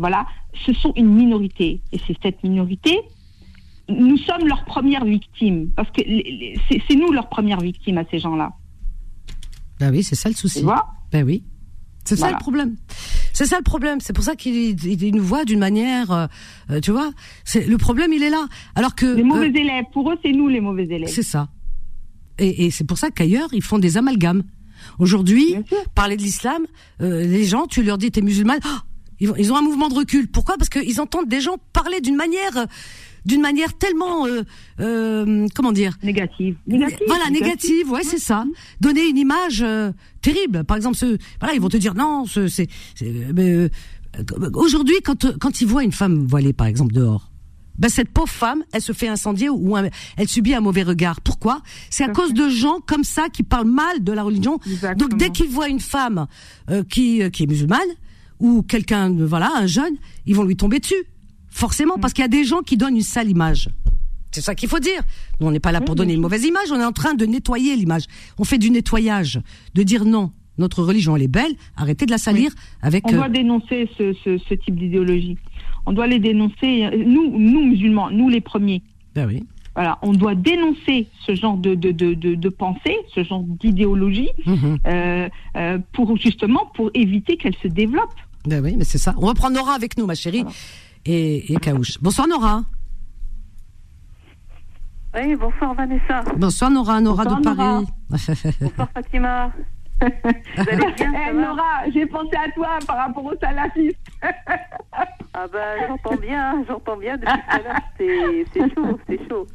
S6: voilà, ce sont une minorité. Et c'est cette minorité, nous sommes leurs premières victimes. Parce que c'est nous leurs premières victimes à ces gens-là.
S2: Ben oui, c'est ça le souci.
S6: Tu vois?
S2: Ben oui. C'est ça le problème. C'est ça le problème. C'est pour ça qu'il il- il nous voit d'une manière, euh, euh, tu vois. C'est le problème, il est là. Alors que
S6: Les mauvais
S2: euh,
S6: élèves, pour eux, c'est nous les mauvais élèves.
S2: C'est ça. Et, et c'est pour ça qu'ailleurs, ils font des amalgames. Aujourd'hui, parler de l'islam, euh, les gens, tu leur dis t'es musulmane, ah, ils, ont un mouvement de recul. Pourquoi? Parce qu'ils entendent des gens parler d'une manière, d'une manière tellement, euh, euh, comment dire?
S6: Négative. Négative.
S2: voilà, négative, ouais, c'est ça. Donner une image euh, terrible. Par exemple, ce, voilà, ils vont te dire non, ce- c'est. mais, euh, Aujourd'hui, quand quand ils voient une femme voilée, par exemple, dehors, ben cette pauvre femme, elle se fait incendier ou un- elle subit un mauvais regard. Pourquoi? C'est à cause de gens comme ça qui parlent mal de la religion.
S6: Exactement.
S2: Donc dès qu'ils voient une femme euh, qui euh, qui est musulmane ou quelqu'un, voilà, un jeune, ils vont lui tomber dessus. Forcément,
S6: Mm.
S2: parce qu'il y a des gens qui donnent une sale image. C'est ça qu'il faut dire. Nous, on n'est pas là pour donner une mauvaise image, on est en train de nettoyer l'image. On fait du nettoyage, de dire non, notre religion, elle est belle, arrêtez de la salir avec...
S6: On
S2: euh,
S6: doit dénoncer ce, ce, ce type d'idéologie. On doit les dénoncer. Nous, nous musulmans, nous les premiers.
S2: ben oui.
S6: Voilà, on doit dénoncer ce genre de, de, de, de, de pensée, ce genre d'idéologie,
S2: Mhm.
S6: euh, euh, pour justement pour éviter qu'elle se développe.
S2: Ben oui, mais c'est ça. On va prendre Nora avec nous, ma chérie, et, et Kaouche. Bonsoir Nora.
S10: Oui, bonsoir Vanessa.
S2: Bonsoir Nora, Nora
S6: Bonsoir,
S2: de
S6: Nora.
S2: Paris. [laughs]
S10: Bonsoir Fatima. Vous allez bien, ça
S6: Eh, Nora, j'ai pensé à toi par rapport aux salafistes. [laughs]
S10: Ah bah j'entends bien, j'entends bien depuis tout à l'heure. C'est c'est chaud, c'est chaud.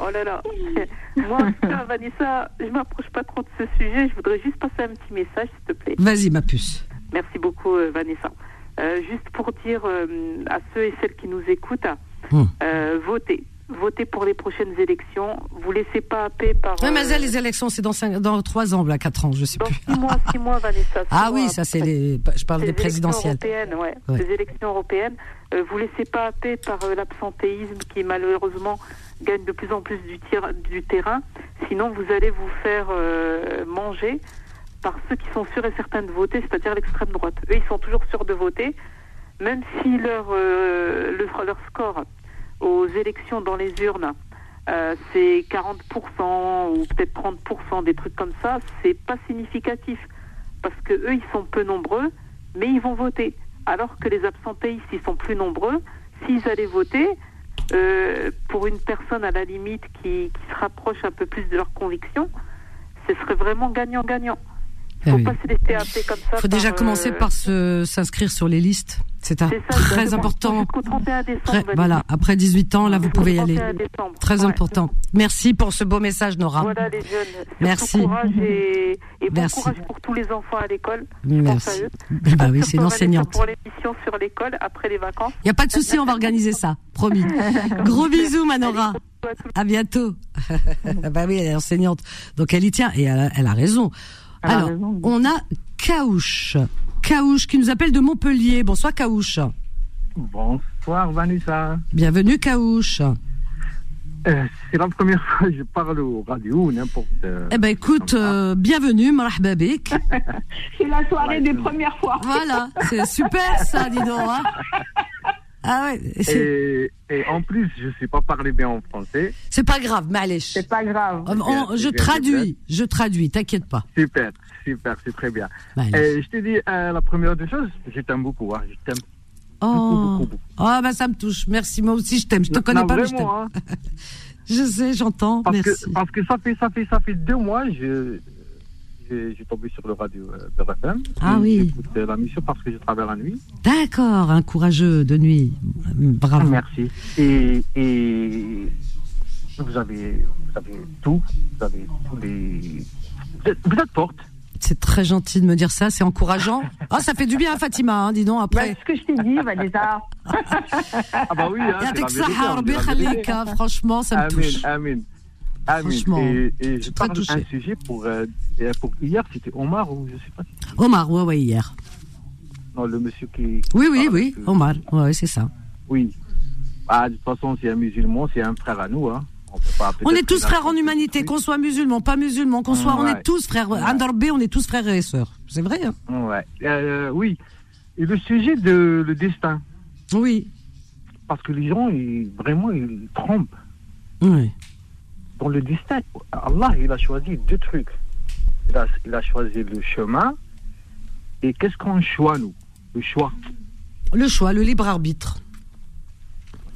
S10: Oh là là. [laughs] Moi, Vanessa, je m'approche pas trop de ce sujet. Je voudrais juste passer un petit message, s'il te plaît.
S2: Vas-y, ma puce.
S10: Merci beaucoup, euh, Vanessa. Euh, juste pour dire euh, à ceux et celles qui nous écoutent,
S2: Hmm.
S10: euh, votez. Votez pour les prochaines élections. Vous laissez pas happer par.
S2: Mais
S10: euh,
S2: les élections, c'est dans cinq, dans trois ans, là, quatre ans, je sais
S10: dans
S2: plus.
S10: six mois, six mois, Vanessa. six
S2: Ah oui,
S10: mois
S2: ça, c'est les, je parle des
S10: élections
S2: présidentielles.
S10: européennes, ouais.
S2: Ouais.
S10: Ces élections européennes, euh, vous laissez pas happer par euh, l'absentéisme qui malheureusement gagne de plus en plus du, tir- du terrain. Sinon, vous allez vous faire euh, manger par ceux qui sont sûrs et certains de voter, c'est-à-dire l'extrême droite. Eux, ils sont toujours sûrs de voter, même si leur, euh, le- leur score aux élections dans les urnes, euh, c'est 40% ou peut-être 30%, des trucs comme ça, c'est pas significatif. Parce que eux, ils sont peu nombreux, mais ils vont voter. Alors que les absentéistes, ils sont plus nombreux. S'ils allaient voter, euh, pour une personne à la limite qui, qui se rapproche un peu plus de leurs convictions, ce serait vraiment gagnant-gagnant. Il
S2: Ah
S10: faut
S2: oui.
S10: pas se laisser happer comme ça.
S2: faut déjà commencer
S10: euh,
S2: par se, s'inscrire sur les listes. C'est
S10: ça,
S2: très important.
S10: Jusqu'au 31 décembre.
S2: Très-
S10: Vanessa.
S2: voilà, après 18 ans, là, vous pouvez y aller.
S10: 31 décembre.
S2: Très
S10: Ouais.
S2: important. Merci pour ce beau message, Nora.
S10: Voilà les jeunes.
S2: Merci.
S10: courage et, et bon
S2: Merci.
S10: courage pour tous les enfants à l'école.
S2: Merci.
S10: à eux.
S2: Bah oui, c'est une
S10: Surtout, Vanessa,
S2: enseignante.
S10: Pour l'émission sur l'école après les vacances.
S2: Il n'y a pas de souci, on va organiser ça. Promis. [laughs] Gros bisous, Manora. À bientôt. [laughs] bah oui, elle est enseignante. Donc elle y tient et elle a, elle a raison.
S6: Elle a
S2: Alors,
S6: raison.
S2: on a Kaouche. Kaouche qui nous appelle de Montpellier. Bonsoir Kaouche.
S7: Bonsoir Vanessa.
S2: Bienvenue Kaouche.
S7: Euh, c'est la première fois que je parle au radio ou n'importe. euh,
S2: Eh ben écoute, euh, bienvenue, marhaba bik. [laughs]
S6: C'est la soirée des premières fois.
S2: Voilà, c'est super ça, dis donc. hein. [laughs] Ah ouais,
S7: et, et en plus, je ne sais pas parler bien en français.
S2: c'est pas grave, mais
S6: C'est pas grave.
S2: On- on- je traduis, je traduis, t'inquiète pas.
S7: Super, super, c'est très bien.
S2: Allez.
S7: Et je te dis, euh, la première des choses, je t'aime beaucoup. Hein, je t'aime
S2: Oh,
S7: beaucoup, beaucoup.
S2: Ah, bah ça me touche. Merci, moi aussi je t'aime. Je te connais
S7: non,
S2: pas, mais je t'aime.
S7: vraiment, hein. [laughs]
S2: Je sais, j'entends.
S7: Parce parce que ça fait, ça fait, ça fait deux mois, je, j'ai tombé sur le radio euh, de RFM.
S2: Ah oui.
S7: J'écoute euh, la mission parce que je travaille la nuit.
S2: D'accord, un courageux de nuit. Bravo.
S7: Merci. Et, et vous avez, vous avez tout, vous avez tous les. Vous êtes, vous êtes forte.
S2: C'est très gentil de me dire ça, c'est encourageant. Ah, [laughs] ça fait du bien, Fatima, hein, dis donc,
S6: Bah,
S2: après.
S6: ce que je t'ai dit, Vanessa.
S7: Ah bah oui, hein,
S2: Bikhalik,
S7: vérité.
S2: hein, franchement, ça me touche.
S7: amen. Amen.
S2: Franchement,
S7: et, et
S2: je
S7: parle d'un sujet pour, euh, pour hier, c'était Omar ou je sais pas. si-
S2: Omar, ouais, ouais, hier.
S7: Non, le monsieur qui.
S2: Oui, oui,
S7: Ah,
S2: oui,
S7: que-
S2: Omar, ouais, c'est ça.
S7: Oui. Ah, de toute façon, c'est un musulman, c'est un frère à nous. Hein. On, peut pas
S2: On est tous frères en humanité, qu'on soit musulman, pas musulman, qu'on soit, on
S7: Ouais.
S2: est tous frères. Andorbe, on est tous frères et sœurs. C'est vrai, hein
S7: Ouais. Euh, oui. Et le sujet de le destin.
S2: Oui.
S7: Parce que les gens, ils, vraiment, ils trompent.
S2: Oui.
S7: Dans le destin, Allah, il a choisi deux trucs. Il a, il a choisi le chemin et qu'est-ce qu'on choisit, nous? Le choix,
S2: Le choix, le libre arbitre.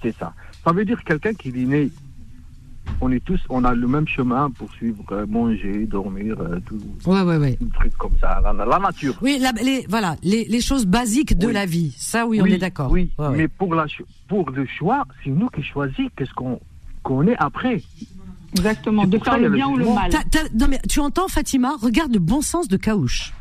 S7: c'est ça. Ça veut dire quelqu'un qui est né, on est tous, on a le même chemin pour suivre, euh, manger, dormir, euh, tout,
S2: Ouais, ouais, ouais.
S7: tout truc comme ça, la, la nature.
S2: Oui, la- les, voilà, les, les choses basiques de
S7: Oui.
S2: la vie. Ça, oui, on est d'accord.
S7: Oui,
S2: Ouais, ouais.
S7: mais pour, la, pour le choix, c'est nous qui choisissons qu'est-ce qu'on qu'on est après.
S6: Exactement, de faire le bien ou le mal.
S2: Non, mais tu entends, Fatima Regarde le bon sens de Kaouche.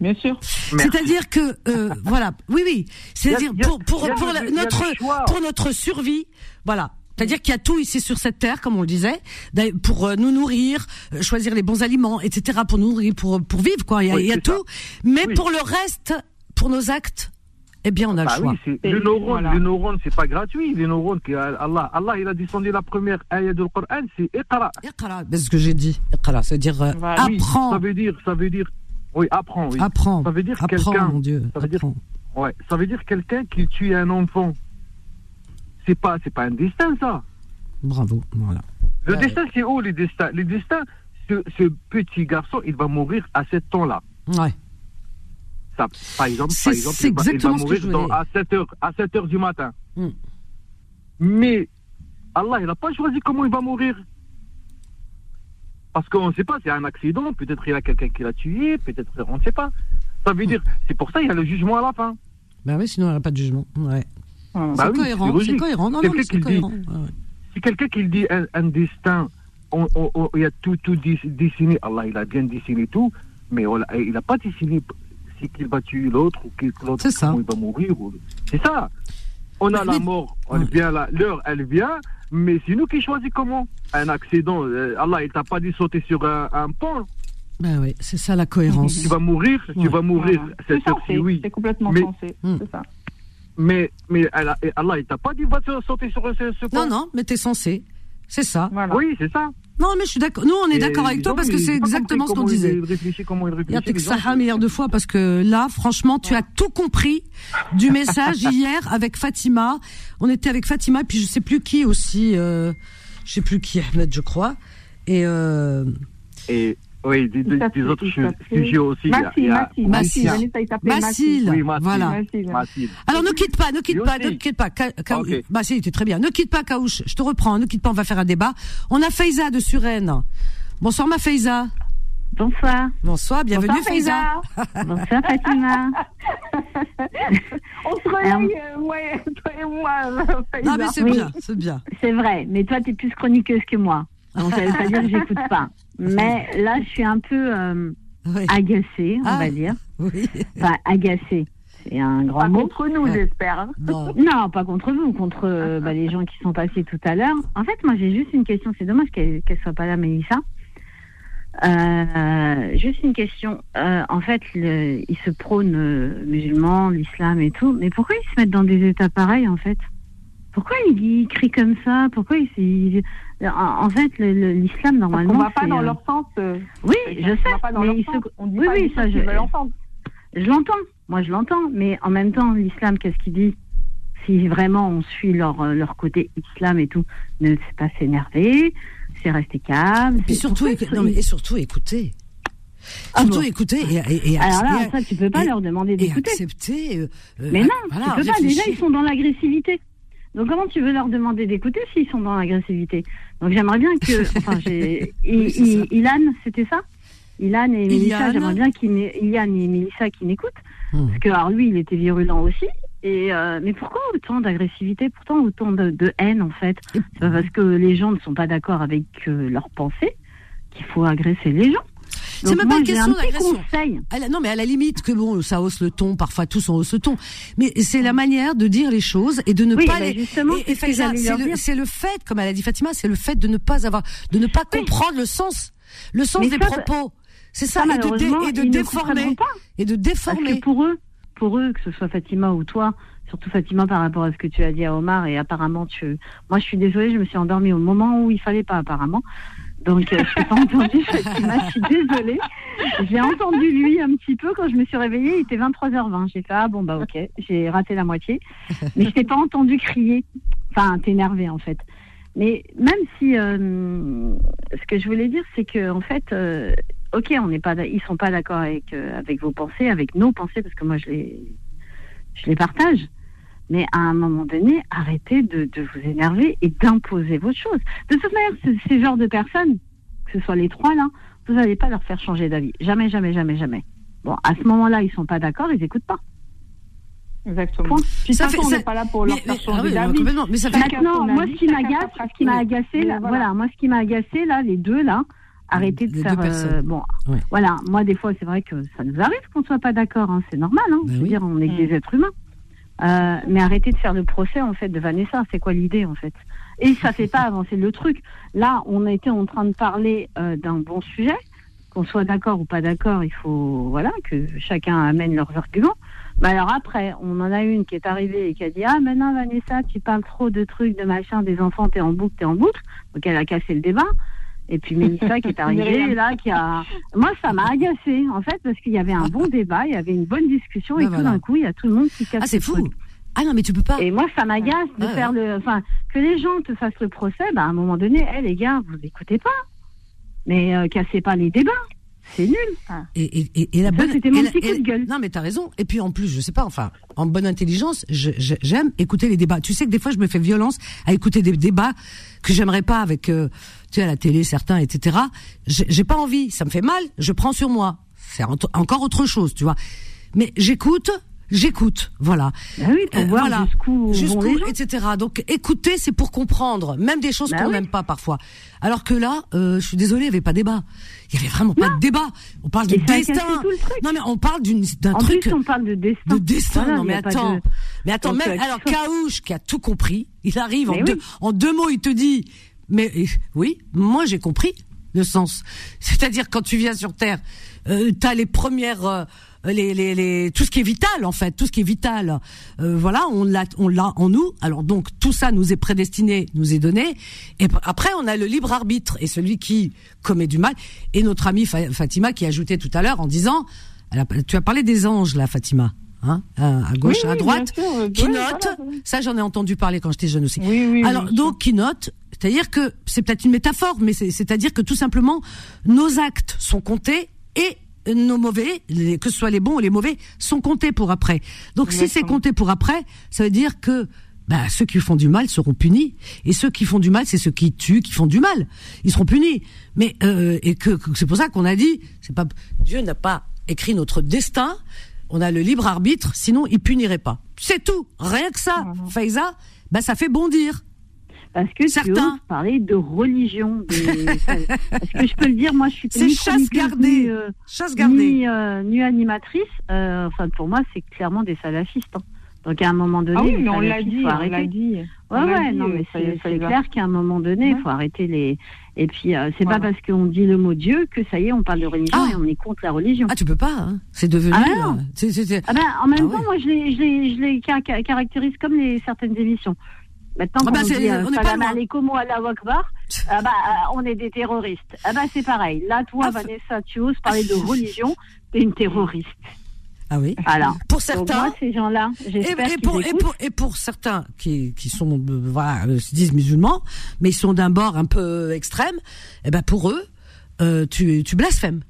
S6: Bien sûr.
S2: C'est-à-dire que, euh, [laughs] voilà, oui, oui. C'est-à-dire pour, pour, la- notre, pour notre survie, voilà. C'est-à-dire qu'il y a tout ici sur cette terre, comme on le disait, pour euh, nous nourrir, euh, choisir les bons aliments, etc., pour nous nourrir, pour, pour vivre, quoi. Il y a,
S7: Oui,
S2: il y a
S7: c'est ça.
S2: tout. Mais
S7: Oui.
S2: pour le reste, pour nos actes, eh bien, on a le
S7: Ah
S2: choix.
S7: oui, c'est-
S6: Et
S7: le neurone,
S6: voilà.
S7: le neurone, c'est pas gratuit. Les neurones, que Allah, Allah, il a descendu la première ayah du Coran, c'est Iqra.
S2: Iqra, c'est ce que j'ai dit. Iqra, c'est-à-dire euh,
S6: Voilà.
S7: Oui,
S2: apprends,
S7: ça veut dire, ça veut dire, oui, apprends, oui.
S2: apprends,
S7: Ça veut dire quelqu'un.
S2: mon Dieu,
S7: ça veut dire-. Ouais, ça veut dire quelqu'un qui tue un enfant. C'est pas, c'est pas un destin, ça.
S2: Bravo, voilà.
S7: Le
S2: Ouais.
S7: destin, c'est où les destins Les destins, ce, ce petit garçon, il va mourir à cet temps-là.
S2: Ouais.
S7: Ça, par exemple,
S2: C'est-
S7: par exemple
S2: c'est
S7: il, va, va mourir dans- à 7 heures, à 7 heures du matin.
S2: Hmm.
S7: Mais Allah, il n'a pas choisi comment il va mourir. Parce qu'on ne sait pas, c'est un accident, peut-être il y a quelqu'un qui l'a tué, peut-être on ne sait pas. Ça
S2: Hmm.
S7: veut dire, c'est pour ça qu'il y a le jugement à la fin.
S2: Ben oui, sinon il n'y aurait pas de jugement. Ouais.
S7: Bah
S2: c'est
S7: oui,
S2: cohérent,
S7: c'est
S2: cohérent. Non, non,
S7: Quelqu'un
S2: mais
S7: qui
S2: c'est
S7: le dit.
S2: cohérent. Ouais.
S7: Si quelqu'un qui dit un, un destin, on- on- on- il y a tout, tout dessiné, Allah il a bien dessiné tout, mais il n'a pas dessiné
S11: c'est qu'il va tuer l'autre ou que l'autre il va mourir. ou- C'est ça. On a la mort, elle vient là, l'heure, elle vient, mais c'est nous qui choisissons comment. Un accident, euh, Allah, il t'a pas dit sauter sur un, un pont.
S2: Ben oui, c'est ça la cohérence.
S11: Tu vas mourir, tu vas mourir.
S6: C'est
S11: C'est
S6: censé,
S11: oui.
S6: c'est complètement
S11: Mais-
S6: sensé.
S2: Hmm.
S6: C'est ça.
S11: Mais, mais Allah, il t'a pas dit va sauter sur ce, ce pont.
S2: Non, non, mais t'es censé. C'est ça.
S11: Oui, c'est ça.
S2: Non, mais je suis d'accord. Nous, on est d'accord avec toi parce que c'est exactement ce qu'on disait.
S11: Il réfléchit, comment il
S2: Il y a
S11: gens.
S2: un milliard de fois parce que là, franchement, tu as tout compris du message [laughs] hier avec Fatima. On était avec Fatima et puis je sais plus qui aussi, euh, je sais plus qui, Ahmed, je crois. Et euh,
S11: Et oui, des, des-
S6: Il
S11: des autres sujets aussi. Oui,
S6: Massy.
S2: voilà. Alors ne quitte pas, ne quitte pas, ne quitte pas. Bah si, était très bien. Ne quitte pas, Kaouch. Je te reprends. Ne quitte pas, on va faire un débat. On a Faiza de Suresnes. Bonsoir, ma Faiza.
S12: Bonsoir.
S2: Bonsoir, bienvenue,
S12: Bonsoir,
S2: Faiza. [laughs]
S12: Bonsoir Fatima. [laughs]
S6: On se relaye, euh, moi, toi et moi. euh, Faïza.
S2: Non, mais c'est
S12: Oui.
S2: bien, c'est bien.
S12: C'est vrai, mais toi t'es plus chroniqueuse que moi. Donc ça veut pas dire que j'écoute pas. Mais là je suis un peu euh,
S2: Oui.
S12: agacée, on
S2: Ah.
S12: va dire.
S2: Oui.
S12: Enfin agacée, c'est un grand
S6: Pas
S12: mot.
S6: contre nous, j'espère.
S2: Non. [laughs]
S12: Non, pas contre vous, contre euh, bah, les gens qui sont passés tout à l'heure. En fait, moi j'ai juste une question. C'est dommage qu'elle qu'elle soit pas là, Mélissa. Euh, juste une question. Euh, en fait, le, ils se prônent euh, musulmans, l'islam et tout, mais pourquoi ils se mettent dans des états pareils en fait? Pourquoi ils, ils crient comme ça? Pourquoi ils, ils- en, fait, l'islam normalement
S6: qu'on va pas
S12: c'est,
S6: dans
S12: euh,
S6: leur sens. euh,
S12: Oui,
S6: on
S12: je
S6: va
S12: sais.
S6: pas dans
S12: mais
S6: leur
S12: ils
S6: sens.
S12: se-
S6: On dit
S12: oui,
S6: pas
S12: oui,
S6: les
S12: ça, je,
S6: entendre.
S12: je l'entends. Moi, je l'entends. Mais en même temps, l'islam, qu'est-ce qu'il dit? Si vraiment on suit leur, euh, leur côté islam et tout, ne c'est pas s'énerver, c'est rester calme.
S2: Et surtout, et surtout, écoutez.
S12: Ah
S2: surtout,
S12: bon.
S2: écoutez et, et, et,
S12: Alors là, ça, tu peux pas
S2: et-
S12: leur demander d'écouter.
S2: accepter. euh,
S12: Mais non,
S2: voilà,
S12: tu peux pas. Déjà, ils sont dans l'agressivité. Donc, comment tu veux leur demander d'écouter s'ils sont dans l'agressivité? Donc, j'aimerais bien que. [laughs] Enfin, j'ai.
S2: Oui,
S12: Ilan, c'était ça? Ilan et Mélissa, j'aimerais bien Ilian et Mélissa qui n'écoutent.
S2: Hmm.
S12: Parce que, alors, lui, il était virulent aussi. Et euh, mais pourquoi autant d'agressivité? Pourtant autant de, de haine en fait C'est pas parce que les gens ne sont pas d'accord avec euh, leurs pensées qu'il faut agresser les gens.
S2: C'est même pas une question d'agression. non, mais à la limite que bon, ça hausse le ton. Parfois, tous on hausse le ton. Mais c'est la manière de dire les choses et de ne
S12: Oui,
S2: pas
S12: bah,
S2: les.
S12: justement,
S2: et,
S12: c'est
S2: et c'est le, fait, comme elle a dit Fatima, c'est le fait de ne pas avoir, de ne pas comprendre le sens, le sens
S12: Mais
S2: des
S12: ça,
S2: propos. C'est ça,
S12: Ça,
S2: et de, dé- et de déformer, et de
S12: Parce
S2: déformer.
S12: que pour eux, pour eux, que ce soit Fatima ou toi, surtout Fatima par rapport à ce que tu as dit à Omar, et apparemment tu, moi je suis désolée, je me suis endormie au moment où il fallait pas apparemment. Donc euh, je n'ai pas entendu je suis désolée. J'ai entendu lui un petit peu quand je me suis réveillée, il était 23h20. J'ai fait ah bon bah ok, j'ai raté la moitié, mais je t'ai pas entendu crier, enfin t'énerver en fait. Mais même si euh, ce que je voulais dire, c'est que en fait, euh, ok, on n'est pas, ils sont pas d'accord avec euh, avec vos pensées, avec nos pensées, parce que moi je les je les partage. Mais à un moment donné, arrêtez de, de vous énerver et d'imposer votre chose. De toute manière, ce- ces genres de personnes, que ce soit les trois là, vous n'allez pas leur faire changer d'avis. Jamais, jamais, jamais, jamais. Bon, à ce moment-là, ils sont pas d'accord, ils écoutent pas.
S6: Exactement.
S12: Point.
S6: Puis
S2: Ça
S6: façon,
S2: fait-
S6: on
S2: ça-
S6: n'est pas là pour leur
S2: Mais-
S6: faire
S2: mais-
S6: changer
S2: ah oui. Mais ça fait-
S12: Maintenant, moi,
S6: avis,
S12: ce qui m'agace, ce qui m'a agacé, là,
S6: voilà.
S12: voilà. moi, ce qui m'a agacé, là, les deux, là, arrêtez de
S2: Les
S12: faire.
S2: deux
S12: euh,
S2: personnes.
S12: bon,
S2: Ouais.
S12: voilà, moi, des fois, c'est vrai que ça nous arrive qu'on soit pas d'accord, hein, c'est normal, hein.
S2: Ben
S12: Je veux
S2: oui.
S12: dire, on est que
S6: Mm.
S12: des êtres humains. Euh, mais arrêtez de faire le procès, en fait, de Vanessa. C'est quoi l'idée, en fait? Et ça fait pas avancer le truc. Là, on était en train de parler euh, d'un bon sujet. Qu'on soit d'accord ou pas d'accord, il faut, voilà, que chacun amène leurs arguments. Mais alors après, on en a une qui est arrivée et qui a dit Ah, maintenant, Vanessa, tu parles trop de trucs, de machin, des enfants, t'es en boucle, t'es en boucle. Donc elle a cassé le débat. Et puis Mélissa qui est [laughs] arrivée là, qui a. Moi, ça m'a agacé, en fait, parce qu'il y avait un bon débat, il y avait une bonne discussion,
S2: Ben
S12: et tout d'un coup, il y a tout le monde qui casse
S2: Ah, c'est fou.
S12: truc.
S2: Ah non, mais tu peux pas.
S12: Et moi, ça m'agace de
S2: Ouais,
S12: faire le. Enfin, que les gens te fassent le procès, bah, à un moment donné, hé, les gars, vous écoutez pas. Mais euh, cassez pas les débats. C'est nul.
S2: Et, et, et, et la
S12: Ça,
S2: bonne.
S12: c'était mon petit coup de gueule.
S2: Non, mais t'as raison. Et puis en plus, je sais pas. Enfin, en bonne intelligence, j'aime écouter les débats. Tu sais que des fois, je me fais violence à écouter des débats que j'aimerais pas avec, euh, tu sais, à la télé, certains, etc. J'ai pas envie. Ça me fait mal. Je prends sur moi. C'est encore autre chose, tu vois. Mais j'écoute j'écoute, voilà.
S12: Bah oui, pour voir
S2: voilà,
S12: jusqu'où
S2: etc. Donc écouter, c'est pour comprendre, même des choses
S12: Bah
S2: qu'on
S12: oui.
S2: n'aime pas parfois. Alors que là, euh, je suis désolée, il n'y avait pas débat. Il y avait vraiment pas de débat. On parle de destin. Non mais on parle d'une d'un
S12: En
S2: truc
S12: plus, on parle de destin.
S2: de destin.
S12: Voilà,
S2: non mais attends,
S12: de-
S2: mais attends, même
S12: euh,
S2: alors Kaouche qui a tout compris, il arrive en deux en deux mots, il te dit, mais euh, oui, moi j'ai compris le sens. C'est-à-dire quand tu viens sur Terre, euh, t'as les premières euh, les, les, les, tout ce qui est vital en fait, tout ce qui est vital, euh, voilà, on l'a, on l'a en nous. Alors donc tout ça nous est prédestiné, nous est donné. Et après on a le libre arbitre et celui qui commet du mal. Et notre amie Fa- Fatima qui ajoutait tout à l'heure en disant, elle a- tu as parlé des anges là, Fatima. Hein, à gauche,
S6: Oui,
S2: à
S6: oui,
S2: droite,
S6: sûr,
S2: qui
S6: ouais,
S2: note.
S6: voilà.
S2: Ça, j'en ai entendu parler quand j'étais jeune aussi.
S6: Oui, oui,
S2: Alors donc qui note, c'est-à-dire que c'est peut-être une métaphore, mais c'est- c'est-à-dire que tout simplement nos actes sont comptés et nos mauvais, les- que ce soit les bons ou les mauvais, sont comptés pour après. Donc si c'est compté pour après, ça veut dire que bah, ceux qui font du mal seront punis et ceux qui font du mal, c'est ceux qui tuent, qui font du mal, ils seront punis. Mais euh, et que, que c'est pour ça qu'on a dit, c'est pas Dieu n'a pas écrit notre destin. On a le libre arbitre, sinon il punirait pas. C'est tout, rien que ça. Faiza, bah ça fait bondir.
S12: Parce que
S2: Certains.
S12: tu oses parler de religion. De... [laughs] Est-ce que je peux le dire Moi, je suis
S2: C'est
S12: ni
S2: chasse
S12: chroniqueuse,
S2: gardée.
S12: Ni, euh,
S2: Chasse gardée.
S12: Ni, euh, ni animatrice. Euh, enfin, pour moi, c'est clairement des salafistes. hein. Donc, à un moment donné,
S6: Ah oui, mais on l'a dit,
S12: faut
S6: on
S12: arrêter.
S6: l'a dit.
S12: Ouais, ouais,
S6: dit,
S12: non,
S6: euh,
S12: mais c'est clair qu'à un moment donné, il
S6: Ouais.
S12: faut arrêter les. Et puis, euh, c'est
S6: Voilà.
S12: pas parce qu'on dit le mot Dieu que ça y est, on parle de religion
S2: Ah.
S12: et on est contre la religion.
S2: Ah tu peux pas, hein. c'est devenu.
S12: Ah, non.
S2: euh,
S12: Ah ben, en même
S2: Ah
S12: temps,
S2: ouais.
S12: moi, je les, je les, je caractérise comme les certaines émissions. Maintenant,
S2: Ah bah,
S12: on
S2: c'est-
S12: dit euh,
S2: on
S12: Salam alaikum ou Akbar, [laughs] ah bah, euh, on est des terroristes. Ah bah, c'est pareil. Là, toi,
S2: Ah,
S12: Vanessa, tu oses parler de religion, t'es une terroriste.
S2: Ah oui.
S12: Voilà.
S2: Pour certains.
S12: moi, ces gens-là,
S2: Et, et pour, et, pour, et pour certains qui, qui sont euh, voilà se disent musulmans mais ils sont d'un bord un peu extrême eh ben pour eux euh, tu tu blasphèmes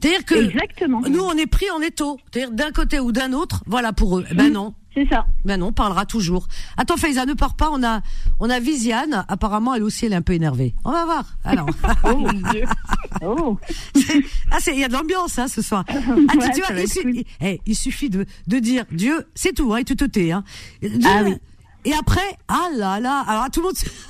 S2: c'est-à-dire que
S12: Exactement.
S2: nous on est pris en étau c'est-à-dire d'un côté ou d'un autre voilà pour eux ben non
S12: C'est ça.
S2: ben non on parlera toujours attends Faiza ne pars pas on a on a Viviane apparemment elle aussi elle est un peu énervée on va voir alors [laughs]
S6: Oh mon Dieu.
S12: Oh. [laughs]
S2: ah c'est il y a de l'ambiance hein, ce soir ah, tu-
S12: Ouais,
S2: tu
S12: ça
S2: vois il, su-
S12: cool.
S2: eh, il suffit de de dire Dieu c'est tout hein, et tu te tais hein Dieu,
S12: Ah oui.
S2: et après ah là là alors tout le monde [laughs]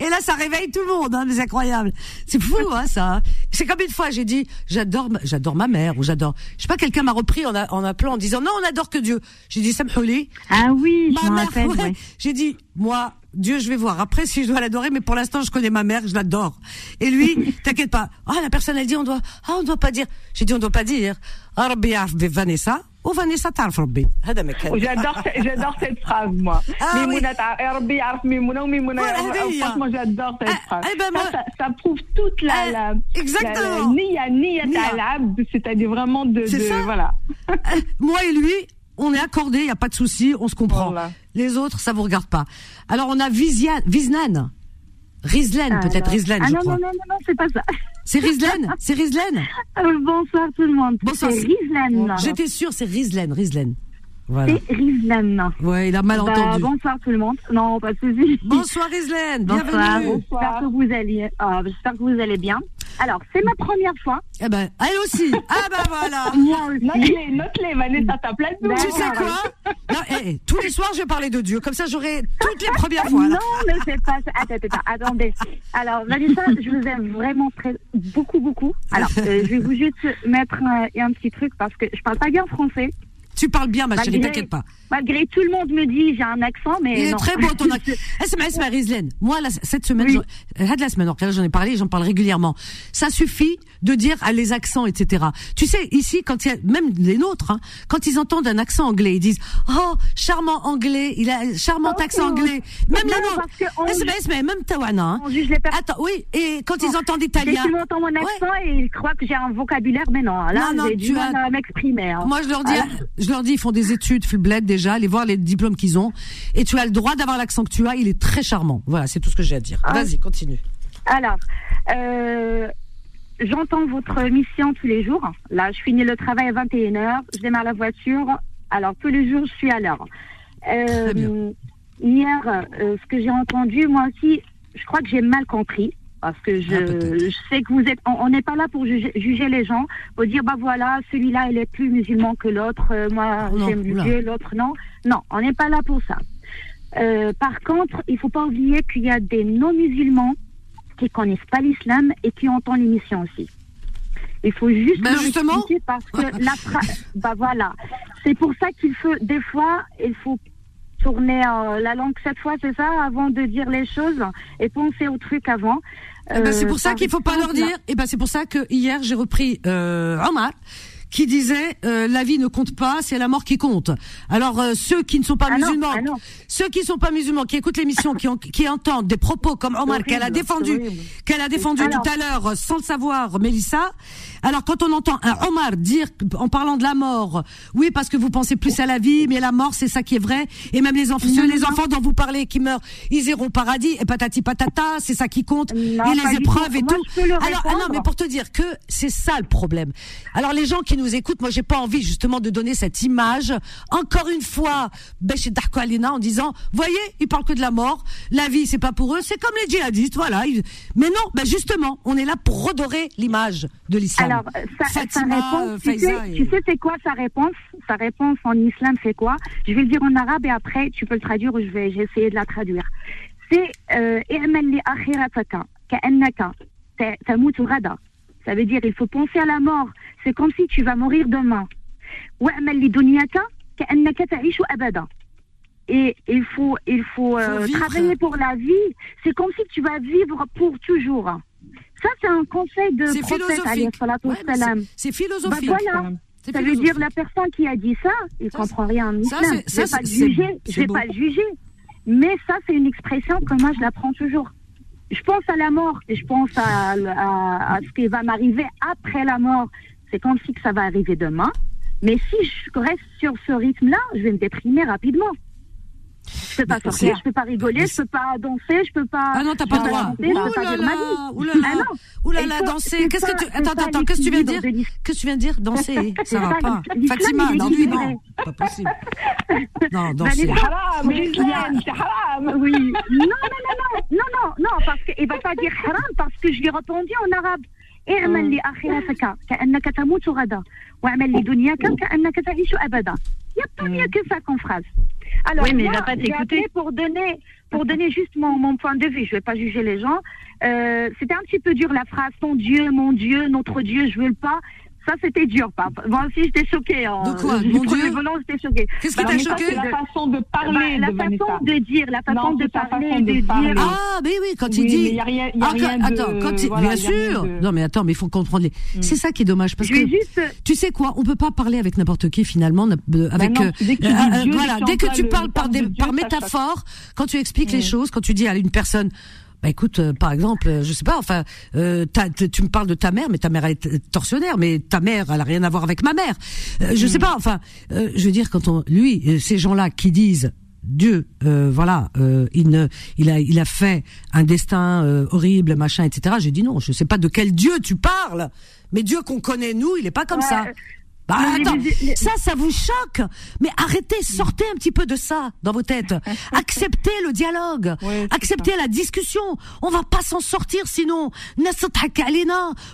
S2: et là ça réveille tout le monde hein, mais c'est incroyable c'est fou hein ça c'est comme une fois j'ai dit j'adore ma- j'adore ma mère ou j'adore je sais pas quelqu'un m'a repris en, a- en appelant en disant non on adore que Dieu. J'ai dit ça me
S12: Ah oui, je
S2: ma
S12: m'en
S2: mère
S12: rappelle.
S2: ouais.
S12: ouais.
S2: j'ai dit moi Dieu je vais voir après si je dois l'adorer mais pour l'instant je connais ma mère je l'adore. Et lui [laughs] t'inquiète pas. Ah la personne elle dit on doit ah on doit pas dire. J'ai dit on doit pas dire. Rabbi Vanessa ou Vanessa ta'raf Rabbi هذا ما كان.
S6: J'adore, ce- j'adore cette phrase, moi.
S2: Ah oui.
S6: Mimouna ta- eh, Rabbi yaraf Mimouna ou Mimouna
S2: Voilà,
S6: yaraf-
S2: oui,
S6: Franchement, j'adore cette
S2: Ah,
S6: phrase.
S2: eh ben,
S6: Ça,
S2: moi-
S6: ça, ça prouve toute la,
S2: Ah,
S6: la,
S2: exactement.
S6: la, la niya, niya
S2: Niya.
S6: al-abd, c'est-à-dire vraiment de,
S2: C'est
S6: de-
S2: ça.
S6: voilà.
S2: moi et lui, on est accordés, il y a pas de souci, on se comprend.
S6: Voilà.
S2: Les autres, ça vous regarde pas. Alors on a Vizia, Viznan, Rizlen
S12: Ah,
S2: peut-être
S12: non.
S2: Rizlen,
S12: Ah
S2: je
S12: non,
S2: crois.
S12: non, non, non, non, c'est pas ça.
S2: C'est Rizlen, c'est Rizlen. [laughs]
S12: Euh, bonsoir tout le monde.
S2: Bonsoir.
S12: C'est Rizlan.
S2: J'étais sûre, c'est Rizlen, Rizlen. Voilà.
S12: C'est Rizlan.
S2: Ouais, il a mal
S12: Bah,
S2: entendu.
S12: bonsoir tout le monde. Non, pas de souci.
S2: Bonsoir Rizlen,
S12: Bonsoir.
S2: bienvenue.
S12: J'espère que vous allez, euh, j'espère que vous allez bien. Alors, c'est ma première fois.
S2: Eh ben, elle aussi. [laughs] Ah ben voilà.
S12: Moi aussi.
S6: Note-les, note-les, Vanessa, t'as plein de
S2: Tu sais quoi? Non, eh, eh, Tous les soirs, je vais parler de Dieu. Comme ça, j'aurai toutes les premières fois. là.
S12: Non, mais c'est pas ça. Attends, attends, attendez. Alors, Vanessa, je vous aime vraiment très, beaucoup, beaucoup. Alors, [laughs] euh, je vais vous juste mettre un, un petit truc parce que je parle pas bien français.
S2: Tu parles bien, ma chérie, t'inquiète pas.
S12: Malgré tout le monde me dit j'ai un accent, mais
S2: Il est
S12: non.
S2: très beau ton accent. [laughs] Esma, Rizlen. Moi, là, cette semaine, j'en- euh, de la semaine, j'en ai parlé, j'en parle régulièrement. Ça suffit de dire à les accents, etc. Tu sais, ici, quand il y a, même les nôtres, hein, quand ils entendent un accent anglais, ils disent, oh, charmant anglais, il a un charmant
S12: Oh,
S2: accent anglais. Même
S12: non,
S2: les nôtres. Esma, Esma, même Tawana, hein.
S12: On juge les personnes.
S2: Attends, oui, et quand ils entendent italien.
S12: Ils entendent mon accent et ils croient que j'ai un vocabulaire, mais non. Là, j'ai du mal à m'exprimer. hein.
S2: Moi, je leur dis,
S12: Voilà.
S2: Je leur dis, ils font des études, le bled déjà, aller voir les diplômes qu'ils ont. Et tu as le droit d'avoir l'accent que tu as, il est très charmant. Voilà, c'est tout ce que j'ai à dire.
S12: Ah.
S2: Vas-y, continue.
S12: Alors, euh, j'entends votre mission tous les jours. Là, je finis le travail à 21h, je démarre la voiture. Alors, tous les jours, je suis à l'heure. Euh. Hier, euh, ce que j'ai entendu, moi aussi, je crois que j'ai mal compris.
S13: Parce que je,
S2: Ah,
S13: je sais que vous êtes. On n'est pas là pour juger, juger les gens, pour dire bah voilà, celui-là il est plus musulman que l'autre, euh, moi
S2: Oh
S13: j'aime. Dieu, l'autre non. Non, on n'est pas là pour ça. Euh, par contre, il faut pas oublier qu'il y a des non-musulmans qui connaissent pas l'islam et qui entendent l'émission aussi. Il faut juste
S2: Ben justement.
S13: parce que [laughs] la bah voilà, c'est pour ça qu'il faut des fois il faut tourner euh, la langue cette fois, c'est ça, avant de dire les choses et penser au truc avant.
S2: Eh ben, c'est
S13: Euh,
S2: pour ça qu'il faut pas leur dire. Et ben c'est pour ça que hier j'ai repris euh, Omar qui disait euh, la vie ne compte pas, c'est la mort qui compte. Alors euh, ceux qui ne sont pas
S13: Ah non,
S2: musulmans,
S13: ah non.
S2: ceux qui sont pas musulmans, qui écoutent l'émission, qui, ont- qui entendent des propos comme Omar qu'elle a défendu, qu'elle a défendu tout à l'heure sans le savoir, Mélissa. Alors quand on entend un Omar dire en parlant de la mort, oui parce que vous pensez plus à la vie, mais la mort c'est ça qui est vrai, et même les enfants, les
S13: non.
S2: enfants dont vous parlez qui meurent, ils iront au paradis et patati patata, c'est ça qui compte,
S13: Non,
S2: et les épreuves
S13: tout.
S2: et
S13: Moi,
S2: tout. Alors ah non mais pour te dire que c'est ça le problème. Alors les gens qui nous écoutent, moi j'ai pas envie justement de donner cette image encore une fois chez Darko Alina en disant voyez ils parlent que de la mort, la vie c'est pas pour eux, c'est comme les djihadistes voilà. Mais non, ben justement on est là pour redorer l'image de l'islam.
S13: Alors, euh, sa, sa
S2: Fatima,
S13: réponse,
S2: euh,
S13: tu sais, tu sais c'est quoi sa réponse? Sa réponse en islam, c'est quoi? Je vais le dire en arabe et après, tu peux le traduire ou je vais essayé de la traduire. C'est euh. Ça veut dire il faut penser à la mort. C'est comme si tu vas mourir demain. Et il faut, il faut, euh, travailler pour la vie. C'est comme si tu vas vivre pour toujours. Ça, c'est un conseil de prophète,
S2: c'est-
S13: Bah
S2: philosophique.
S13: voilà.
S2: C'est
S13: Ça veut dire la personne qui a dit ça, il
S2: Ça,
S13: comprend rien en
S2: ça, c'est-
S13: Je
S2: ça,
S13: vais pas juger, je vais pas juger. Mais ça, c'est une expression que moi, je la prends toujours. Je pense à la mort et je pense à, à- à ce qui va m'arriver après la mort. C'est comme si que ça va arriver demain. Mais si je reste sur ce rythme-là, je vais me déprimer rapidement. Je peux pas
S2: Mais
S13: sortir,
S2: c'est-
S13: je peux pas rigoler, je peux pas danser, je peux pas.
S2: Ah non, t'as
S13: je
S2: pas
S13: peux
S2: le droit.
S13: chanter, je peux pas
S2: Ouh là
S13: dire ma
S2: là,
S13: vie.
S2: ouh là là,
S13: Ah non.
S2: ouh là
S13: Il
S2: là,
S13: faut-
S2: danser.
S13: c'est
S2: Qu'est-ce que
S13: ça-
S2: tu,
S13: c'est
S2: attends,
S13: ça
S2: attends, qu'est-ce que tu viens de dire?
S13: l'équilibre de
S2: Qu'est-ce que tu viens de dire? Danser.
S13: C'est
S2: Ça va
S13: ça,
S2: pas.
S13: l'islam,
S2: Fatima,
S13: il est
S2: non, lui,
S13: équilibré.
S2: non. Pas possible. Non,
S13: Ben,
S2: danser.
S13: les haram, Rizlan, c'est haram. Oui. Non, non, non, non, non, non, non, parce qu'il va pas dire haram parce que je l'ai répondu en arabe. اعمل لآخرتك كأنك تموت غدا واعمل لدنياك كأنك تعيش أبدا. Il n'y a pas mieux que ça comme phrase. Alors,
S12: Oui, mais il va pas t'écouter.
S13: pour donner, pour donner juste mon, mon point de vue. Je vais pas juger les gens. Euh, c'était un petit peu dur la phrase ton Dieu, mon Dieu, notre Dieu, je veux le pas. Ça, c'était dur, papa. Moi aussi, j'étais choquée. hein.
S2: De quoi? [laughs] Mon Dieu?
S13: j'étais choquée.
S2: Qu'est-ce qui
S13: Bah,
S2: t'a
S13: mais ça,
S2: choqué
S13: c'est
S6: la façon de parler
S13: Bah, la
S6: de
S13: façon
S6: Vanessa.
S13: de dire, la façon
S6: Non,
S13: de parler,
S6: façon de
S13: de
S6: parler.
S13: dire.
S2: Ah, mais oui, quand
S6: Oui,
S2: il dit.
S6: il y a rien- il y a
S2: Ah, quand-
S6: rien de-
S2: attends, quand il-
S6: voilà,
S2: bien sûr.
S6: de-
S2: Non, mais attends, mais il faut comprendre les. C'est ça qui est dommage parce que.
S13: juste.
S2: Tu sais quoi On peut pas parler avec n'importe qui finalement, n'a- euh, avec
S6: non,
S2: euh,
S6: dès que
S2: euh,
S6: Dieu,
S2: voilà. Dès que tu
S6: le
S2: parles par des, par métaphore, quand tu expliques les choses, quand tu dis à une personne. Bah écoute, euh, par exemple, euh, je sais pas, enfin, euh, tu me parles de ta mère, mais ta mère elle est tortionnaire, mais ta mère elle a rien à voir avec ma mère. Euh, je sais pas, enfin, euh, je veux dire quand on, lui, euh, ces gens-là qui disent Dieu, euh, voilà, euh, il ne, il a, il a fait un destin euh, horrible, machin, etc. J'ai dit non, je sais pas de quel Dieu tu parles, mais Dieu qu'on connaît nous, il est pas comme
S13: Ouais,
S2: ça. Bah
S13: les
S2: attends, ça, ça vous choque. Mais arrêtez, sortez un petit peu de ça dans vos têtes. [laughs] Acceptez le dialogue.
S6: Ouais,
S2: Acceptez la discussion. On va pas s'en sortir sinon.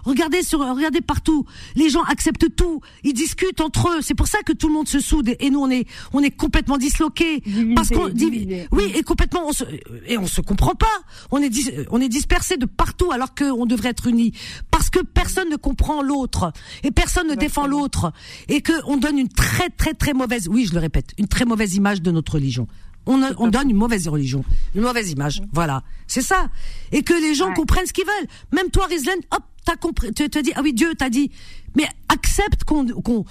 S2: Regardez sur, regardez partout. Les gens acceptent tout. Ils discutent entre eux. C'est pour ça que tout le monde se soude et nous on est, on est complètement disloqués.
S6: Divisé,
S2: parce qu'on, oui, et complètement, on se, et on se comprend pas. On est, dis- on est dispersé de partout alors qu'on devrait être unis. Parce que personne ne comprend l'autre et personne ne défend l'autre et que on donne une très très très mauvaise, oui, je le répète, une très mauvaise image de notre religion. On, donne une mauvaise religion, une mauvaise image. Voilà, c'est ça. Et que les gens
S13: Ouais.
S2: comprennent ce qu'ils veulent. Même toi, Rizlan, hop, t'as compris, tu t'as dit, ah oui, Dieu t'a dit. Mais accepte qu'on, qu'on,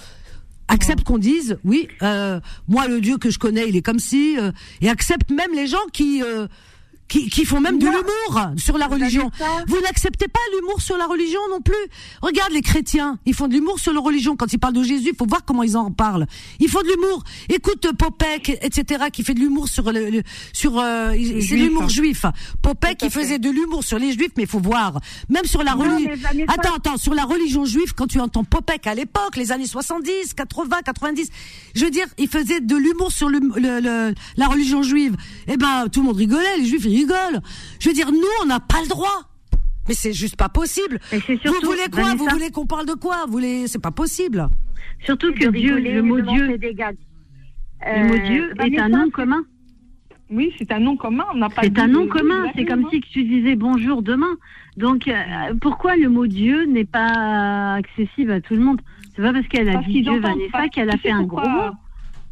S2: accepte qu'on dise, oui, euh, moi le Dieu que je connais, il est comme si, euh, et accepte même les gens qui, euh, qui, qui font même de l'humour sur la religion. Vous n'acceptez pas l'humour sur la religion non plus. Regarde les chrétiens, ils font de l'humour sur leur religion. Quand ils parlent de Jésus, il faut voir comment ils en parlent. Ils font de l'humour. Écoute euh, Popek, etc., qui fait de l'humour sur le, le- sur euh, c'est l'humour
S6: hein.
S2: juif. Popek, qui faisait de l'humour sur les juifs, mais il faut voir. Même sur la religion. Attends, attends, sur la religion juive, quand tu entends Popek à l'époque, les années 70, 80, 90, je veux dire, il faisait de l'humour sur le, le- le- la religion juive. Eh ben, tout le monde rigolait, les juifs, ils Je veux dire, nous, on n'a pas le droit. Mais c'est juste pas possible.
S12: Et c'est
S2: Vous
S12: surtout-
S2: voulez quoi? Vous voulez qu'on parle de quoi? Vous voulez C'est pas possible.
S12: Surtout que Dieu,
S13: rigoler,
S12: le mot Dieu,
S13: gags.
S12: le mot
S13: Euh,
S12: Dieu est
S13: Vanessa,
S12: un nom commun.
S13: Oui, c'est un nom commun. On n'a pas
S12: C'est un nom
S13: de-
S12: commun. C'est comme
S13: hein.
S12: si tu disais bonjour demain. Donc, euh, pourquoi le mot Dieu n'est pas accessible à tout le monde? C'est pas parce qu'elle a
S13: Parce
S12: dit Dieu Vanessa
S13: pas-
S12: qu'elle a fait un gros mot?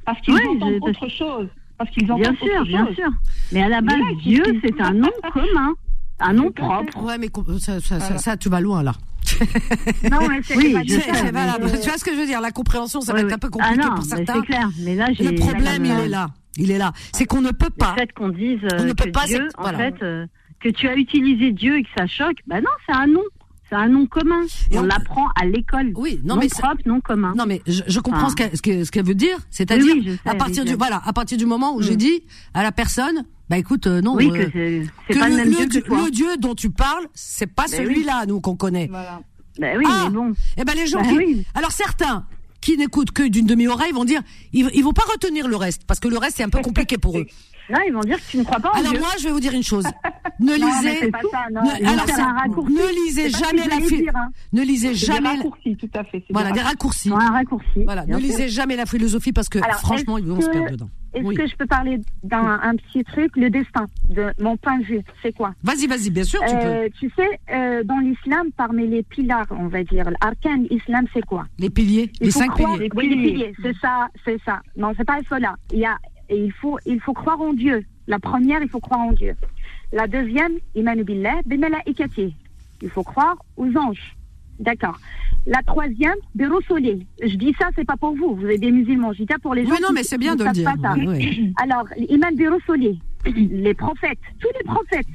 S13: Parce qu'ils
S12: Ouais,
S13: entendent autre chose. Parce qu'ils
S12: Bien sûr,
S13: autre
S12: bien
S13: chose.
S12: sûr. Mais à la base,
S13: là,
S12: Dieu,
S13: c'est-
S12: un nom commun, un nom propre.
S2: Ouais, mais ça, ça, ça,
S13: Voilà.
S2: ça, tu vas loin là.
S13: Non, mais c'est
S12: Oui,
S2: valable. Tu vois ce que je veux dire La compréhension, ça
S12: Ouais,
S2: va être un peu
S12: Ah
S2: compliqué
S12: non,
S2: pour certains.
S12: c'est clair. Mais là, j'ai
S2: Le problème, il
S12: euh,
S2: est là. Il est là. C'est qu'on ne peut pas.
S12: Le fait qu'on dise
S2: On
S12: euh,
S2: ne peut
S12: que
S2: pas,
S12: Dieu, en
S2: voilà.
S12: fait, euh, que tu as utilisé Dieu et que ça choque, bah non, c'est un nom. C'est un nom commun.
S2: Et
S12: on l'apprend à l'école.
S2: Oui, non,
S12: nom
S2: mais c'est-
S12: propre, nom commun.
S2: Non, mais je, je comprends ce qu'elle ce que- ce qu'elle veut dire. C'est-à-dire,
S12: Oui, oui,
S2: à partir du voilà, à partir du moment où
S12: Mm.
S2: j'ai dit à la personne, bah écoute, euh, non,
S12: oui,
S2: euh,
S12: que c'est pas le, même Dieu
S2: Dieu-
S12: que toi.
S2: le Dieu dont tu parles, c'est pas
S12: Ben
S2: celui-là, nous qu'on connaît.
S13: Voilà.
S12: Bah oui,
S2: Ah,
S12: mais bon.
S2: Eh ben les gens
S12: Bah
S2: qui...
S12: oui.
S2: Alors certains qui n'écoutent que d'une demi-oreille vont dire, ils, ils vont pas retenir le reste parce que le reste c'est un peu [laughs] compliqué pour eux.
S12: Non, ils vont dire que tu ne crois pas en
S2: Alors
S12: Dieu.
S2: moi, je vais vous dire une chose. [laughs] Ne
S13: Non,
S2: lisez,
S13: c'est pas ça, non.
S2: ne, alors ça- lisez jamais la fi-
S13: dire, hein.
S2: ne lisez jamais,
S13: des raccourcis, tout à fait.
S2: voilà,
S13: des
S2: des raccourcis.
S12: Un raccourci.
S2: Voilà, ne
S12: sûr.
S2: lisez jamais la philosophie parce que
S13: Alors,
S2: franchement, ils vont se perdre dedans.
S13: Est-ce
S2: Oui.
S13: que je peux parler d'un un petit truc Le destin, de mon point de vue, c'est quoi?
S2: Vas-y, vas-y, bien sûr, tu peux.
S13: Euh, tu sais, euh, dans l'islam, parmi les piliers, on va dire, l'arcane islam, c'est quoi?
S2: Les piliers,
S13: Il
S2: les cinq piliers.
S13: Oui, les piliers, c'est ça, c'est ça. Non, c'est pas cela. Il y a, et il faut, il faut croire en Dieu. La première, il faut croire en Dieu. La deuxième, imanu billah. Il faut croire aux anges. D'accord. La troisième, birusuli. Je dis ça, c'est pas pour vous. Vous êtes des musulmans. Je dis ça pour les gens.
S2: Oui, non,
S13: qui-
S2: mais c'est bien de le dire.
S13: Alors, iman birusuli, [clears throat] les prophètes, tous les prophètes,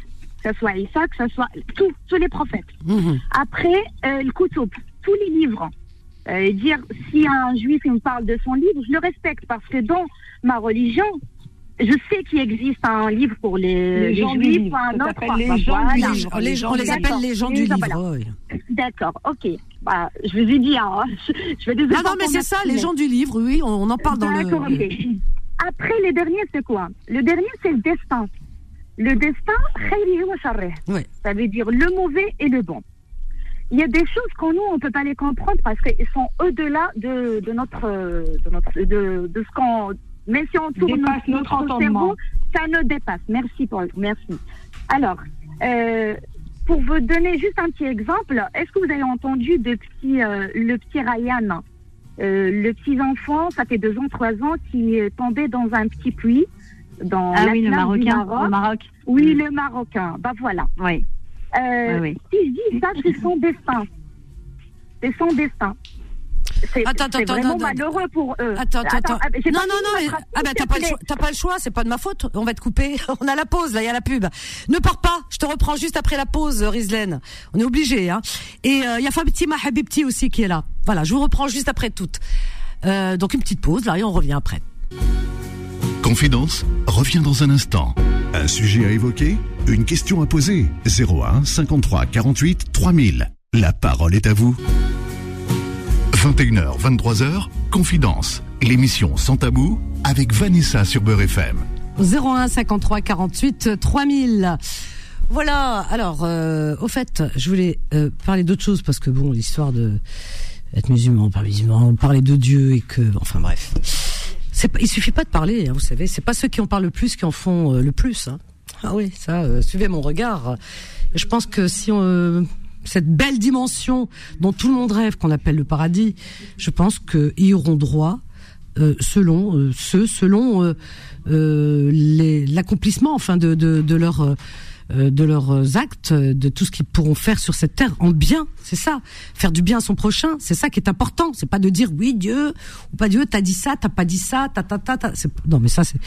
S13: que ce soit Isa, que ce soit tous, tous les prophètes.
S2: Mhm.
S13: Après, euh, le kutub, tous les livres. Euh, dire, si un juif il me parle de son livre, je le respecte parce que dans ma religion, je sais qu'il existe un livre pour les,
S6: Les gens du
S13: juifs,
S6: livre,
S13: un autre.
S6: les
S13: Bah,
S6: gens du livre.
S2: Les gens- on les appelle les gens du livre. oui.
S13: D'accord, ok. Bah, je vous ai dit, hein, [laughs] je, je vais désolé
S2: Non, mais c'est ça, les gens du livre, oui, on, on en parle dans le.
S13: D'accord, ok. Après, les derniers, c'est quoi? Le dernier, c'est le destin. Le destin.
S2: Ouais.
S13: ça veut dire le mauvais et le bon. Il y a des choses qu'on nous, on ne peut pas les comprendre parce qu'ils sont au-delà de, de notre, de notre, de, de ce qu'on, même si on tourne notre,
S6: notre
S13: cerveau, ça nous dépasse. Merci pour, merci. Alors, euh, pour vous donner juste un petit exemple, est-ce que vous avez entendu de petit, euh, le petit Ryan, euh, le petit enfant, ça fait deux ans, trois ans, qui est tombé dans un petit puits dans
S12: Ah oui, le Marocain,
S13: Maroc.
S12: le Maroc.
S13: Oui,
S12: Mm.
S13: le Marocain. Bah voilà.
S12: Oui.
S13: Euh,
S12: Oui, oui.
S13: Si je dis ça, c'est son destin. C'est son destin. C'est
S2: Attends, attends,
S13: vraiment
S2: attends,
S13: malheureux pour eux.
S2: Attends, attends, attends.
S13: ah,
S2: Non, non, non, mais, ah ben t'as pas, le choix, t'as pas le choix, c'est pas de ma faute. On va te couper. [laughs] On a la pause, là, il y a la pub. Ne pars pas, je te reprends juste après la pause, euh, Rizlen. On est obligé, hein. Et euh, il y a Fatima Habibti aussi qui est là. Voilà, je vous reprends juste après toutes. Euh, donc une petite pause, là, et on revient après.
S1: Confidence revient dans un instant. Un sujet à évoquer Une question à poser 01 53 48 3000. La parole est à vous. 21h, 23h, Confidence. L'émission Sans Tabou avec Vanessa sur Beurre FM.
S2: 01 53 48 3000. Voilà. Alors, euh, au fait, je voulais euh, parler d'autre chose parce que bon, l'histoire de être musulman, pas musulman, parler de Dieu et que, enfin bref, pas, il suffit pas de parler, hein, vous savez. C'est pas ceux qui en parlent le plus qui en font euh, le plus. Hein. Ah oui, ça. euh, suivez mon regard. Je pense que si on cette belle dimension dont tout le monde rêve, qu'on appelle le paradis, je pense qu'ils auront droit euh, selon euh, ceux, selon euh, l'accomplissement, enfin de de, de leur de leurs actes, de tout ce qu'ils pourront faire sur cette terre en bien, c'est ça. Faire du bien à son prochain, c'est ça qui est important. C'est pas de dire oui Dieu ou pas Dieu, t'as dit ça, t'as pas dit ça, ta ta ta. ta. Non mais ça c'est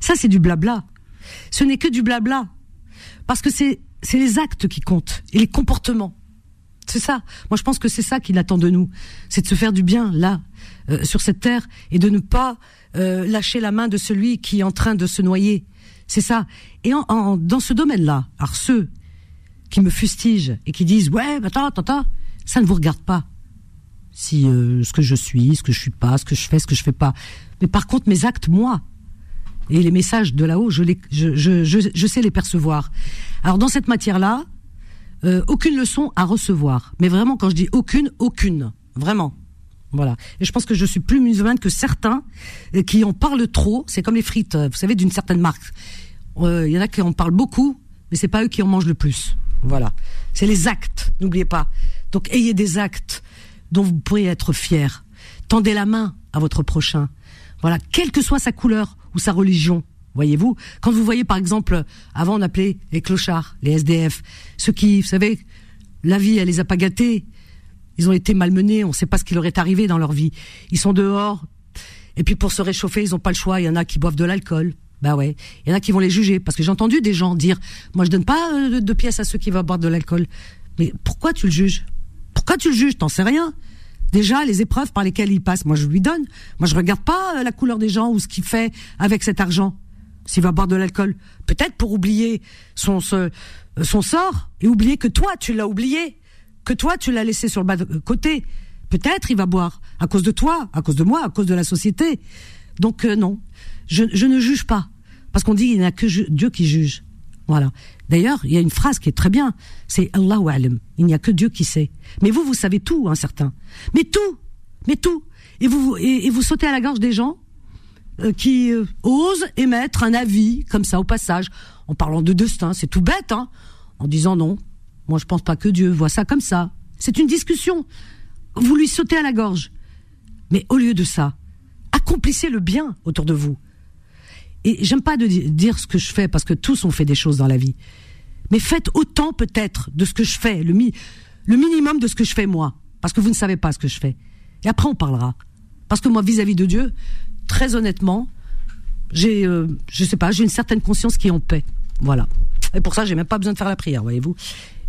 S2: ça c'est du blabla. Ce n'est que du blabla parce que c'est les actes qui comptent et les comportements. C'est ça. Moi, je pense que c'est ça qu'il attend de nous, c'est de se faire du bien là, euh, sur cette terre, et de ne pas euh, lâcher la main de celui qui est en train de se noyer. C'est ça. Et en, en- dans ce domaine-là, alors ceux qui me fustigent et qui disent ouais, bah, attends, attends, attends, ça ne vous regarde pas. Si euh, ce que je suis, ce que je suis pas, ce que je fais, ce que je fais pas. Mais par contre, mes actes, moi, et les messages de là-haut, je, les, je, je, je, je sais les percevoir. Alors dans cette matière-là, euh, aucune leçon à recevoir. Mais vraiment, quand je dis aucune, aucune, vraiment. Voilà. Et je pense que je suis plus musulmane que certains euh, qui en parlent trop. C'est comme les frites, euh, vous savez, d'une certaine marque. Euh, Il y en a qui en parlent beaucoup, mais c'est pas eux qui en mangent le plus. Voilà. C'est les actes. N'oubliez pas. Donc ayez des actes dont vous pourrez être fiers. Tendez la main à votre prochain. Voilà, quelle que soit sa couleur ou sa religion. Voyez-vous, quand vous voyez par exemple, avant on appelait les clochards, les SDF, ceux qui, vous savez, la vie elle les a pas gâtés, ils ont été malmenés, on ne sait pas ce qui leur est arrivé dans leur vie. Ils sont dehors, et puis pour se réchauffer, ils n'ont pas le choix. Il y en a qui boivent de l'alcool. Bah ouais. Il y en a qui vont les juger parce que j'ai entendu des gens dire, moi je donne pas euh, de, pièces à ceux qui vont boire de l'alcool. Mais pourquoi tu le juges? Pourquoi tu le juges? T'en sais rien. Déjà, les épreuves par lesquelles il passe, moi je lui donne. Moi je regarde pas euh, la couleur des gens ou ce qu'il fait avec cet argent. S'il va boire de l'alcool, peut-être pour oublier son euh, son sort et oublier que toi tu l'as oublié, que toi tu l'as laissé sur le bas de côté. Peut-être il va boire à cause de toi, à cause de moi, à cause de la société. Donc euh, non, je, je ne juge pas parce qu'on dit il n'y a que Dieu qui juge. Voilà. D'ailleurs, il y a une phrase qui est très bien, c'est Allahu. Il n'y a que Dieu qui sait. Mais vous, vous savez tout, hein, certains. Mais tout, mais tout. Et vous et, vous sautez à la gorge des gens euh, qui euh, osent émettre un avis comme ça au passage, en parlant de destin. C'est tout bête, hein, en disant non. Moi, je pense pas que Dieu voit ça comme ça. C'est une discussion. Vous lui sautez à la gorge. Mais au lieu de ça, accomplissez le bien autour de vous. Et j'aime pas de di- dire ce que je fais parce que tous ont fait des choses dans la vie. Mais faites autant peut-être de ce que je fais, le, mi- le minimum de ce que je fais moi, parce que vous ne savez pas ce que je fais. Et après on parlera. Parce que moi, vis-à-vis de Dieu, très honnêtement, j'ai, euh, je sais pas, j'ai une certaine conscience qui est en paix. Voilà. Et pour ça, j'ai même pas besoin de faire la prière, voyez-vous.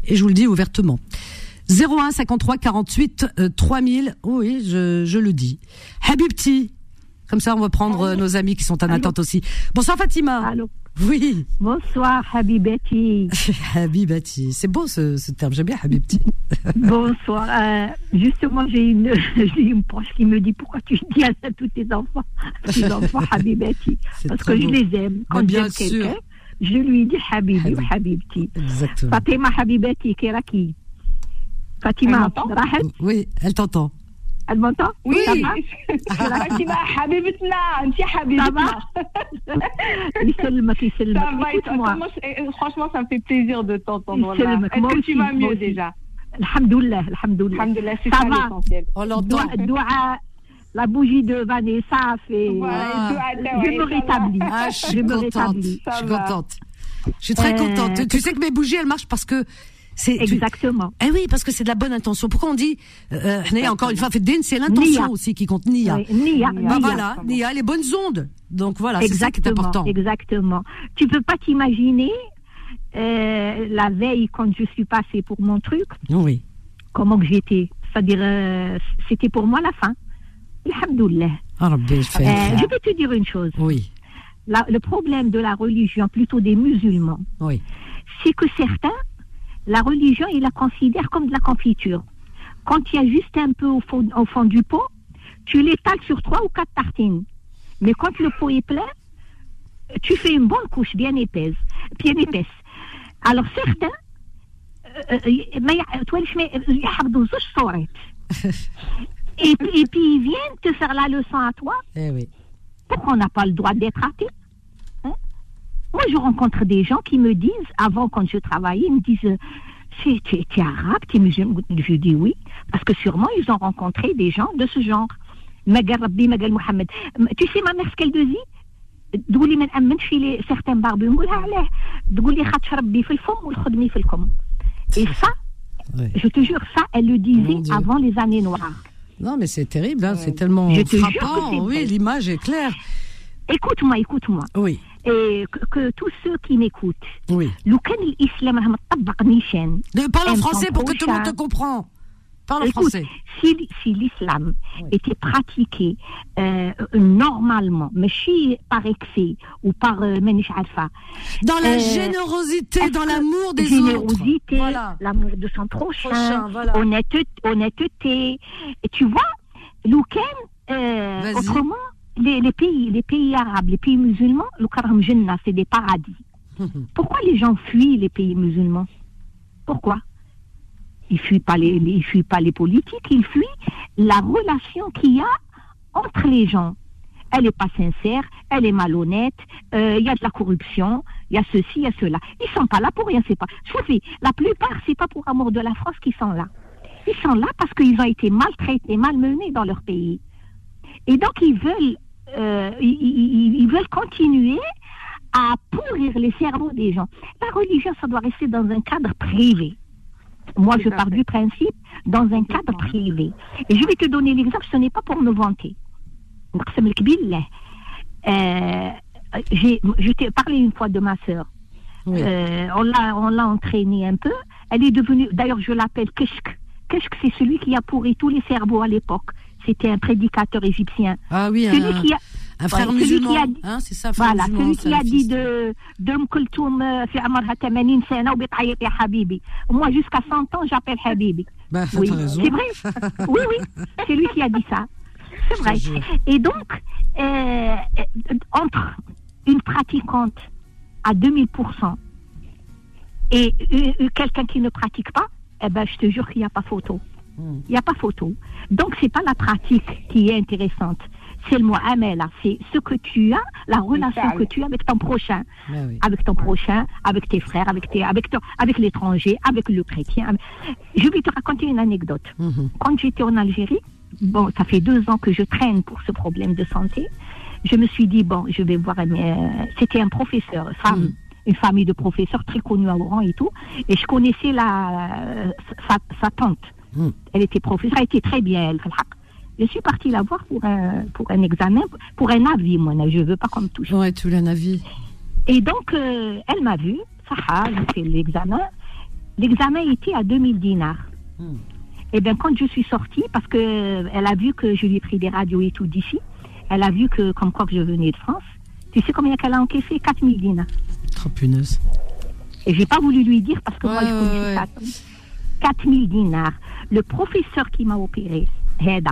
S2: Et je vous le dis ouvertement. 01 53 48 euh, 3000. Oui, je, je le dis. Habibti. Comme ça, on va prendre euh, nos amis qui sont en attente aussi. Bonsoir Fatima.
S14: Allô.
S2: Oui.
S14: Bonsoir, Habibati. [laughs]
S2: Habibati. C'est beau ce, ce terme, j'aime bien Habibati. [laughs]
S14: Bonsoir. Euh, justement, j'ai une, [laughs] une proche qui me dit pourquoi tu dis à tous tes enfants, tes enfants Habibati? Parce que je les aime. Quand j'aime quelqu'un, je lui dis Habibi ou Habibti.
S2: Exactement.
S14: Fatima Habibati, Keraki. Fatima, elle
S2: Oui, elle t'entend.
S14: Elle m'entend
S15: Oui.
S14: Ça [laughs] va
S15: Fatima, حبيبتنا انت
S14: Ça
S15: حبيبتنا
S14: va يسلمك يسلمك
S15: Ça va, et toi,
S14: Écoute-moi.
S15: comment je- et franchement, ça me fait plaisir de t'entendre.
S14: Il se
S15: Wallah.
S14: le-
S15: Est-ce
S14: moi
S15: que
S14: aussi,
S15: tu vas
S14: moi
S15: mieux
S14: aussi.
S15: déjà
S14: Alhamdoulilah, alhamdoulilah.
S15: Alhamdoulilah, c'est
S14: Ça
S15: ça
S14: va.
S15: l'essentiel.
S2: On l'entend.
S14: Doua- doua- la bougie de Vanessa a fait.
S15: Voilà,
S2: Ah.
S15: et toi, attends,
S14: je
S15: ouais,
S14: me
S15: ça va.
S14: rétablis.
S2: Ah, je suis
S14: me
S2: contente.
S14: rétablis.
S2: Je suis
S15: va.
S2: contente. Je suis très
S14: Euh,
S2: contente. Tu- Tu sais que mes bougies, elles marchent parce que c'est.
S14: Exactement.
S2: Eh oui, parce que c'est de la bonne intention. Pourquoi on dit, euh, euh, encore une fois, c'est l'intention aussi qui compte Nia.
S14: Oui, Nia,
S2: Bah
S14: Nia.
S2: voilà, Nia, les bonnes ondes. Donc voilà, c'est ça qui est
S14: Exactement,
S2: important.
S14: exactement. Tu peux pas t'imaginer euh, la veille quand je suis passée pour mon truc,
S2: Oui.
S14: comment que j'étais. C'est-à-dire, euh, c'était pour moi la fin. Alhamdoulilah.
S2: Ah,
S14: Euh, je peux te dire une chose.
S2: Oui,
S14: La- le problème de la religion, plutôt des musulmans,
S2: oui.
S14: c'est que certains, la religion, il la considère comme de la confiture. Quand il y a juste un peu au fond, du pot, tu l'étales sur trois ou quatre tartines. Mais quand le pot est plein, tu fais une bonne couche bien épaisse. Bien épaisse. Alors certains, euh, euh, euh, [laughs] et, et puis ils viennent te faire la leçon à toi.
S2: Eh oui.
S14: Parce qu'on n'a pas le droit d'être athée? Moi, je rencontre des gens qui me disent, avant, quand je travaillais, ils me disent euh, C'est- Tu es, tu es arabe tu es musulman Je dis oui, parce que sûrement, ils ont rencontré des gens de ce genre. Magal Rabbi, Magal Mohamed. Tu sais, ma mère, ce qu'elle dit تقولي ما نامنش في لي certains barbus نقولها علاه تقولي خاطش ربي في الفم والخدمي في الكم et ça
S2: Ouais.
S14: je te jure ça elle le
S2: Mon
S14: disait
S2: Dieu.
S14: avant les années noires
S2: Non, mais c'est terrible, hein, c'est tellement
S14: Je te jure que
S2: frappant.
S14: c'est
S2: Oui,
S14: vrai.
S2: l'image est claire.
S14: écoute-moi écoute-moi
S2: Oui,
S14: et que, tous ceux qui m'écoutent,
S2: oui. parle en français pour que tout le monde te comprenne. Parle en français.
S14: Si, l'islam était pratiqué euh, normalement, mais si par excès ou par euh,
S2: Dans la
S14: euh,
S2: générosité, dans l'amour des
S14: générosité,
S2: autres. Générosité,
S14: l'amour de son prochain,
S2: prochain
S14: honnêteté, honnêteté. Tu vois, Louken, euh, autrement, les, les pays, les pays arabes, les pays musulmans, Loukaram Jannah, c'est des paradis. [laughs] Pourquoi les gens fuient les pays musulmans? Pourquoi? Il fuit pas les, il fuit pas les politiques, il fuit la relation qu'il y a entre les gens. Elle n'est pas sincère, elle est malhonnête, euh, il y a de la corruption, il y a ceci, il y a cela. Ils sont pas là pour rien, c'est pas. Sophie, la plupart, c'est pas pour amour de la France qu'ils sont là. Ils sont là parce qu'ils ont été maltraités, malmenés dans leur pays. Et donc ils veulent, euh, ils, veulent continuer à pourrir les cerveaux des gens. La religion, ça doit rester dans un cadre privé. Moi, je pars du principe dans un cadre privé. Et je vais te donner l'exemple, ce n'est pas pour me vanter. Euh, euh, je t'ai parlé une fois de ma sœur. On l'a entraînée un peu. Elle est devenue, d'ailleurs, je l'appelle Keshk. Keshk, c'est celui qui a pourri tous les cerveaux à l'époque C'était un prédicateur égyptien.
S2: Ah oui,
S14: celui
S2: un-
S14: qui a,
S2: un frère
S14: Ouais, celui qui
S2: musulman,
S14: a dit-
S2: hein, c'est ça, frère
S14: Voilà,
S2: musulman,
S14: celui qui a dit
S2: salafiste.
S14: de d'Umm Kulthum euh, في عمرها 80 سنة وبتعيط يا حبيبي. Moi, jusqu'à 100 ans, j'appelle Habibi.
S2: Bah,
S14: oui,
S2: t'as raison.
S14: c'est vrai. [laughs] Oui, oui, c'est lui qui a dit ça. C'est vrai. Et donc, euh, euh, entre une pratiquante à 2000% et euh, euh, quelqu'un qui ne pratique pas, eh ben, je te jure qu'il n'y a pas photo. Il n'y a pas photo. Donc, c'est pas la pratique qui est intéressante. C'est le mu'amala, c'est ce que tu as, la relation que tu as avec ton prochain. Avec ton prochain, avec tes frères, avec, tes, avec, ton- avec l'étranger, avec le chrétien. Je vais te raconter une anecdote. Quand j'étais en Algérie, bon, ça fait deux ans que je traîne pour ce problème de santé. Je me suis dit, bon, je vais voir. euh, C'était un professeur, femme, une famille de professeurs très connue à Oran et tout. Et je connaissais la, sa, sa tante. Elle était professeure, elle était très bien, elle. Je suis partie la voir pour un, pour un examen, pour un avis, moi, je veux pas comme touche.
S2: Ouais, tu l'as un avis.
S14: Et donc, euh, elle m'a vu, Saha, j'ai fait l'examen. L'examen était à 2000 dinars. Et bien, quand je suis sortie, parce que euh, elle a vu que je lui ai pris des radios et tout d'ici, elle a vu que, comme quoi que je venais de France, tu sais combien qu'elle a encaissé? 4000 dinars.
S2: Trop punaise.
S14: Et j'ai pas voulu lui dire parce que moi,
S2: Ouais,
S14: je connaissais
S2: ouais,
S14: ça. 4000 dinars. Le professeur qui m'a opéré, هذا.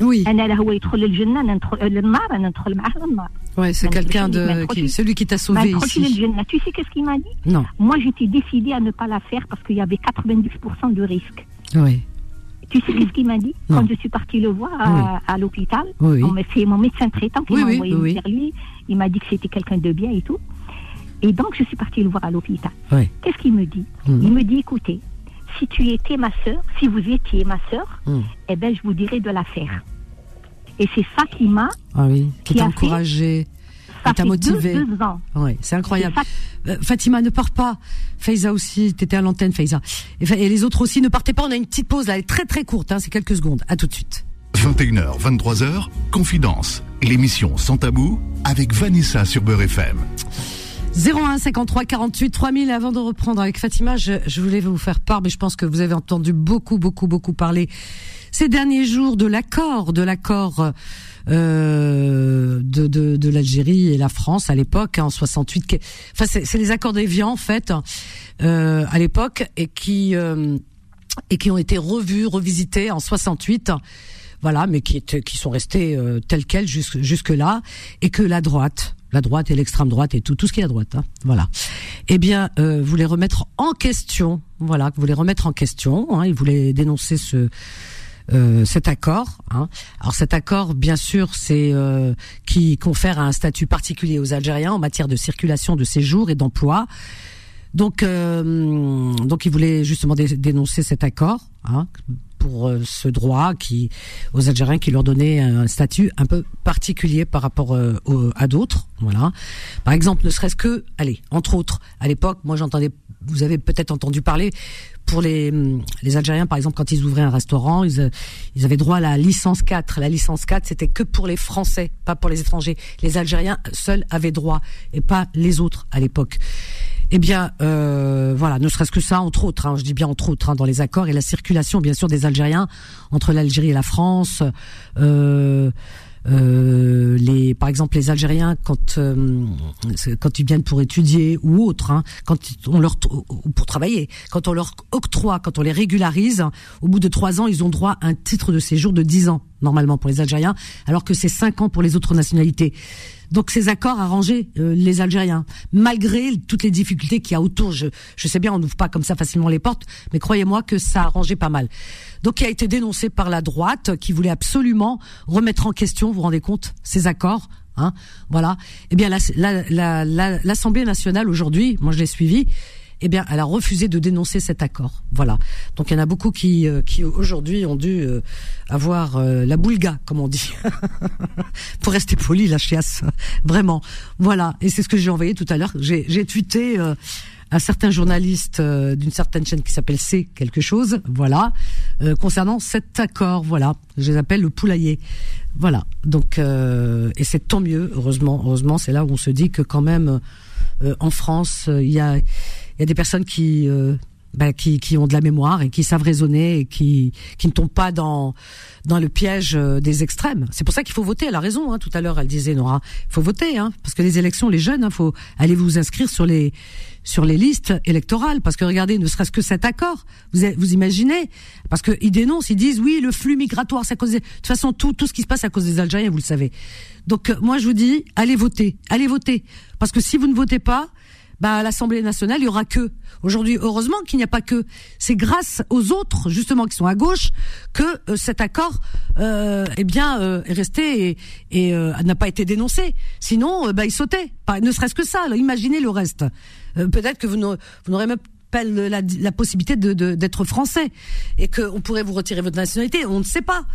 S2: Oui.
S14: أنا لا هو يدخل للجنة أنا ندخل للنار أنا ندخل معاه للنار.
S2: Ouais, c'est
S14: ما
S2: quelqu'un
S14: ندخلش- ما
S2: de,
S14: ندخلش-
S2: qui, celui qui t'a
S14: ما
S2: sauvé
S14: ندخلش
S2: ici.
S14: للجنة. Tu sais qu'est-ce qu'il m'a dit
S2: Non.
S14: Moi, j'étais décidée à ne pas la faire parce qu'il y avait 90% de risque.
S2: Oui.
S14: Tu sais qu'est-ce qu'il m'a dit
S2: Non.
S14: Quand je suis partie le voir à, à l'hôpital,
S2: Oui.
S14: on m'a- c'est mon médecin traitant qui
S2: Oui,
S14: m'a
S2: oui,
S14: envoyé
S2: oui,
S14: vers lui. Il m'a dit que c'était quelqu'un de bien et tout. Et donc, je suis partie le voir à l'hôpital.
S2: Oui.
S14: Qu'est-ce qu'il me dit
S2: Mhm.
S14: Il me dit, écoutez, si tu étais ma sœur, si vous étiez ma sœur,
S2: Mm.
S14: eh ben, je vous dirais de la faire. Et c'est ça qui m'a,
S2: Ah oui, qui
S14: Qui
S2: t'a encouragé,
S14: ça
S2: qui t'a motivé.
S14: deux, deux ans.
S2: Ouais, c'est incroyable. Euh, Fatima, ne pars pas. Faiza aussi, t'étais à l'antenne, Faiza. Et, Fa- et les autres aussi, ne partez pas. On a une petite pause là, elle est très très courte, hein, c'est quelques secondes. À tout de suite.
S1: 21h, 23h, Confidence, l'émission sans tabou avec Vanessa sur Beurre FM.
S2: 01 53 48 3000 avant de reprendre avec Fatima, je, je voulais vous faire part, mais je pense que vous avez entendu beaucoup, beaucoup, beaucoup parler ces derniers jours de l'accord, de l'accord euh, de, de, de l'Algérie et la France à l'époque, hein, en 68. qui- Enfin, c'est les accords d'Évian en fait, euh, à l'époque, et qui euh, et qui ont été revus, revisités en 68 voilà, mais qui, qui sont restés euh, tels quels jusque, jusque là, et que la droite, la droite et l'extrême droite et tout, tout ce qui est à droite, hein, voilà, eh bien, euh, voulait remettre en question, voilà, voulait remettre en question, hein, il voulait dénoncer ce euh, cet accord. Hein. Alors cet accord, bien sûr, c'est euh, qui confère un statut particulier aux Algériens en matière de circulation, de séjour et d'emploi. Donc, euh, donc, il voulait justement dé- dénoncer cet accord hein, pour euh, ce droit qui aux Algériens qui leur donnait un statut un peu particulier par rapport euh, à d'autres. Voilà. Par exemple, ne serait-ce que, allez, entre autres, à l'époque, moi j'entendais, vous avez peut-être entendu parler pour les hum, les Algériens, par exemple, quand ils ouvraient un restaurant, ils, euh, ils avaient droit à la licence 4. La licence 4, c'était que pour les Français, pas pour les étrangers. Les Algériens seuls avaient droit et pas les autres à l'époque. Eh bien, euh, voilà, ne serait-ce que ça, entre autres, hein, je dis bien entre autres, hein, dans les accords et la circulation, bien sûr, des Algériens entre l'Algérie et la France. Euh, euh, les, par exemple, les Algériens quand euh, quand ils viennent pour étudier ou autre, hein, quand on leur ou pour travailler, quand on leur octroie, quand on les régularise, au bout de trois ans, ils ont droit à un titre de séjour de 10 ans. Normalement pour les Algériens, alors que c'est 5 ans pour les autres nationalités. Donc ces accords arrangé euh, les Algériens, malgré toutes les difficultés qu'il y a autour. Je, je sais bien, on n'ouvre pas comme ça facilement les portes, mais croyez-moi que ça a arrangé pas mal. Donc il a été dénoncé par la droite qui voulait absolument remettre en question, vous vous rendez compte, ces accords. Hein, voilà. Eh bien, l'Assemblée la, la, la, nationale aujourd'hui, moi je l'ai suivi, eh bien, elle a refusé de dénoncer cet accord. Voilà. Donc il y en a beaucoup qui, euh, qui aujourd'hui ont dû euh, avoir euh, la boulga, comme on dit, [laughs] pour rester poli, la chiasse. Vraiment. Voilà. Et c'est ce que j'ai envoyé tout à l'heure. J'ai, j'ai tweeté un certain journaliste d'une certaine chaîne qui s'appelle C quelque chose, voilà, concernant cet accord, voilà, je les appelle le poulailler, voilà. Donc et c'est tant mieux, heureusement, heureusement, c'est là où on se dit que quand même en France, il y a y a des personnes qui, euh, bah, qui, qui ont de la mémoire et qui savent raisonner et qui, qui ne tombent pas dans, dans le piège euh, des extrêmes. C'est pour ça qu'il faut voter. Elle a raison. Hein, tout à l'heure, elle disait Nora, il faut voter, hein, parce que les élections, les jeunes, il hein, faut aller vous inscrire sur les sur les listes électorales, parce que regardez, ne serait-ce que cet accord, vous vous imaginez, parce que ils dénoncent, ils disent oui, le flux migratoire, c'est à cause des... de toute façon tout tout ce qui se passe à cause des Algériens, vous le savez. Donc euh, moi je vous dis, allez voter, allez voter, parce que si vous ne votez pas, bah, à l'Assemblée nationale, il y aura que. Aujourd'hui, heureusement qu'il n'y a pas que. C'est grâce aux autres, justement, qui sont à gauche, que euh, cet accord, euh, eh bien, euh, est resté et, euh, n'a pas été dénoncé. Sinon, bah, il sautait. ne serait-ce que ça. imaginez le reste. Peut-être que vous n'aurez même la, possibilité de d'être français et qu'on pourrait vous retirer votre nationalité. On ne sait pas,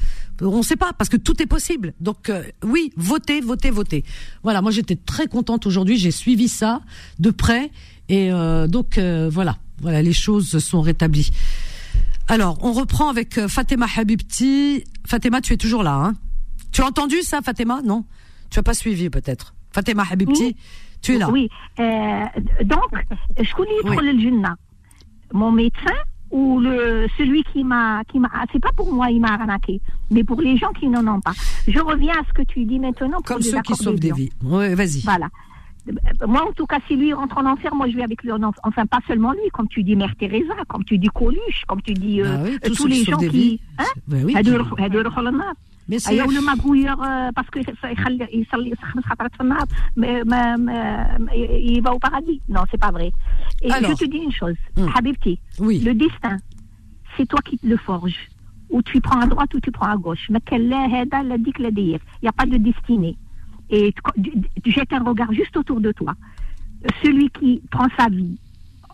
S2: on ne sait pas parce que tout est possible. Donc euh, oui, votez, votez, votez. Voilà, moi j'étais très contente aujourd'hui. J'ai suivi ça de près et euh, donc euh, voilà, voilà, les choses sont rétablies. Alors, on reprend avec Fatima Habibti. Fatima, tu es toujours là, hein? Tu as entendu ça, Fatima? Non? Tu as pas suivi peut-être? Fatima Habibti, tu es là.
S14: Oui. donc, je connais le mon médecin ou le celui qui m'a qui m'a c'est pas pour moi il m'a arnaqué mais pour les gens qui n'en ont pas. Je reviens à ce que tu dis maintenant
S2: comme ceux qui sauvent des vies. Oui vas-y.
S14: Voilà. Moi, en tout cas, si lui rentre en enfer, moi, je vais avec lui en enfer. Enfin, pas seulement lui, comme tu dis Mère Teresa, comme tu dis Coluche, comme tu dis euh,
S2: bah
S14: tous, les gens qui...
S2: Hein? Bah oui,
S14: mais c'est le magouilleur parce que il va au paradis. Non, c'est pas vrai. Et je te dis une chose, Habibti, le destin, c'est toi qui le forges. Ou tu prends à droite ou tu prends à gauche. Mais il n'y a pas de destinée. Et tu jettes un regard juste autour de toi. Celui qui prend sa vie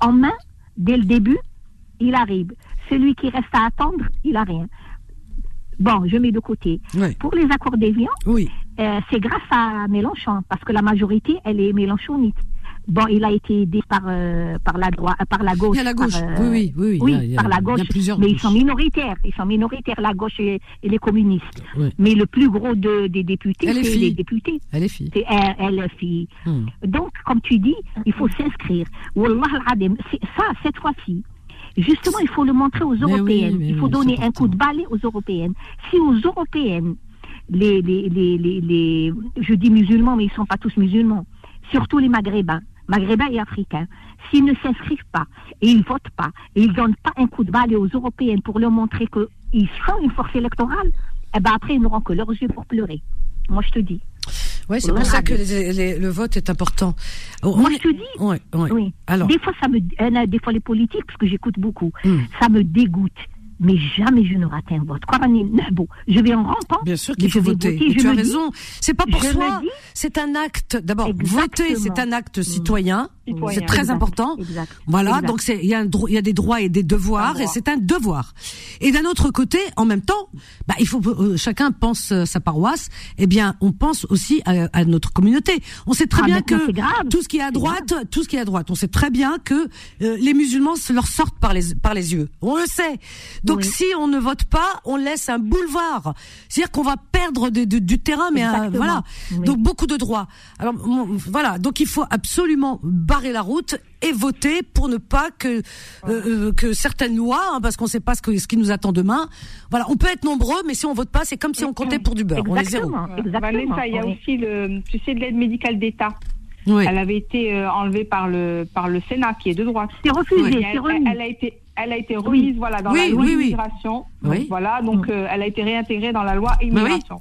S14: en main, dès le début, il arrive. Celui qui reste à attendre, il n'a rien. Bon, je mets de côté. Pour les accords d'Évian,
S2: oui.
S14: Euh, c'est grâce à Mélenchon, parce que la majorité, elle est mélenchonite. Bon, il a été aidé par, euh, par, la, droite, par la gauche.
S2: Il y a la gauche,
S14: par,
S2: oui, oui, oui.
S14: Oui, par la gauche. mais ils sont minoritaires. Ils sont minoritaires, la gauche et, les communistes. Mais le plus gros de, des députés, c'est les députés.
S2: Elle est fille.
S14: C'est elle, elle fille. Hmm. Donc, comme tu dis, il faut s'inscrire. Wallah ça, cette fois-ci, Justement, il faut le montrer aux Européennes. il faut donner un coup de balai aux Européennes. Si aux Européennes, les, les, les, les, je dis musulmans, mais ils ne sont pas tous musulmans, surtout les Maghrébins, Maghrébins et Africains, s'ils ne s'inscrivent pas et ils ne votent pas et ils ne donnent pas un coup de balai aux Européennes pour leur montrer qu'ils sont une force électorale, eh ben après, ils n'auront que leurs yeux pour pleurer. Moi, je te dis.
S2: Oui, c'est pour ça que le vote est important.
S14: Moi, je te dis. Oui. Alors. Des fois, ça me, euh, des fois les politiques, parce que j'écoute beaucoup, hmm. ça me dégoûte mais jamais je ne rate un vote. Je vais en rampant.
S2: Bien sûr qu'il faut voter. tu as raison. C'est pas pour soi. C'est un acte. D'abord, voter, c'est un acte mmh. citoyen. C'est très important. Voilà. Donc c'est il y a il y a des droits et des devoirs et c'est un devoir. Et d'un autre côté, en même temps, bah il faut euh, chacun pense euh, sa paroisse. Eh bien, on pense aussi à, notre communauté. On sait très ah, bien que tout ce qui est à droite, tout ce qui est à droite, on sait très bien que euh, les musulmans se leur sortent par les par les yeux. On le sait. Donc si on ne vote pas, on laisse un boulevard. C'est-à-dire qu'on va perdre du terrain, mais euh, voilà. Donc beaucoup de droits. Alors voilà. Donc il faut absolument barrer la route et voter pour ne pas que euh, euh, que certaines lois, hein, parce qu'on ne sait pas ce, que, ce qui nous attend demain. Voilà, on peut être nombreux, mais si on vote pas, c'est comme si on comptait pour du beurre. On est zéro.
S15: Vanessa, il y a aussi le, tu sais, de l'aide médicale d'État. Elle avait été enlevée par le par le Sénat, qui est de droite.
S14: C'est refusé.
S15: Elle, elle, a été Elle a été remise voilà, dans
S2: Oui,
S15: la loi
S2: oui,
S15: immigration.
S2: Oui.
S15: Donc, Voilà, donc euh, elle a été réintégrée dans la loi immigration.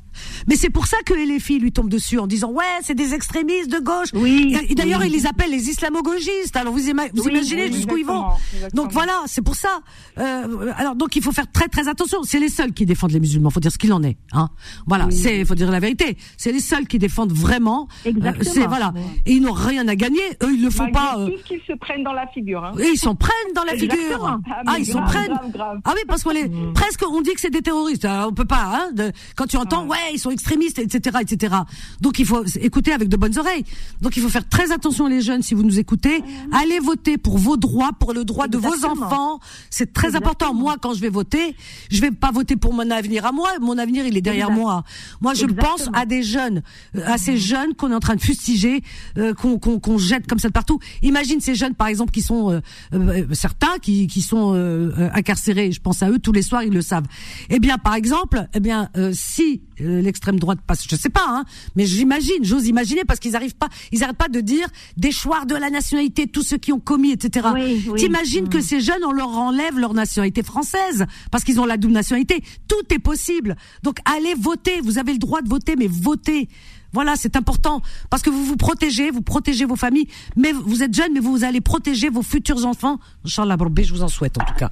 S2: Mais c'est pour ça que les filles lui tombent dessus en disant ouais c'est des extrémistes de gauche.
S12: Oui.
S2: D'ailleurs ils les appellent les islamo-gauchistes. Alors vous, ima- vous
S15: Oui,
S2: imaginez jusqu'où ils vont.
S15: exactement.
S2: Donc voilà c'est pour ça. Euh, alors donc il faut faire très très attention. C'est les seuls qui défendent les musulmans. Faut dire ce qu'il en est. Hein. Voilà c'est faut dire la vérité. C'est les seuls qui défendent vraiment. Euh,
S12: Exactement.
S2: c'est voilà. Et ils n'ont rien à gagner. Eux ils le font
S15: Malgré
S2: pas. euh,
S15: tout ce qu'ils se prennent dans la figure. Hein.
S2: et ils s'en prennent dans la figure. Ah,
S15: Ah,
S2: ils s'en
S15: grave,
S2: prennent.
S15: grave, grave.
S2: Ah oui, parce qu'on les presque on dit que c'est des terroristes. Alors, on peut pas. Hein, de- quand tu entends ouais, ils sont extrémistes, etc., etc. Donc il faut écouter avec de bonnes oreilles. Donc il faut faire très attention les jeunes si vous nous écoutez. Allez voter pour vos droits, pour le droit de vos enfants. C'est très important. Moi, quand je vais voter, je vais pas voter pour mon avenir à moi. Mon avenir, il est derrière moi. Moi, je pense à des jeunes, euh, à ces jeunes qu'on est en train de fustiger, euh, qu'on jette comme ça de partout. Imagine ces jeunes, par exemple, qui sont euh, euh, certains qui qui sont euh, euh, incarcérés. Je pense à eux tous les soirs, ils le savent. Eh bien, par exemple, eh bien, euh, si l'extrême droite passe, je sais pas, hein, mais j'imagine, j'ose imaginer, parce qu'ils arrivent pas, ils arrêtent pas de dire déchoir de la nationalité tous ceux qui ont commis, etc.
S12: Oui, oui.
S2: T'imagines que ces jeunes, on leur enlève leur nationalité française parce qu'ils ont la double nationalité. Tout est possible. Donc allez voter. Vous avez le droit de voter, mais votez. Voilà, c'est important parce que vous vous protégez, vous protégez vos familles, mais vous êtes jeunes, mais vous allez protéger vos futurs enfants. Inch'Allah, je vous en souhaite en tout cas.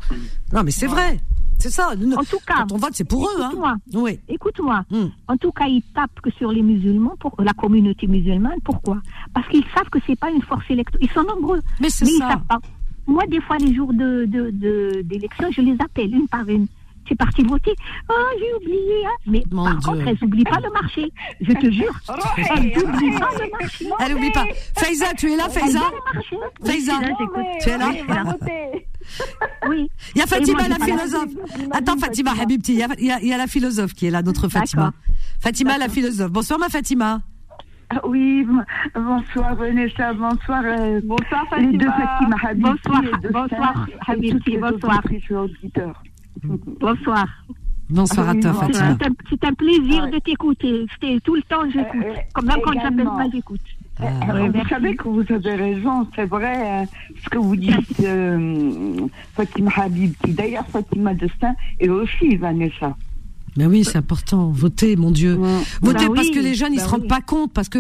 S2: Non, mais c'est vrai, c'est ça.
S14: En tout cas,
S2: quand on vote, c'est pour eux. Hein. Oui.
S14: Écoute-moi.
S2: Hmm.
S14: En tout cas, ils tapent que sur les musulmans, pour la communauté musulmane. Pourquoi? Parce qu'ils savent que c'est pas une force électorale. Ils sont nombreux,
S2: Mais c'est
S14: ils
S2: ça.
S14: savent pas. Moi, des fois, les jours de de- de- d'élection, je les appelle une par une. C'est parti voter. Oh, j'ai oublié. hein. Mais
S2: Mon
S14: par
S2: Dieu.
S14: contre, elles n'oublient pas le marché. Je te jure. [laughs] Elles n'oublient pas le marché.
S2: Elle oublie pas. Faiza, tu es là, Faiza Faiza, tu es là
S14: Oui.
S2: Il y a Fatima,
S14: moi,
S2: la philosophe. Attends, Fatima, Habibti, il y a, il y la philosophe qui est là, notre Fatima. Fatima, la philosophe. Bonsoir, ma Fatima.
S16: Oui, bon- bonsoir Vanessa, bonsoir. euh,
S15: Bonsoir
S16: les deux
S15: Fatima.
S16: Fatima Habibti
S14: Bonsoir, bonsoir, Habibti, bonsoir.
S16: auditrices et auditeurs. [laughs]
S14: Bonsoir.
S2: Bonsoir à toi. Fatima.
S14: C'est un, c'est un plaisir
S16: Ouais.
S14: de t'écouter. C'était tout le temps, j'écoute.
S16: Euh,
S14: Comme même quand j'appelle pas, j'écoute.
S16: Euh,
S14: Ouais,
S16: vous savez que vous avez raison, c'est vrai euh, ce que vous dites, [laughs] euh, Fatima Habibti. D'ailleurs, Fatima Destin et aussi Vanessa.
S2: Mais oui, c'est important. Votez, mon Dieu. Votez
S14: Bah
S2: parce
S14: oui,
S2: que les jeunes, ils
S14: bah
S2: se rendent
S14: oui.
S2: pas compte. Parce que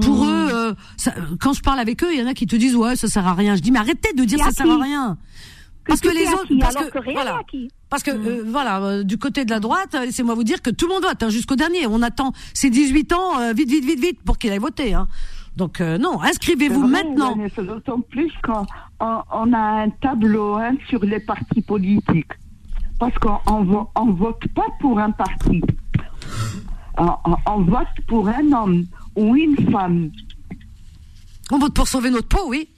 S2: pour
S14: Mm.
S2: eux, euh, ça- quand je parle avec eux, il y en a qui te disent ouais, ça sert à rien. Je dis mais arrêtez de dire ça sert à rien. Parce que, les autres, parce que,
S14: que rien
S2: voilà. Parce que euh, voilà, euh, du côté de la droite, euh, laissez-moi vous dire que tout le monde vote hein, jusqu'au dernier. On attend ces 18 ans, euh, vite, vite, vite, vite, pour qu'il aille voter. Hein. Donc euh, non,
S16: C'est
S2: inscrivez-vous maintenant.
S16: Vanessa, D'autant plus qu'on on, a un tableau hein, sur les partis politiques. Parce qu'on on vote pas pour un parti. On vote pour un homme ou une femme.
S2: On vote pour sauver notre peau, oui.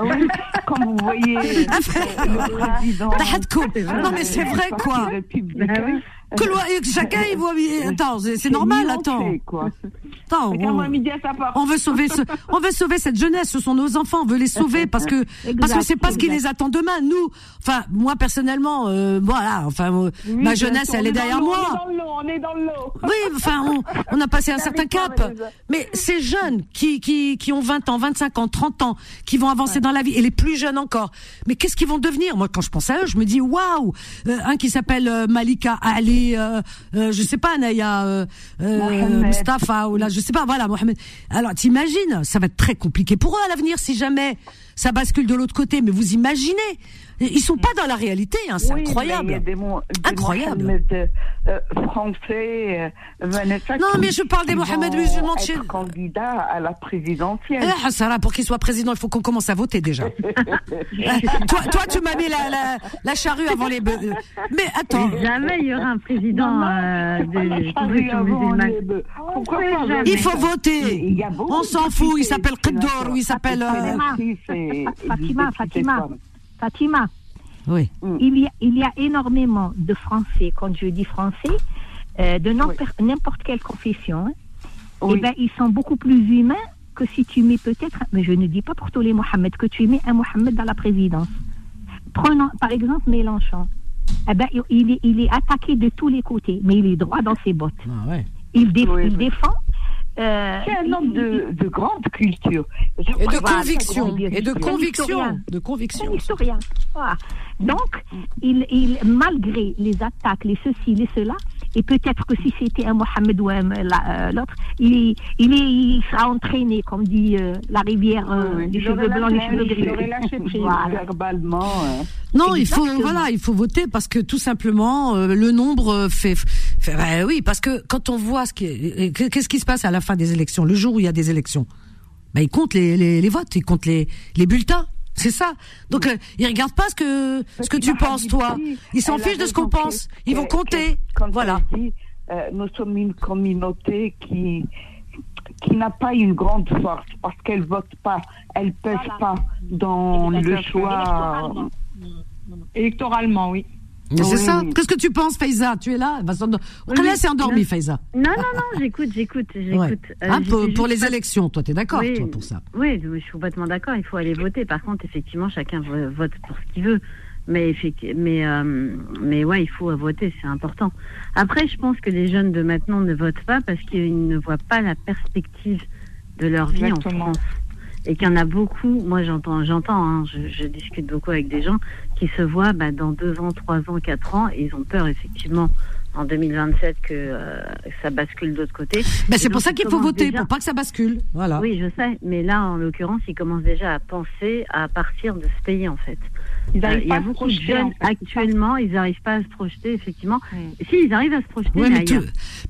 S16: Oui, comme vous voyez,
S2: Ah,
S16: le président.
S2: Tahadkoum. Non mais c'est vrai quoi. Que chacun il voit. Attends, c'est normal. Attends.
S16: quoi.
S2: Attends, on, veut sauver ce, on veut sauver cette jeunesse. Ce sont nos enfants. On veut les sauver parce que [laughs] parce que c'est pas ce qui les attend demain. Nous, enfin moi personnellement, euh, voilà. Enfin euh,
S15: Oui,
S2: ma jeunesse, elle est derrière moi.
S15: On est dans l'eau, on est dans l'eau.
S2: Oui, enfin, on, on a passé un [laughs] certain cap. Mais ces jeunes qui, qui, qui ont 20 ans, 25 ans, 30 ans, qui vont avancer dans la vie, et les plus jeunes encore, mais qu'est-ce qu'ils vont devenir? Moi, quand je pense à eux, je me dis, waouh Euh, Un qui s'appelle euh, Malika Ali, euh, euh, je sais pas, Naya, euh, euh. Mustafa, ou là, je sais pas, voilà, Mohamed. Alors, t'imagines, ça va être très compliqué pour eux à l'avenir si jamais ça bascule de l'autre côté, mais vous imaginez Ils sont pas dans la réalité, hein, c'est
S16: Oui, mais
S2: incroyable.
S16: Il y a des, mo- des
S2: Incroyable.
S16: Mohamed, euh, français, euh, Vanessa.
S2: Non, mais je parle des Mohamed musulmans de chez-
S16: candidats à la présidentielle.
S2: Eh, Sarah, pour qu'il soit président, il faut qu'on commence à voter déjà. [laughs] toi, toi, tu m'as mis la, la, la charrue avant les bœufs. Mais attends.
S12: Jamais il y aura un président euh, de confession musulmane.
S16: Pourquoi
S12: Oui,
S16: pas
S12: jamais.
S2: Il faut voter.
S16: Il
S2: On s'en
S16: de
S2: fout. Il s'appelle Qaddour ou il s'appelle. euh,
S14: Fatima, Fatima, Fatima.
S2: Oui.
S14: Il y, a, il y a énormément de Français, quand je dis Français, euh, de n'importe quelle confession. hein.
S16: Oui.
S14: Eh ben, ils sont beaucoup plus humains que si tu mets peut-être, mais je ne dis pas pour tous les Mohamed, que tu mets un Mohamed dans la présidence. Prenons par exemple Mélenchon. Eh ben, il- est, il est attaqué de tous les côtés, mais il est droit dans ses bottes.
S2: Ah ouais.
S14: Il, dé-
S16: Oui,
S14: il
S16: oui.
S14: défend
S12: euh,
S16: C'est un homme de, de grande culture. Je
S2: Et de conviction. Et de conviction. De conviction.
S12: Un historien. Voilà. Donc, il, il, malgré les attaques, les ceci, les cela, et peut-être que si c'était un Mohamed ou un, euh, l'autre, il, il, est, il sera entraîné, comme dit euh, la rivière, euh,
S16: Oui,
S12: les
S16: il
S12: cheveux blancs, les
S16: lâché-
S12: cheveux gris.
S16: aurait lâché prise
S12: Voilà.
S16: verbalement. euh.
S2: Non, il faut voilà, il faut voter parce que tout simplement euh, le nombre fait, fait bah oui, parce que quand on voit ce qui est- qu'est-ce qui se passe à la fin des élections, le jour où il y a des élections, bah ils comptent les, les, les votes, ils comptent les les bulletins. C'est ça. Donc euh, ils regardent pas ce que ce que tu penses toi. Ils s'en fichent de ce qu'on pense.
S16: que-
S2: Ils vont
S16: que-
S2: compter.
S16: quand
S2: Voilà.
S16: dit, euh, nous sommes une communauté qui qui n'a pas une grande force parce qu'elle vote pas, elle pèse pas dans le choix.
S15: Électoralement, oui.
S2: Mais C'est ça. Qu'est-ce que tu penses, Faiza? Tu es là Elle c'est endormi. Faiza.
S12: Non, non, non, j'écoute, [laughs] j'écoute, j'écoute.
S2: Ouais.
S12: Euh,
S2: pour, les
S12: pas-
S2: élections, toi, t'es d'accord,
S12: Oui,
S2: pour ça?
S12: Oui, je suis complètement d'accord. Il faut aller voter. Par contre, effectivement, chacun vo- vote pour ce qu'il veut. Mais, mais, euh, mais ouais, il faut voter, c'est important. Après, je pense que les jeunes de maintenant ne votent pas parce qu'ils ne voient pas la perspective de leur vie
S15: Exactement.
S12: en France. Et qu'il y en a beaucoup, moi j'entends, j'entends, hein, je, je discute beaucoup avec des gens qui se voient bah, dans deux ans, trois ans, quatre ans, et ils ont peur effectivement en 2027 que euh, ça bascule de l'autre côté.
S2: Ben, c'est pour ça qu'il faut voter,
S12: déjà-
S2: pour pas que ça bascule. Voilà.
S12: oui, je sais, mais là, en l'occurrence, ils commencent déjà à penser à partir de ce pays, en fait.
S15: Ils
S12: Euh,
S15: arrivent
S12: Il y
S15: pas
S12: a
S15: à se
S12: beaucoup de
S15: projeter,
S12: jeunes actuellement, ils n'arrivent pas à se projeter, effectivement. Si, ils arrivent à se projeter,
S2: Ouais,
S12: mais
S2: mais tout,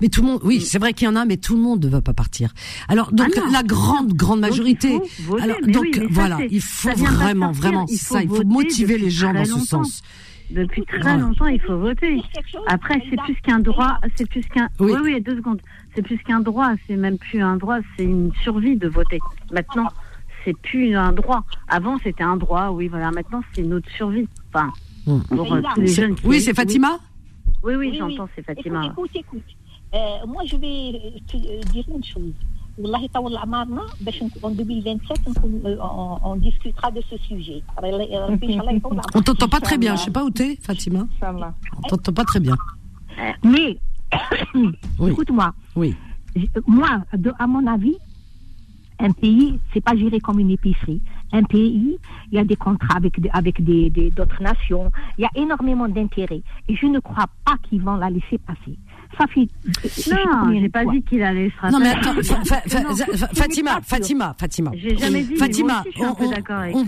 S2: mais tout le monde, oui, c'est vrai qu'il y en a, mais tout le monde ne va pas partir. Alors, donc,
S12: Ah
S2: la grande, grande
S12: Donc,
S2: majorité.
S12: il faut voter,
S2: alors, donc,
S12: oui, ça,
S2: voilà, il faut vraiment, vraiment,
S12: il
S2: c'est
S12: faut
S2: ça, il faut motiver les gens dans ce sens.
S12: Depuis très
S2: Voilà.
S12: longtemps, il faut voter. Après, c'est plus qu'un droit, c'est plus qu'un.
S2: Oui.
S12: Oui. oui, deux secondes. C'est plus qu'un droit, c'est même plus un droit, c'est une survie de voter. Maintenant, c'est plus un droit. Avant, c'était un droit, oui, voilà. Maintenant, c'est notre survie. Enfin,
S2: Hmm.
S12: pour euh, tous les
S2: C'est-
S12: jeunes. qui-
S2: Oui, c'est Fatima
S12: Oui, oui,
S17: Oui,
S12: j'entends,
S17: oui.
S12: c'est Fatima.
S17: Écoute, écoute, écoute. Euh, moi, je vais euh, te euh, dire une chose. Wallahi tawalla amarna, باش نك- en 2027, on, euh, on, on discutera de ce sujet. [laughs] euh,
S2: On t'entend pas très bien. Je sais pas où t'es, Fatima. On t'entend pas très bien.
S12: Mais, [coughs]
S2: Oui.
S12: écoute-moi,
S2: Oui.
S12: J- moi, de- à mon avis, un pays, c'est pas géré comme une épicerie. Un pays, il y a des contrats avec avec des- d'autres nations. Il y a énormément d'intérêts. Et je ne crois pas qu'ils vont la laisser passer. Ça fait. Non, j'ai pas dit qu'il allait se
S2: Non mais attends, Fatima. Fatima, Fatima.
S12: J'ai jamais dit, mais
S2: Fatima,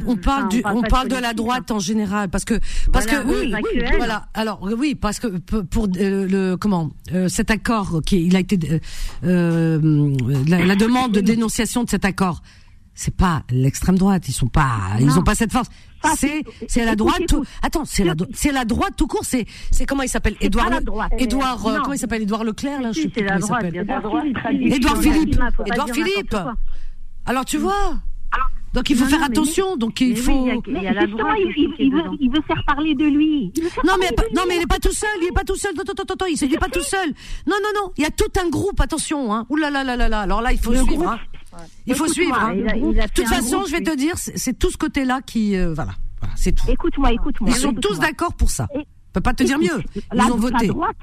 S2: on, parle du,
S12: on parle de
S2: la droite en général parce que parce que
S12: oui,
S2: voilà. Alors oui, parce que pour, euh, le comment euh, cet accord qui il a été euh, la demande de dénonciation de cet accord. C'est pas l'extrême droite, ils sont pas, ils
S12: Non.
S2: ont pas cette force.
S12: Ça,
S2: C'est,
S12: c'est-
S2: la droite. Tout, attends, c'est la, c'est la droite tout court. C'est, c'est comment il s'appelle? Édouard. Édouard, euh,
S12: Non.
S2: comment il s'appelle? Édouard Leclerc là, je sais plus comment il
S12: droite,
S2: s'appelle. Édouard
S12: Philippe,
S2: Édouard Philippe. Alors tu vois. Donc il faut
S12: Non,
S2: faire
S12: non, mais
S2: attention. Donc il
S12: mais oui,
S2: faut.
S12: il y a- il y a la Justement, droite il, aussi il- qui est il veut, dedans. il veut faire parler de lui.
S2: Non mais, pas- non mais il est pas tout seul, il est pas tout seul. Attends, attends, attends, il il est pas tout seul. Non non non, il y a tout un groupe. Attention, hein. Ouh là là là là là. Alors là, il faut
S12: Le
S2: suivre.
S12: groupe-
S2: hein. Il faut suivre. hein. De toute façon, je vais te dire, c'est tout ce côté-là qui, euh, voilà, c'est tout.
S12: Écoute-moi, écoute-moi.
S2: Ils sont tous d'accord pour ça.
S12: Et-
S2: Je peux pas te dire mieux. Ils
S12: la,
S2: ont voté.
S12: La droite,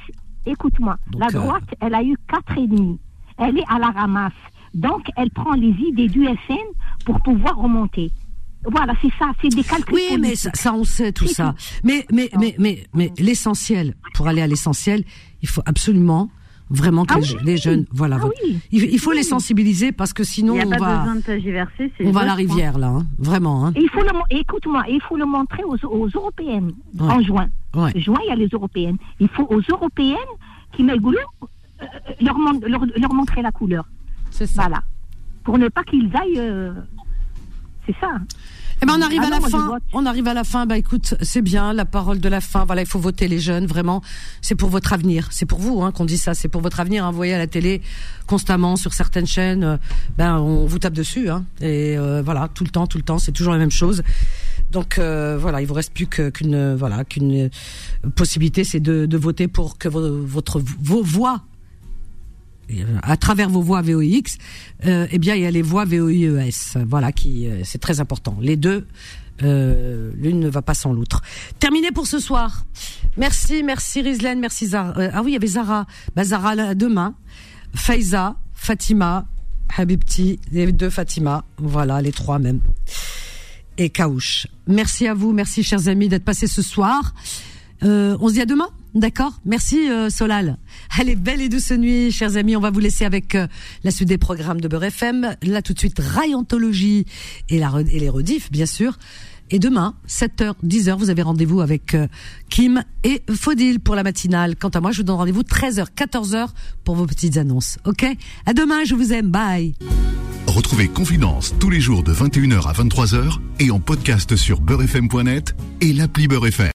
S12: écoute-moi, la
S2: euh,
S12: droite, elle a eu quatre ennemis. Elle est à la ramasse. Donc, elle prend les idées du SN pour pouvoir remonter. Voilà, c'est ça, c'est des calculs.
S2: Oui, mais ça, ça, on sait tout ça.
S12: tout.
S2: Mais, mais, mais, mais, mais l'essentiel, pour aller à l'essentiel, il faut absolument, vraiment que
S12: Ah
S2: les,
S12: oui.
S2: les jeunes, voilà,
S12: Ah oui.
S2: il, il faut les sensibiliser parce que sinon
S12: Il n'y a
S2: on
S12: pas
S2: va,
S12: besoin de
S2: on va à la rivière là, hein. vraiment. Hein.
S12: Et il faut le, écoute-moi, il faut le montrer aux, aux européennes
S2: Ouais.
S12: en juin.
S2: Ouais.
S12: Juin, il y a les européennes. Il faut aux européennes qui mettent goulot, euh, leur, leur, leur montrer la couleur.
S2: C'est ça.
S12: Voilà. Pour ne pas qu'ils aillent. euh, c'est ça.
S2: Eh ben on arrive
S12: Ah
S2: à
S12: non,
S2: la fin. On arrive à la fin. Bah écoute, c'est bien la parole de la fin. Voilà, il faut voter les jeunes. Vraiment, c'est pour votre avenir. C'est pour vous hein, qu'on dit ça. C'est pour votre avenir. Hein. Vous voyez à la télé constamment sur certaines chaînes, euh, ben on vous tape dessus. Hein. Et euh, voilà, tout le temps, tout le temps, c'est toujours la même chose. Donc euh, voilà, il vous reste plus qu'une voilà qu'une possibilité, c'est de, de voter pour que vo- votre vos voix à travers vos voix VOX, euh, eh bien il y a les voix VOIES, voilà qui euh, c'est très important. Les deux, euh, l'une ne va pas sans l'autre. Terminé pour ce soir. Merci, merci Rizlen, merci Zara. Euh, ah oui, il y avait Zara. Bah, Zara là, demain. Faiza, Fatima, Habibti, les deux Fatima, voilà, les trois même. Et Kaouch. Merci à vous, merci chers amis d'être passés ce soir. Euh, on se dit à demain, d'accord Merci euh, Solal. Allez, belle et douce nuit, chers amis. On va vous laisser avec euh, la suite des programmes de Beurre FM. Là, tout de suite, Rayontologie et, et les rediffs, bien sûr. Et demain, 7h, 10h, vous avez rendez-vous avec euh, Kim et Faudil pour la matinale. Quant à moi, je vous donne rendez-vous 13h, 14h pour vos petites annonces. Ok? À demain, je vous aime. Bye.
S1: Retrouvez Confidence tous les jours de 21h à 23h et en podcast sur beurrefm.net et l'appli Beurre FM.